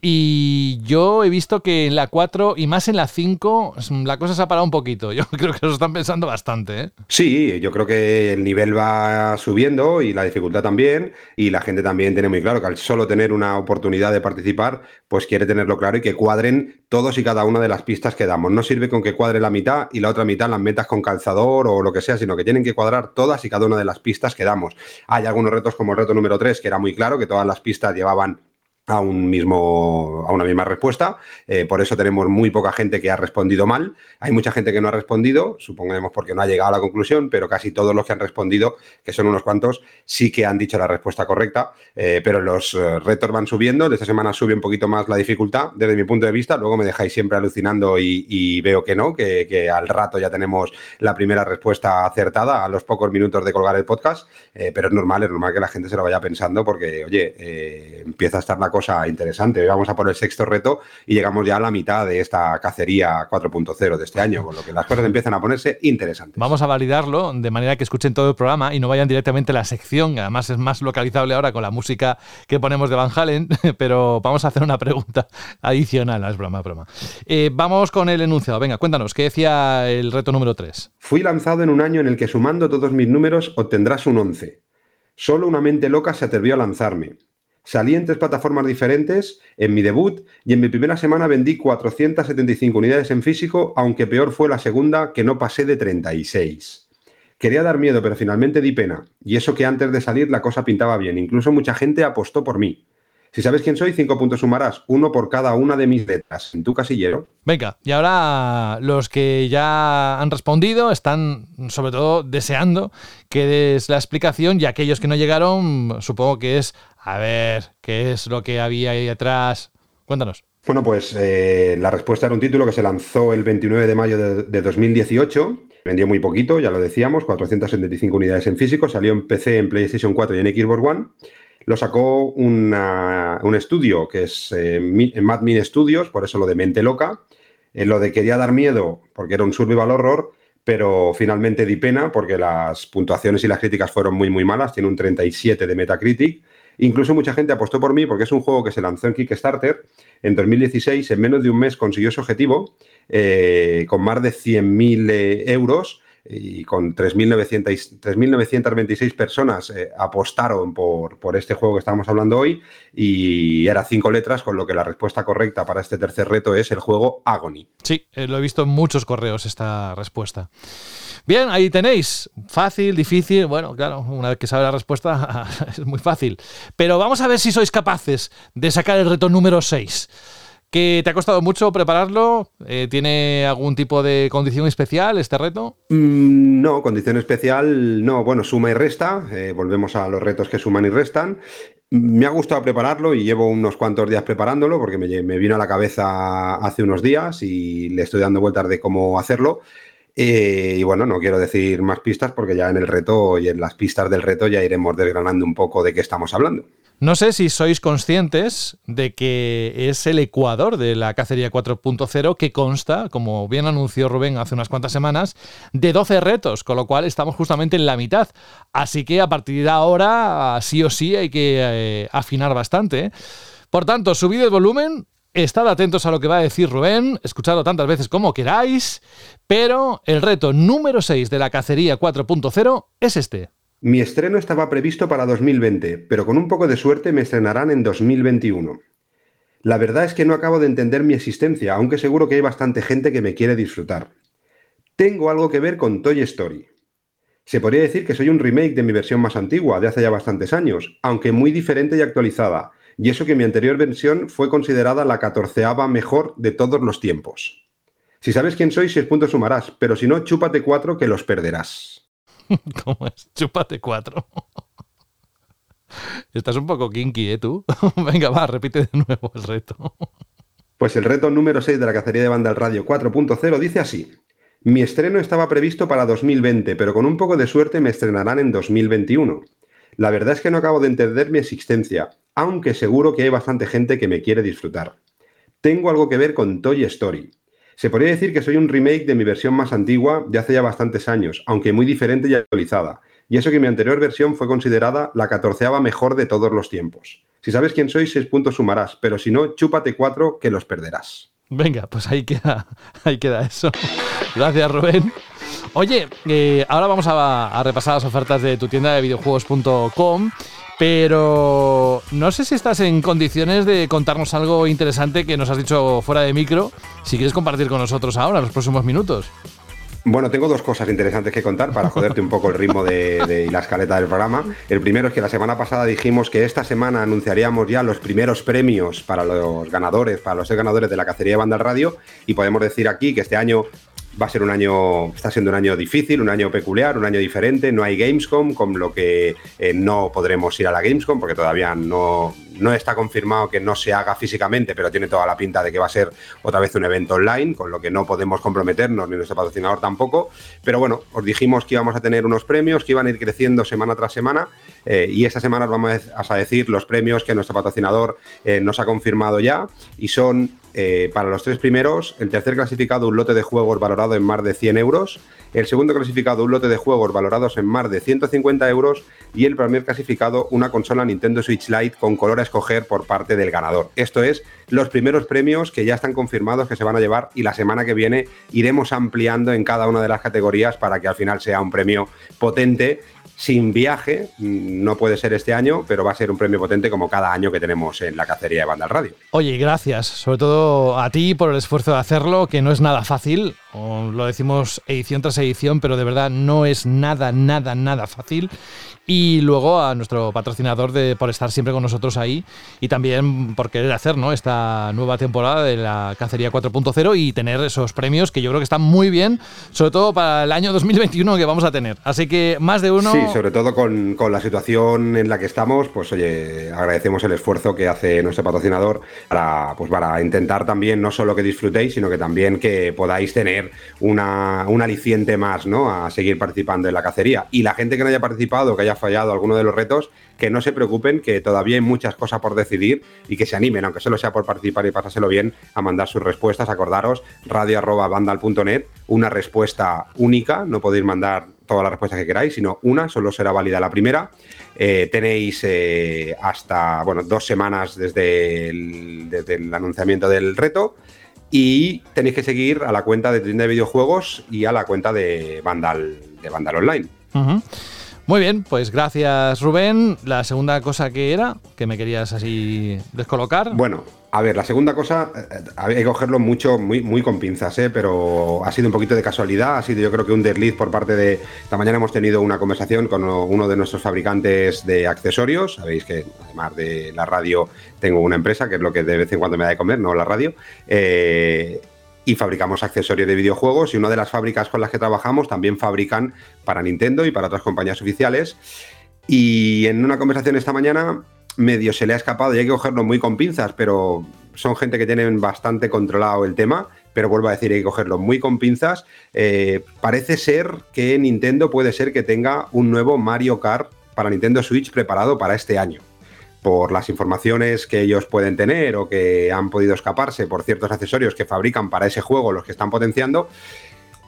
y yo he visto que en la 4 y más en la 5 mm, la cosa se ha parado un poquito. <laughs> Yo creo que lo están pensando bastante. ¿eh? Sí, yo creo que el nivel va subiendo y la dificultad también. Y la gente también tiene muy claro que al solo tener una oportunidad de participar, pues quiere tenerlo claro y que cuadren todos y cada una de las pistas que damos. No sirve con que cuadre la mitad y la otra mitad las metas con calzador o lo que sea, sino que tienen que cuadrar todas y cada una de las pistas que damos. Hay algunos retos como el reto número 3, que era muy claro, que todas las pistas llevaban a un mismo a una misma respuesta. Eh, por eso tenemos muy poca gente que ha respondido mal. Hay mucha gente que no ha respondido supongamos porque no ha llegado a la conclusión pero casi todos los que han respondido que son unos cuantos sí que han dicho la respuesta correcta. Eh, pero los eh, retos van subiendo. De esta semana sube un poquito más la dificultad desde mi punto de vista. Luego me dejáis siempre alucinando y, veo que no que, al rato ya tenemos la primera respuesta acertada a los pocos minutos de colgar el podcast. Pero es normal es normal que la gente se lo vaya pensando porque oye empieza a estar la cosa interesante. Hoy vamos a por el sexto reto y llegamos ya a la mitad de esta cacería 4.0 de este año, con lo que las cosas empiezan a ponerse interesantes. Vamos a validarlo de manera que escuchen todo el programa y no vayan directamente a la sección. Además es más localizable ahora con la música que ponemos de Van Halen, <laughs> pero vamos a hacer una pregunta adicional. Es broma, broma. Eh, vamos con el enunciado. Venga, cuéntanos, ¿qué decía el reto número 3? Fui lanzado en un año en el que sumando todos mis números obtendrás un 11. Solo una mente loca se atrevió a lanzarme. Salí en tres plataformas diferentes en mi debut y en mi primera semana vendí 475 unidades en físico, aunque peor fue la segunda que no pasé de 36. Quería dar miedo, pero finalmente di pena. Y eso que antes de salir la cosa pintaba bien. Incluso mucha gente apostó por mí. Si sabes quién soy, cinco puntos sumarás, uno por cada una de mis letras. En tu casillero. Venga, y ahora los que ya han respondido están sobre todo deseando que des la explicación y aquellos que no llegaron, supongo que es, a ver, ¿qué es lo que había ahí atrás? Cuéntanos. Bueno, pues eh, la respuesta era un título que se lanzó el 29 de mayo de, de 2018. Vendió muy poquito, ya lo decíamos, 475 unidades en físico. Salió en PC, en PlayStation 4 y en Xbox One. Lo sacó una- un estudio que es eh, Studios, por eso lo de Mente Loca. Eh, lo de quería dar miedo, porque era un survival horror, pero finalmente di pena porque las puntuaciones y las críticas fueron muy, muy malas. Tiene un 37 de Metacritic. Incluso mucha gente apostó por mí porque es un juego que se lanzó en Kickstarter en 2016. En menos de un mes consiguió su objetivo eh, con más de 100.000 eh, euros y con 3.900 3.926 personas eh, apostaron por, este juego que estamos hablando hoy y era cinco letras, con lo que la respuesta correcta para este tercer reto es el juego Agony. Sí, lo he visto en muchos correos esta respuesta. Bien, ahí tenéis. Fácil, difícil. Bueno, claro, una vez que sabe la respuesta <laughs> es muy fácil. Pero vamos a ver si sois capaces de sacar el reto número 6. ¿Que te ha costado mucho prepararlo? Eh, ¿Tiene algún tipo de condición especial este reto? Mm, No, condición especial, no. Bueno, suma y resta. eh, volvemos a los retos que suman y restan. Me ha gustado prepararlo y llevo unos cuantos días preparándolo porque me, me vino a la cabeza hace unos días y le estoy dando vueltas de cómo hacerlo. Eh, y bueno, no quiero decir más pistas porque ya en el reto y en las pistas del reto ya iremos desgranando un poco de qué estamos hablando. No sé si sois conscientes de que es el ecuador de la cacería 4.0 que consta, como bien anunció Rubén hace unas cuantas semanas, de 12 retos, con lo cual estamos justamente en la mitad. Así que a partir de ahora, sí o sí, hay que eh, afinar bastante. ¿eh? Por tanto, subid el volumen, estad atentos a lo que va a decir Rubén, escuchadlo tantas veces como queráis, pero el reto número 6 de la cacería 4.0 es este. Mi estreno estaba previsto para 2020, pero con un poco de suerte me estrenarán en 2021. La verdad es que no acabo de entender mi existencia, aunque seguro que hay bastante gente que me quiere disfrutar. Tengo algo que ver con Toy Story. Se podría decir que soy un remake de mi versión más antigua, de hace ya bastantes años, aunque muy diferente y actualizada, y eso que mi anterior versión fue considerada la catorceava mejor de todos los tiempos. Si sabes quién soy, seis puntos sumarás, pero si no, chúpate cuatro que los perderás. <laughs> ¿Cómo es? Chúpate cuatro. <laughs> Estás un poco kinky, ¿eh, tú? <laughs> Venga, va, repite de nuevo el reto. Pues el reto número 6 de la cacería de banda al radio 4.0 dice así. Mi estreno estaba previsto para 2020, pero con un poco de suerte me estrenarán en 2021. La verdad es que no acabo de entender mi existencia, aunque seguro que hay bastante gente que me quiere disfrutar. Tengo algo que ver con Toy Story. Se podría decir que soy un remake de mi versión más antigua de hace ya bastantes años, aunque muy diferente y actualizada. Y eso que mi anterior versión fue considerada la catorceava mejor de todos los tiempos. Si sabes quién soy, seis puntos sumarás, pero si no, chúpate cuatro que los perderás. Venga, pues ahí queda, <laughs> ahí queda eso. Gracias, Rubén. Oye, eh, ahora vamos a, a, repasar las ofertas de tu tienda de videojuegos.com, pero no sé si estás en condiciones de contarnos algo interesante que nos has dicho fuera de micro, si quieres compartir con nosotros ahora, en los próximos minutos. Bueno, tengo dos cosas interesantes que contar para joderte un poco el ritmo de, la escaleta del programa. El primero es que la semana pasada dijimos que esta semana anunciaríamos ya los primeros premios para los ganadores, para los ganadores de la cacería de banda radio, y podemos decir aquí que este año va a ser un año, está siendo un año difícil, un año peculiar, un año diferente. No hay Gamescom, con lo que eh, no podremos ir a la Gamescom porque todavía no, no está confirmado que no se haga físicamente, pero tiene toda la pinta de que va a ser otra vez un evento online, con lo que no podemos comprometernos, ni nuestro patrocinador tampoco. Pero bueno, os dijimos que íbamos a tener unos premios que iban a ir creciendo semana tras semana eh, y esta semana vamos a decir los premios que nuestro patrocinador eh, nos ha confirmado ya y son eh, para los tres primeros, el tercer clasificado un lote de juegos valorado en más de 100 euros, el segundo clasificado un lote de juegos valorados en más de 150 euros y el primer clasificado una consola Nintendo Switch Lite con color a escoger por parte del ganador. Esto es los primeros premios que ya están confirmados que se van a llevar y la semana que viene iremos ampliando en cada una de las categorías para que al final sea un premio potente sin viaje, no puede ser este año, pero va a ser un premio potente como cada año que tenemos en la cacería de banda al radio. Oye, gracias, sobre todo a ti por el esfuerzo de hacerlo, que no es nada fácil, lo decimos edición tras edición, pero de verdad no es nada, nada, nada fácil. Y luego a nuestro patrocinador de, por estar siempre con nosotros ahí y también por querer hacer ¿no? esta nueva temporada de la Cacería 4.0 y tener esos premios que yo creo que están muy bien, sobre todo para el año 2021 que vamos a tener. Así que más de uno... Sí, sobre todo con, con la situación en la que estamos, pues oye, agradecemos el esfuerzo que hace nuestro patrocinador para, pues, para intentar también no solo que disfrutéis, sino que también que podáis tener una, un aliciente más ¿no? a seguir participando en la cacería. Y la gente que no haya participado, que haya fallado alguno de los retos, que no se preocupen, que todavía hay muchas cosas por decidir y que se animen, aunque solo sea por participar y pasárselo bien, a mandar sus respuestas. Acordaros, radio.bandal.net, una respuesta única, no podéis mandar todas las respuestas que queráis, sino una, solo será válida la primera. Eh, tenéis eh, hasta, bueno, dos semanas desde el, desde el anunciamiento del reto. Y tenéis que seguir a la cuenta de tienda de videojuegos y a la cuenta de Vandal, de Vandal Online. Muy bien, pues gracias Rubén. La segunda cosa que era, que me querías así descolocar. Bueno, a ver, la segunda cosa, eh, hay que cogerlo mucho, muy, muy con pinzas, ¿eh? pero ha sido un poquito de casualidad, ha sido yo creo que un desliz por parte de... Esta mañana hemos tenido una conversación con uno de nuestros fabricantes de accesorios, sabéis que además de la radio tengo una empresa, que es lo que de vez en cuando me da de comer, no la radio, eh, y fabricamos accesorios de videojuegos y una de las fábricas con las que trabajamos también fabrican para Nintendo y para otras compañías oficiales. Y en una conversación esta mañana medio se le ha escapado y hay que cogerlo muy con pinzas, pero son gente que tienen bastante controlado el tema, pero vuelvo a decir, hay que cogerlo muy con pinzas. Eh, parece ser que Nintendo puede ser que tenga un nuevo Mario Kart para Nintendo Switch preparado para este año por las informaciones que ellos pueden tener o que han podido escaparse por ciertos accesorios que fabrican para ese juego, los que están potenciando,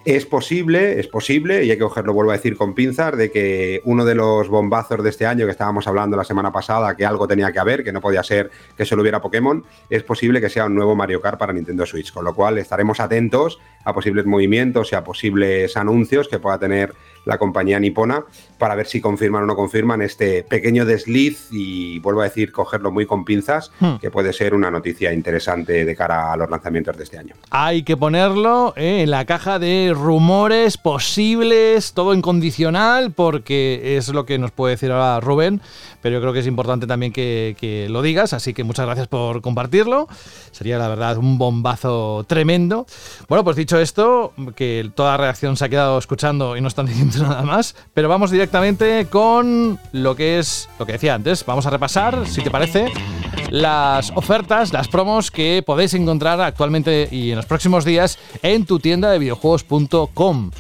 es posible, es posible, y hay que cogerlo, vuelvo a decir, con pinzas, de que uno de los bombazos de este año que estábamos hablando la semana pasada, que algo tenía que haber, que no podía ser que solo hubiera Pokémon, es posible que sea un nuevo Mario Kart para Nintendo Switch, con lo cual estaremos atentos a posibles movimientos y a posibles anuncios que pueda tener la compañía nipona, para ver si confirman o no confirman este pequeño desliz y vuelvo a decir, cogerlo muy con pinzas, Hmm. que puede ser una noticia interesante de cara a los lanzamientos de este año. Hay que ponerlo eh, en la caja de rumores posibles, todo en condicional, porque es lo que nos puede decir ahora Rubén, pero yo creo que es importante también que, que lo digas, así que muchas gracias por compartirlo. Sería la verdad un bombazo tremendo. Bueno, pues dicho esto, que toda la reacción se ha quedado escuchando y no están diciendo <laughs> nada más, pero vamos directamente con lo que es lo que decía antes. Vamos a repasar, si te parece, las ofertas, las promos que podéis encontrar actualmente y en los próximos días en tu tienda de videojuegos.com.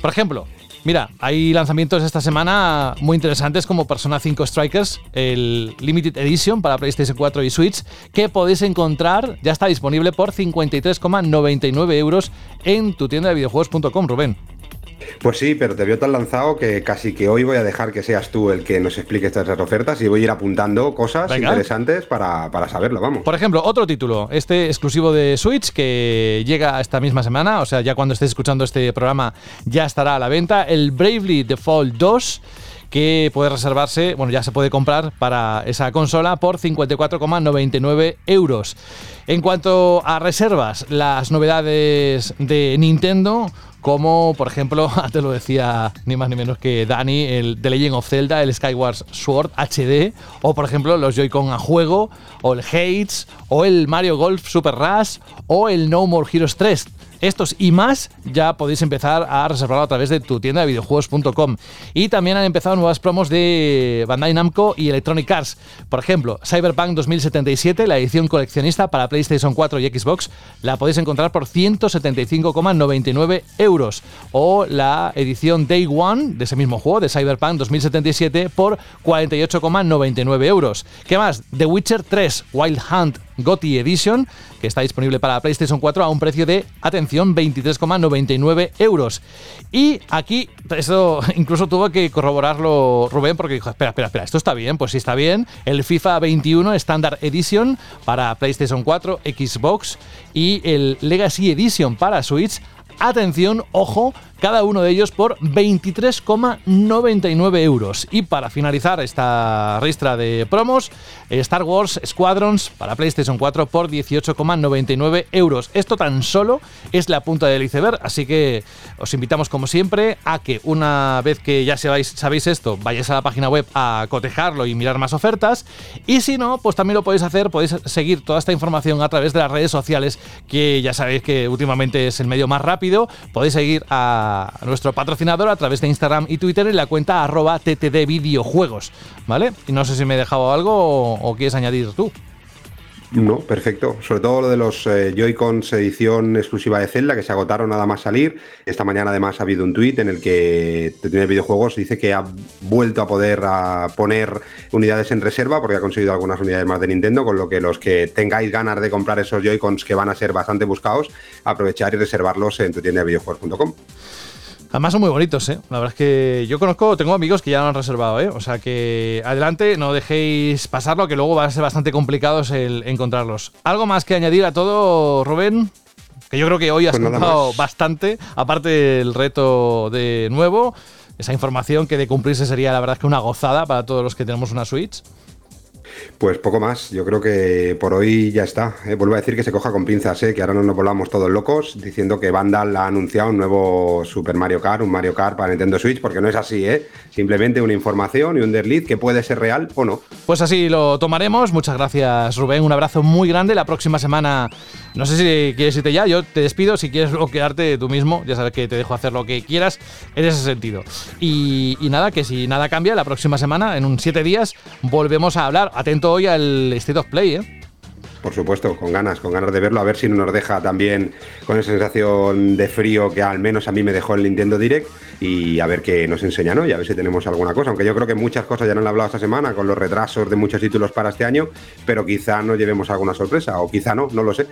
Por ejemplo, mira, hay lanzamientos esta semana muy interesantes como Persona 5 Strikers, el Limited Edition para PlayStation 4 y Switch, que podéis encontrar, ya está disponible por 53,99 euros en tu tienda de videojuegos.com, Rubén. Pues sí, pero te veo tan lanzado que casi que hoy voy a dejar que seas tú el que nos explique estas ofertas y voy a ir apuntando cosas Venga. interesantes para, para saberlo, vamos. Por ejemplo, otro título, este exclusivo de Switch que llega esta misma semana, o sea, ya cuando estéis escuchando este programa ya estará a la venta, el Bravely Default 2 que puede reservarse, bueno, ya se puede comprar para esa consola por 54,99 euros. En cuanto a reservas, las novedades de Nintendo, como por ejemplo, <laughs> te lo decía ni más ni menos que Dani, el The Legend of Zelda, el Skyward Sword HD, o por ejemplo los Joy-Con a juego, o el Hades, o el Mario Golf Super Rush, o el No More Heroes 3. Estos y más ya podéis empezar a reservarlo a través de tu tienda de videojuegos.com. Y también han empezado nuevas promos de Bandai Namco y Electronic Arts. Por ejemplo, Cyberpunk 2077, la edición coleccionista para PlayStation 4 y Xbox, la podéis encontrar por 175,99 euros. O la edición Day One de ese mismo juego, de Cyberpunk 2077, por 48,99 euros. ¿Qué más? The Witcher 3 Wild Hunt GOTY Edition, que está disponible para PlayStation 4 a un precio de, atención, 23,99 euros. Y aquí, eso <laughs> incluso tuvo que corroborarlo Rubén, porque dijo, espera, espera, espera, esto está bien, pues sí está bien. El FIFA 21 Standard Edition para PlayStation 4, Xbox y el Legacy Edition para Switch. Atención, ojo, cada uno de ellos por 23,99 euros. Y para finalizar esta ristra de promos, eh, Star Wars Squadrons para PlayStation 4 por 18,99 euros. Esto tan solo es la punta del iceberg, así que os invitamos como siempre a que una vez que ya sabéis, sabéis esto, vayáis a la página web a cotejarlo y mirar más ofertas. Y si no, pues también lo podéis hacer, podéis seguir toda esta información a través de las redes sociales, que ya sabéis que últimamente es el medio más rápido. Podéis seguir a nuestro patrocinador a través de Instagram y Twitter en la cuenta arroba ttd videojuegos, ¿vale? Y no sé si me he dejado algo o, quieres añadir tú. No, perfecto. Sobre todo lo de los eh, Joy-Cons edición exclusiva de Zelda que se agotaron nada más salir. Esta mañana además ha habido un tuit en el que tiene videojuegos dice que ha vuelto a poder poner unidades en reserva porque ha conseguido algunas unidades más de Nintendo, con lo que los que tengáis ganas de comprar esos Joy-Cons que van a ser bastante buscados, aprovechar y reservarlos en tu tienda de videojuegos.com. Además son muy bonitos, ¿eh? La verdad es que yo conozco, tengo amigos que ya lo han reservado, ¿eh? O sea que adelante, no dejéis pasarlo, que luego va a ser bastante complicado el encontrarlos. ¿Algo más que añadir a todo, Rubén? Que yo creo que hoy has Pues contado bastante, aparte del reto de nuevo, esa información que de cumplirse sería la verdad es que una gozada para todos los que tenemos una Switch. Pues poco más, yo creo que por hoy ya está. ¿eh? Vuelvo a decir que se coja con pinzas, ¿eh? que ahora no nos volvamos todos locos diciendo que Vandal ha anunciado un nuevo Super Mario Kart, un Mario Kart para Nintendo Switch, porque no es así, ¿eh? simplemente una información y un desliz que puede ser real o no. Pues así lo tomaremos. Muchas gracias, Rubén. Un abrazo muy grande. La próxima semana, no sé si quieres irte ya. Yo te despido. Si quieres luego quedarte tú mismo, ya sabes que te dejo hacer lo que quieras en ese sentido. Y, nada, que si nada cambia, la próxima semana, en un siete días, volvemos a hablar. Atento hoy al State of Play, ¿eh? Por supuesto, con ganas, con ganas de verlo, a ver si no nos deja también con esa sensación de frío que al menos a mí me dejó el Nintendo Direct y a ver qué nos enseña, ¿no? Y a ver si tenemos alguna cosa, aunque yo creo que muchas cosas ya nos han hablado esta semana con los retrasos de muchos títulos para este año, pero quizá nos llevemos alguna sorpresa o quizá no, no lo sé.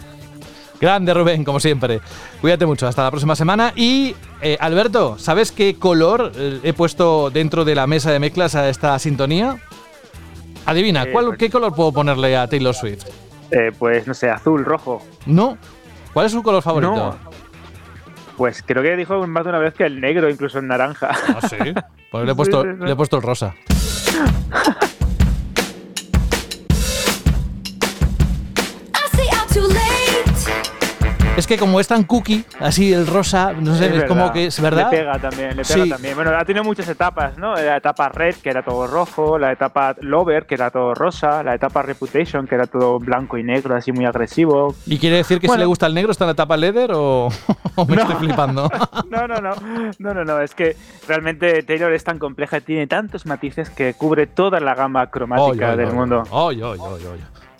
Grande, Rubén, como siempre. Cuídate mucho. Hasta la próxima semana. Y, eh, Alberto, ¿sabes qué color eh, he puesto dentro de la mesa de mezclas a esta sintonía? Adivina, Eh, ¿cuál, pues- ¿qué color puedo ponerle a Taylor Swift? Eh, pues no sé, azul, rojo. No. ¿Cuál es su color favorito? No. Pues creo que dijo más de una vez que el negro, incluso el naranja. Ah, sí. Pues le he <laughs> puesto, Sí, sí, sí. le he puesto el rosa. <laughs> Es que como es tan cookie, así el rosa, no sé, es, como verdad. que es verdad. Le pega también, le pega Sí. también. Bueno, ha tenido muchas etapas, ¿no? La etapa Red, que era todo rojo, la etapa Lover, que era todo rosa, la etapa Reputation, que era todo blanco y negro, así muy agresivo. ¿Y quiere decir que si le gusta el negro está en la tapa leather o, <laughs> o me No. estoy flipando? <laughs> No, no, no, no, no, no, es que realmente Taylor es tan compleja, tiene tantos matices que cubre toda la gama cromática Ay, ay, del ay, mundo.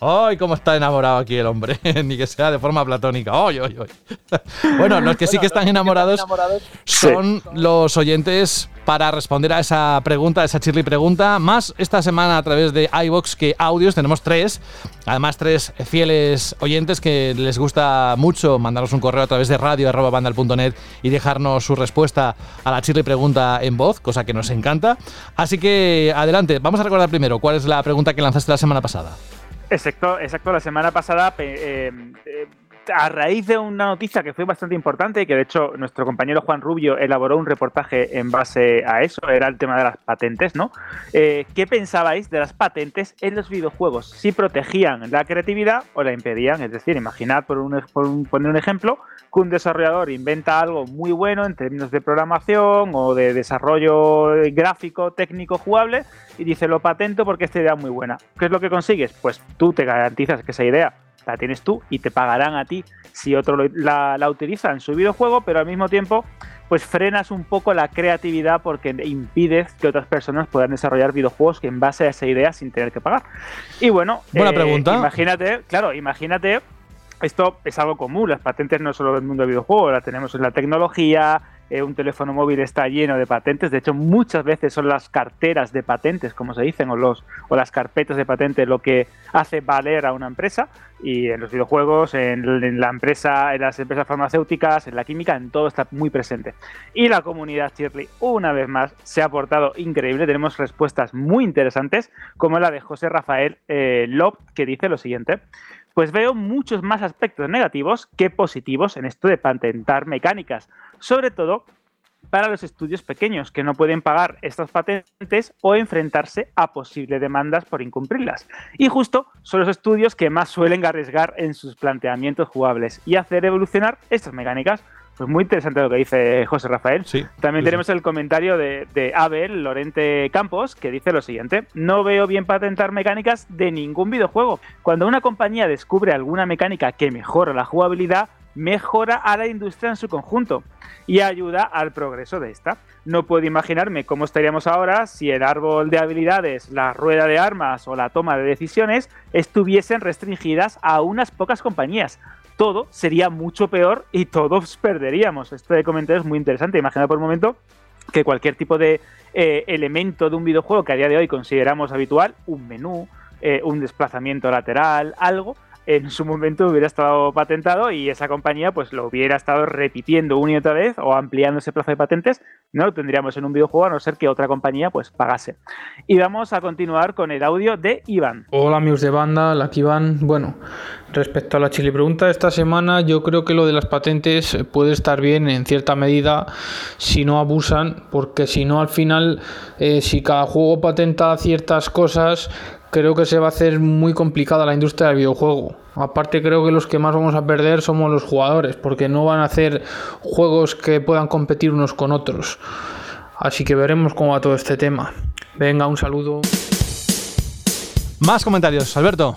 Ay, cómo está enamorado aquí el hombre, <laughs> ni que sea de forma platónica. Ay, ay, ay. <laughs> Bueno, los que sí que están enamorados son los oyentes para responder a esa pregunta, a esa chirly pregunta. Más esta semana a través de iBox que audios, tenemos tres. Además, tres fieles oyentes que les gusta mucho mandarnos un correo a través de radio.bandal.net y dejarnos su respuesta a la chirly pregunta en voz, cosa que nos encanta. Así que adelante, vamos a recordar primero cuál es la pregunta que lanzaste la semana pasada. Exacto, exacto. La semana pasada, eh, a raíz de una noticia que fue bastante importante y que de hecho nuestro compañero Juan Rubio elaboró un reportaje en base a eso, era el tema de las patentes, ¿no? Eh, ¿Qué pensabais de las patentes en los videojuegos? ¿Si protegían la creatividad o la impedían? Es decir, imaginad, por un- poner un ejemplo, que un desarrollador inventa algo muy bueno en términos de programación o de desarrollo gráfico, técnico, jugable, y dice lo patento porque esta idea es muy buena. ¿Qué es lo que consigues? Pues tú te garantizas que esa idea la tienes tú y te pagarán a ti si otro lo- la, la utiliza en su videojuego, pero al mismo tiempo pues frenas un poco la creatividad porque impides que otras personas puedan desarrollar videojuegos en base a esa idea sin tener que pagar. Y bueno, eh, Buena pregunta. Imagínate, claro, imagínate esto es algo común, las patentes no solo del mundo del videojuego, la tenemos en la tecnología, eh, un teléfono móvil está lleno de patentes, de hecho muchas veces son las carteras de patentes, como se dicen, o, los, o las carpetas de patentes lo que hace valer a una empresa, y en los videojuegos, en, la empresa, en las empresas farmacéuticas, en la química, en todo está muy presente. Y la comunidad Shirley, una vez más, se ha portado increíble, tenemos respuestas muy interesantes, como la de José Rafael eh, Lop, que dice lo siguiente pues veo muchos más aspectos negativos que positivos en esto de patentar mecánicas, sobre todo para los estudios pequeños que no pueden pagar estas patentes o enfrentarse a posibles demandas por incumplirlas. Y justo son los estudios que más suelen arriesgar en sus planteamientos jugables y hacer evolucionar estas mecánicas. Pues muy interesante lo que dice José Rafael. Sí. También sí, tenemos el comentario de, de Abel Lorente Campos, que dice lo siguiente: No veo bien patentar mecánicas de ningún videojuego. Cuando una compañía descubre alguna mecánica que mejora la jugabilidad, mejora a la industria en su conjunto y ayuda al progreso de esta. No puedo imaginarme cómo estaríamos ahora si el árbol de habilidades, la rueda de armas o la toma de decisiones estuviesen restringidas a unas pocas compañías todo sería mucho peor y todos perderíamos. Este comentario es muy interesante. Imagina por un momento que cualquier tipo de eh, elemento de un videojuego que a día de hoy consideramos habitual, un menú, eh, un desplazamiento lateral, algo, en su momento hubiera estado patentado y esa compañía pues lo hubiera estado repitiendo una y otra vez o ampliando ese plazo de patentes, no lo tendríamos en un videojuego a no ser que otra compañía pues pagase. Y vamos a continuar con el audio de Iván. Hola amigos de banda, aquí Iván. Bueno, respecto a la chile pregunta, esta semana yo creo que lo de las patentes puede estar bien en cierta medida si no abusan, porque si no al final, eh, si cada juego patenta ciertas cosas, creo que se va a hacer muy complicada la industria del videojuego. Aparte creo que los que más vamos a perder somos los jugadores, porque no van a hacer juegos que puedan competir unos con otros. Así que veremos cómo va todo este tema. Venga, un saludo. Más comentarios, Alberto.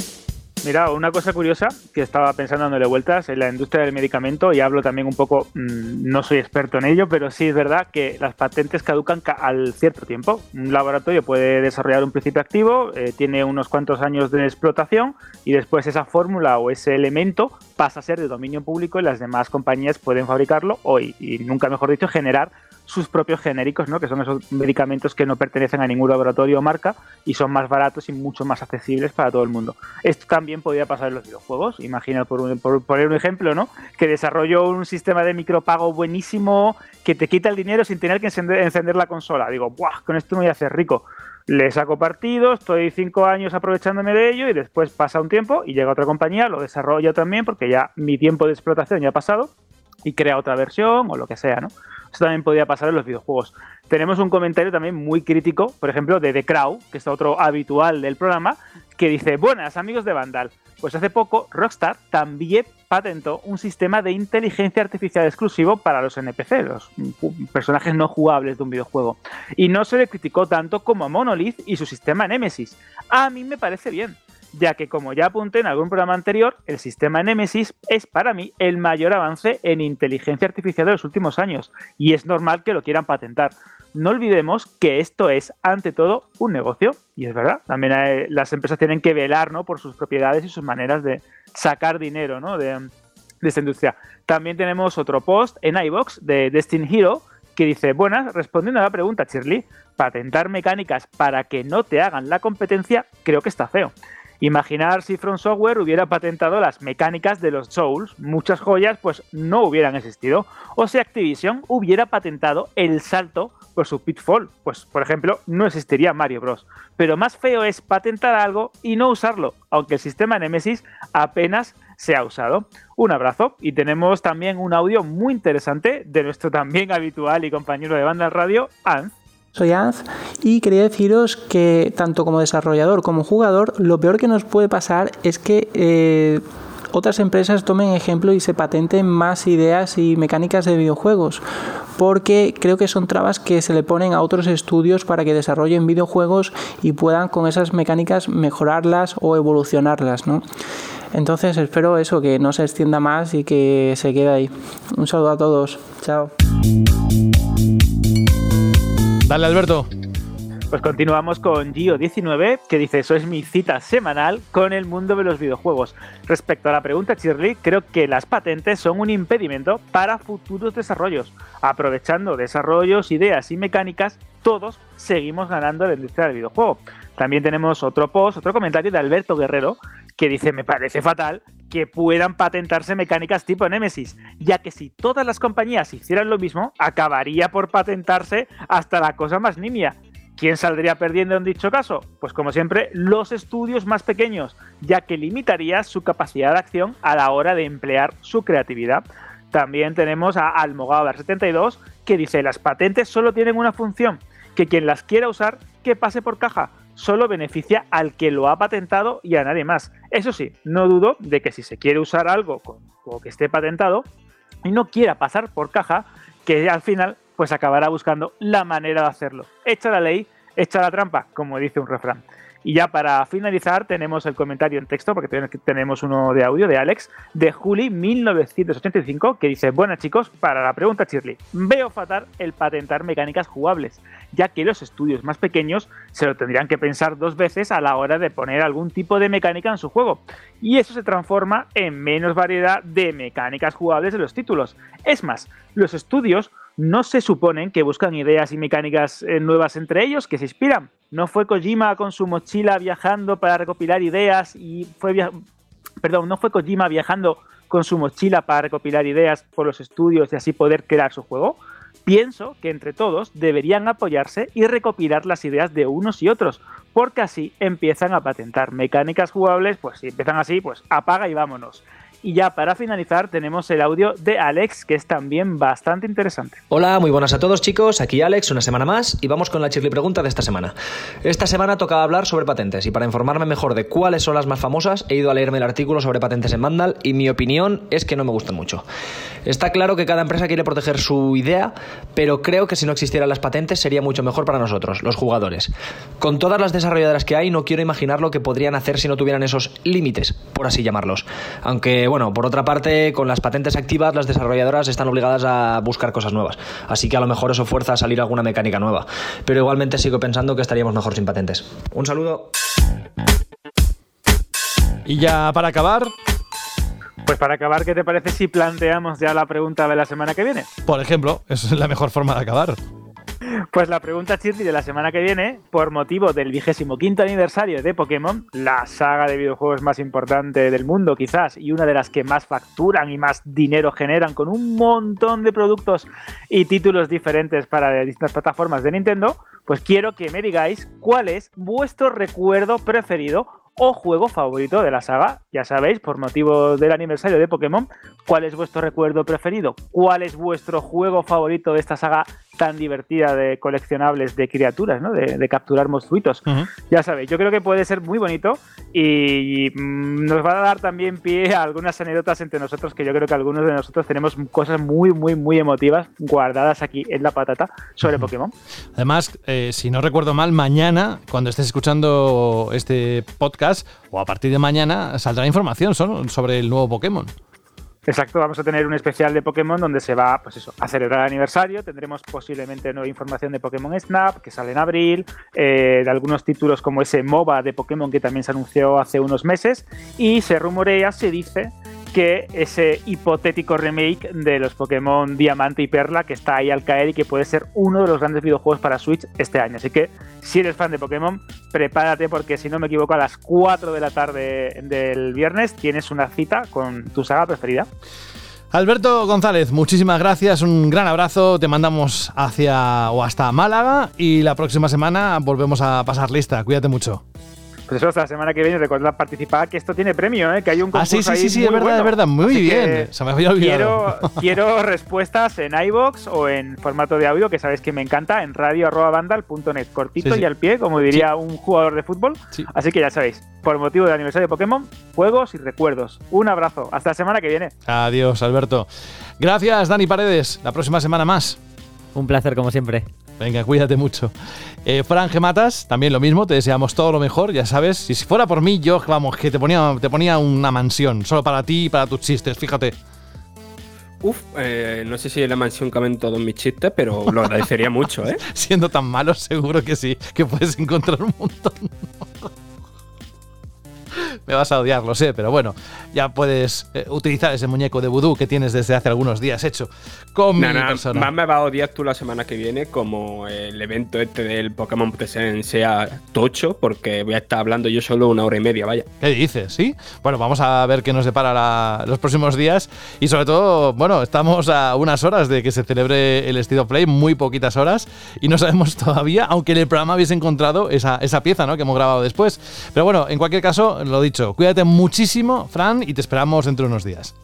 Mira, una cosa curiosa que estaba pensando dándole vueltas en la industria del medicamento, y hablo también un poco, mmm, no soy experto en ello, pero sí es verdad que las patentes caducan ca al cierto tiempo. Un laboratorio puede desarrollar un principio activo, eh, tiene unos cuantos años de explotación, y después esa fórmula o ese elemento pasa a ser de dominio público y las demás compañías pueden fabricarlo o, y, y nunca mejor dicho, generar sus propios genéricos, ¿no? que son esos medicamentos que no pertenecen a ningún laboratorio o marca y son más baratos y mucho más accesibles para todo el mundo. Esto también podría pasar en los videojuegos. Imagina, por, un, por poner un ejemplo, ¿no? que desarrollo un sistema de micropago buenísimo que te quita el dinero sin tener que encender, encender la consola. Digo, ¡buah! Con esto me voy a hacer rico. Le saco partido, estoy cinco años aprovechándome de ello y después pasa un tiempo y llega otra compañía, lo desarrolla también porque ya mi tiempo de explotación ya ha pasado y crea otra versión o lo que sea, ¿no? Eso también podría pasar en los videojuegos. Tenemos un comentario también muy crítico, por ejemplo, de The Crow, que es otro habitual del programa, que dice, buenas amigos de Vandal, pues hace poco Rockstar también patentó un sistema de inteligencia artificial exclusivo para los NPC, los personajes no jugables de un videojuego. Y no se le criticó tanto como a Monolith y su sistema Nemesis. A mí me parece bien, ya que como ya apunté en algún programa anterior, el sistema Nemesis es para mí el mayor avance en inteligencia artificial de los últimos años, y es normal que lo quieran patentar. No olvidemos que esto es, ante todo, un negocio, y es verdad, también las empresas tienen que velar ¿no? por sus propiedades y sus maneras de sacar dinero ¿no? de, de esta industria. También tenemos otro post en iBox de Destiny Hero que dice, buenas, respondiendo a la pregunta, Shirley, patentar mecánicas para que no te hagan la competencia creo que está feo. Imaginar si From Software hubiera patentado las mecánicas de los Souls, muchas joyas pues no hubieran existido. O si Activision hubiera patentado el salto por su Pitfall, pues por ejemplo no existiría Mario Bros. Pero más feo es patentar algo y no usarlo, aunque el sistema Nemesis apenas se ha usado. Un abrazo y tenemos también un audio muy interesante de nuestro también habitual y compañero de banda radio, Anz. Soy Anz y quería deciros que tanto como desarrollador como jugador, lo peor que nos puede pasar es que eh, otras empresas tomen ejemplo y se patenten más ideas y mecánicas de videojuegos, porque creo que son trabas que se le ponen a otros estudios para que desarrollen videojuegos y puedan con esas mecánicas mejorarlas o evolucionarlas, ¿no? Entonces espero eso, que no se extienda más y que se quede ahí. Un saludo a todos. Chao. Dale, Alberto. Pues continuamos con Gio19, que dice, eso es mi cita semanal con el mundo de los videojuegos. Respecto a la pregunta, Shirley, creo que las patentes son un impedimento para futuros desarrollos. Aprovechando desarrollos, ideas y mecánicas, todos seguimos ganando la industria del videojuego. También tenemos otro post, otro comentario de Alberto Guerrero, que dice, me parece fatal que puedan patentarse mecánicas tipo Nemesis, ya que si todas las compañías hicieran lo mismo, acabaría por patentarse hasta la cosa más nimia. ¿Quién saldría perdiendo en dicho caso? Pues como siempre, los estudios más pequeños, ya que limitaría su capacidad de acción a la hora de emplear su creatividad. También tenemos a Almogávar72 que dice, las patentes solo tienen una función, que quien las quiera usar, que pase por caja. Solo beneficia al que lo ha patentado y a nadie más. Eso sí, no dudo de que si se quiere usar algo o que esté patentado y no quiera pasar por caja, que al final pues acabará buscando la manera de hacerlo. Echa la ley, echa la trampa, como dice un refrán. Y ya para finalizar tenemos el comentario en texto, porque ten- tenemos uno de audio de Alex, de Juli1985, que dice, buenas chicos, para la pregunta Shirley, veo fatal el patentar mecánicas jugables, ya que los estudios más pequeños se lo tendrían que pensar dos veces a la hora de poner algún tipo de mecánica en su juego. Y eso se transforma en menos variedad de mecánicas jugables de los títulos. Es más, los estudios no se suponen que buscan ideas y mecánicas eh, nuevas entre ellos, que se inspiran. No fue Kojima con su mochila viajando para recopilar ideas y fue via- perdón, no fue Kojima viajando con su mochila para recopilar ideas por los estudios y así poder crear su juego. Pienso que entre todos deberían apoyarse y recopilar las ideas de unos y otros, porque así empiezan a patentar mecánicas jugables, pues si empiezan así, pues apaga y vámonos. Y ya para finalizar tenemos el audio de Alex, que es también bastante interesante. Hola, muy buenas a todos chicos, aquí Alex, una semana más y vamos con la chirli pregunta de esta semana. Esta semana tocaba hablar sobre patentes y para informarme mejor de cuáles son las más famosas he ido a leerme el artículo sobre patentes en Vandal y mi opinión es que no me gustan mucho. Está claro que cada empresa quiere proteger su idea, pero creo que si no existieran las patentes sería mucho mejor para nosotros, los jugadores. Con todas las desarrolladoras que hay no quiero imaginar lo que podrían hacer si no tuvieran esos límites, por así llamarlos. Aunque bueno, por otra parte, con las patentes activas las desarrolladoras están obligadas a buscar cosas nuevas, así que a lo mejor eso fuerza a salir alguna mecánica nueva. Pero igualmente sigo pensando que estaríamos mejor sin patentes. Un saludo. Y ya para acabar, Pues para acabar, ¿qué te parece si planteamos ya la pregunta de la semana que viene? por ejemplo, esa es la mejor forma de acabar. Pues la pregunta Chirri de la semana que viene, por motivo del vigésimo quinto aniversario de Pokémon, la saga de videojuegos más importante del mundo quizás, y una de las que más facturan y más dinero generan con un montón de productos y títulos diferentes para distintas plataformas de Nintendo, pues quiero que me digáis cuál es vuestro recuerdo preferido o juego favorito de la saga. Ya sabéis, por motivo del aniversario de Pokémon, cuál es vuestro recuerdo preferido, cuál es vuestro juego favorito de esta saga tan divertida de coleccionables de criaturas, ¿no? de, de capturar monstruitos. Ya sabéis, yo creo que puede ser muy bonito y mm, nos va a dar también pie a algunas anécdotas entre nosotros que yo creo que algunos de nosotros tenemos cosas muy, muy, muy emotivas guardadas aquí en la patata sobre Pokémon. Además, eh, si no recuerdo mal, mañana, cuando estés escuchando este podcast, o a partir de mañana, saldrá información so- sobre el nuevo Pokémon. Exacto, vamos a tener un especial de Pokémon donde se va, pues eso, a celebrar el aniversario. Tendremos posiblemente nueva información de Pokémon Snap, que sale en abril, eh, de algunos títulos como ese MOBA de Pokémon que también se anunció hace unos meses. Y se rumorea, se dice que ese hipotético remake de los Pokémon Diamante y Perla que está ahí al caer y que puede ser uno de los grandes videojuegos para Switch este año. Así que si eres fan de Pokémon, prepárate porque si no me equivoco a las 4 de la tarde del viernes tienes una cita con tu saga preferida. Alberto González, muchísimas gracias, un gran abrazo, te mandamos hacia o hasta Málaga y la próxima semana volvemos a pasar lista, cuídate mucho. Pues eso, hasta la semana que viene recordad participar que esto tiene premio, ¿eh? que hay un Ah, sí, concurso sí, sí, ahí sí, es verdad, bueno. es verdad, muy Así bien, se me había olvidado. Quiero, <laughs> quiero respuestas en iBox o en formato de audio, que sabéis que me encanta, en radio.vandal.net, cortito Sí, sí. y al pie, como diría un jugador de fútbol. Así que ya sabéis, por motivo del aniversario de Pokémon, juegos y recuerdos. Un abrazo, hasta la semana que viene. Adiós, Alberto. Gracias, Dani Paredes, la próxima semana más. Un placer, como siempre. Venga, cuídate mucho. Eh, Fran Gematas, también lo mismo, te deseamos todo lo mejor, ya sabes. Y si fuera por mí, yo, vamos, que te ponía, te ponía una mansión, solo para ti y para tus chistes, fíjate. Uf, eh, no sé si es la mansión caben todos mis chistes, pero lo agradecería mucho, ¿eh? <laughs> Siendo tan malo, seguro que sí, que puedes encontrar un montón. <laughs> <laughs> Me vas a odiar, lo sé, pero bueno, ya puedes eh, utilizar ese muñeco de vudú que tienes desde hace algunos días hecho con Nah, mi nah, persona. más me va a odiar tú la semana que viene como el evento este del Pokémon Present sea tocho, porque voy a estar hablando yo solo una hora y media, vaya. ¿Qué dices? ¿Sí? Bueno, vamos a ver qué nos depara la- los próximos días. Y sobre todo, bueno, estamos a unas horas de que se celebre el State of Play, muy poquitas horas. Y no sabemos <laughs> todavía, aunque en el programa habéis encontrado esa, esa pieza ¿no? que hemos grabado después. Pero bueno, en cualquier caso, lo dicho, cuídate muchísimo, Fran, y te esperamos dentro de unos días.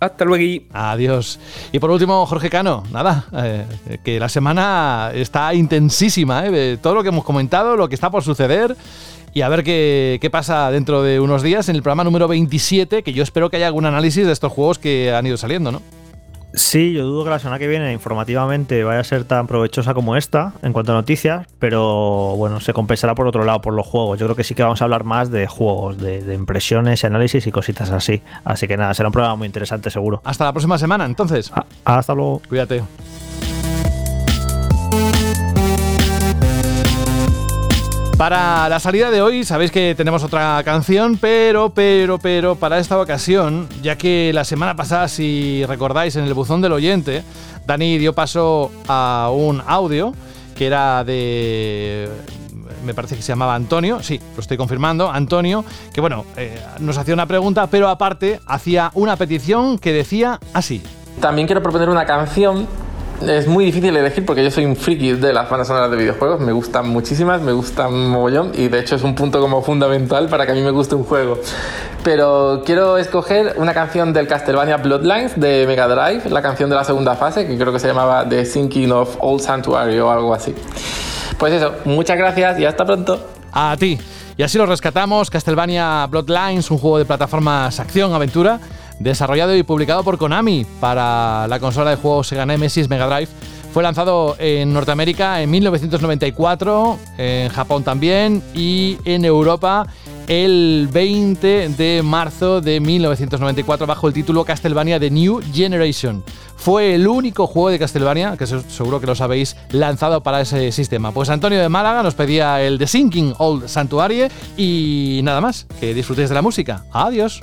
Hasta luego. Adiós. Y por último, Jorge Cano, nada, eh, que la semana está intensísima, ¿eh? todo lo que hemos comentado, lo que está por suceder. Y a ver qué, qué pasa dentro de unos días en el programa número 27, que yo espero que haya algún análisis de estos juegos que han ido saliendo, ¿no? Sí, yo dudo que la semana que viene informativamente vaya a ser tan provechosa como esta en cuanto a noticias, pero bueno, se compensará por otro lado por los juegos. Yo creo que sí que vamos a hablar más de juegos, de, de impresiones, análisis y cositas así. Así que nada, será un programa muy interesante seguro. Hasta la próxima semana, entonces. hasta luego. Cuídate. Para la salida de hoy sabéis que tenemos otra canción, pero, pero, pero, para esta ocasión, ya que la semana pasada, si recordáis, en el buzón del oyente, Dani dio paso a un audio que era de... Me parece que se llamaba Antonio, sí, lo estoy confirmando, Antonio, que bueno, eh, nos hacía una pregunta, pero aparte hacía una petición que decía así. También quiero proponer una canción. Es muy difícil elegir porque yo soy un friki de las bandas sonoras de videojuegos. Me gustan muchísimas, me gustan mogollón y de hecho es un punto como fundamental para que a mí me guste un juego. Pero quiero escoger una canción del Castlevania Bloodlines de Mega Drive, la canción de la segunda fase, que creo que se llamaba The Sinking of Old Sanctuary o algo así. Pues eso, muchas gracias y hasta pronto. A ti. Y así lo rescatamos, Castlevania Bloodlines, un juego de plataformas acción-aventura, desarrollado y publicado por Konami para la consola de juegos Sega Nemesis Mega Drive. Fue lanzado en Norteamérica en 1994, en Japón también y en Europa el 20 de marzo de 1994 bajo el título Castlevania The New Generation. Fue el único juego de Castlevania, que se- seguro que lo sabéis, lanzado para ese sistema. Pues Antonio de Málaga nos pedía el The Sinking Old Sanctuary y nada más, que disfrutéis de la música. Adiós.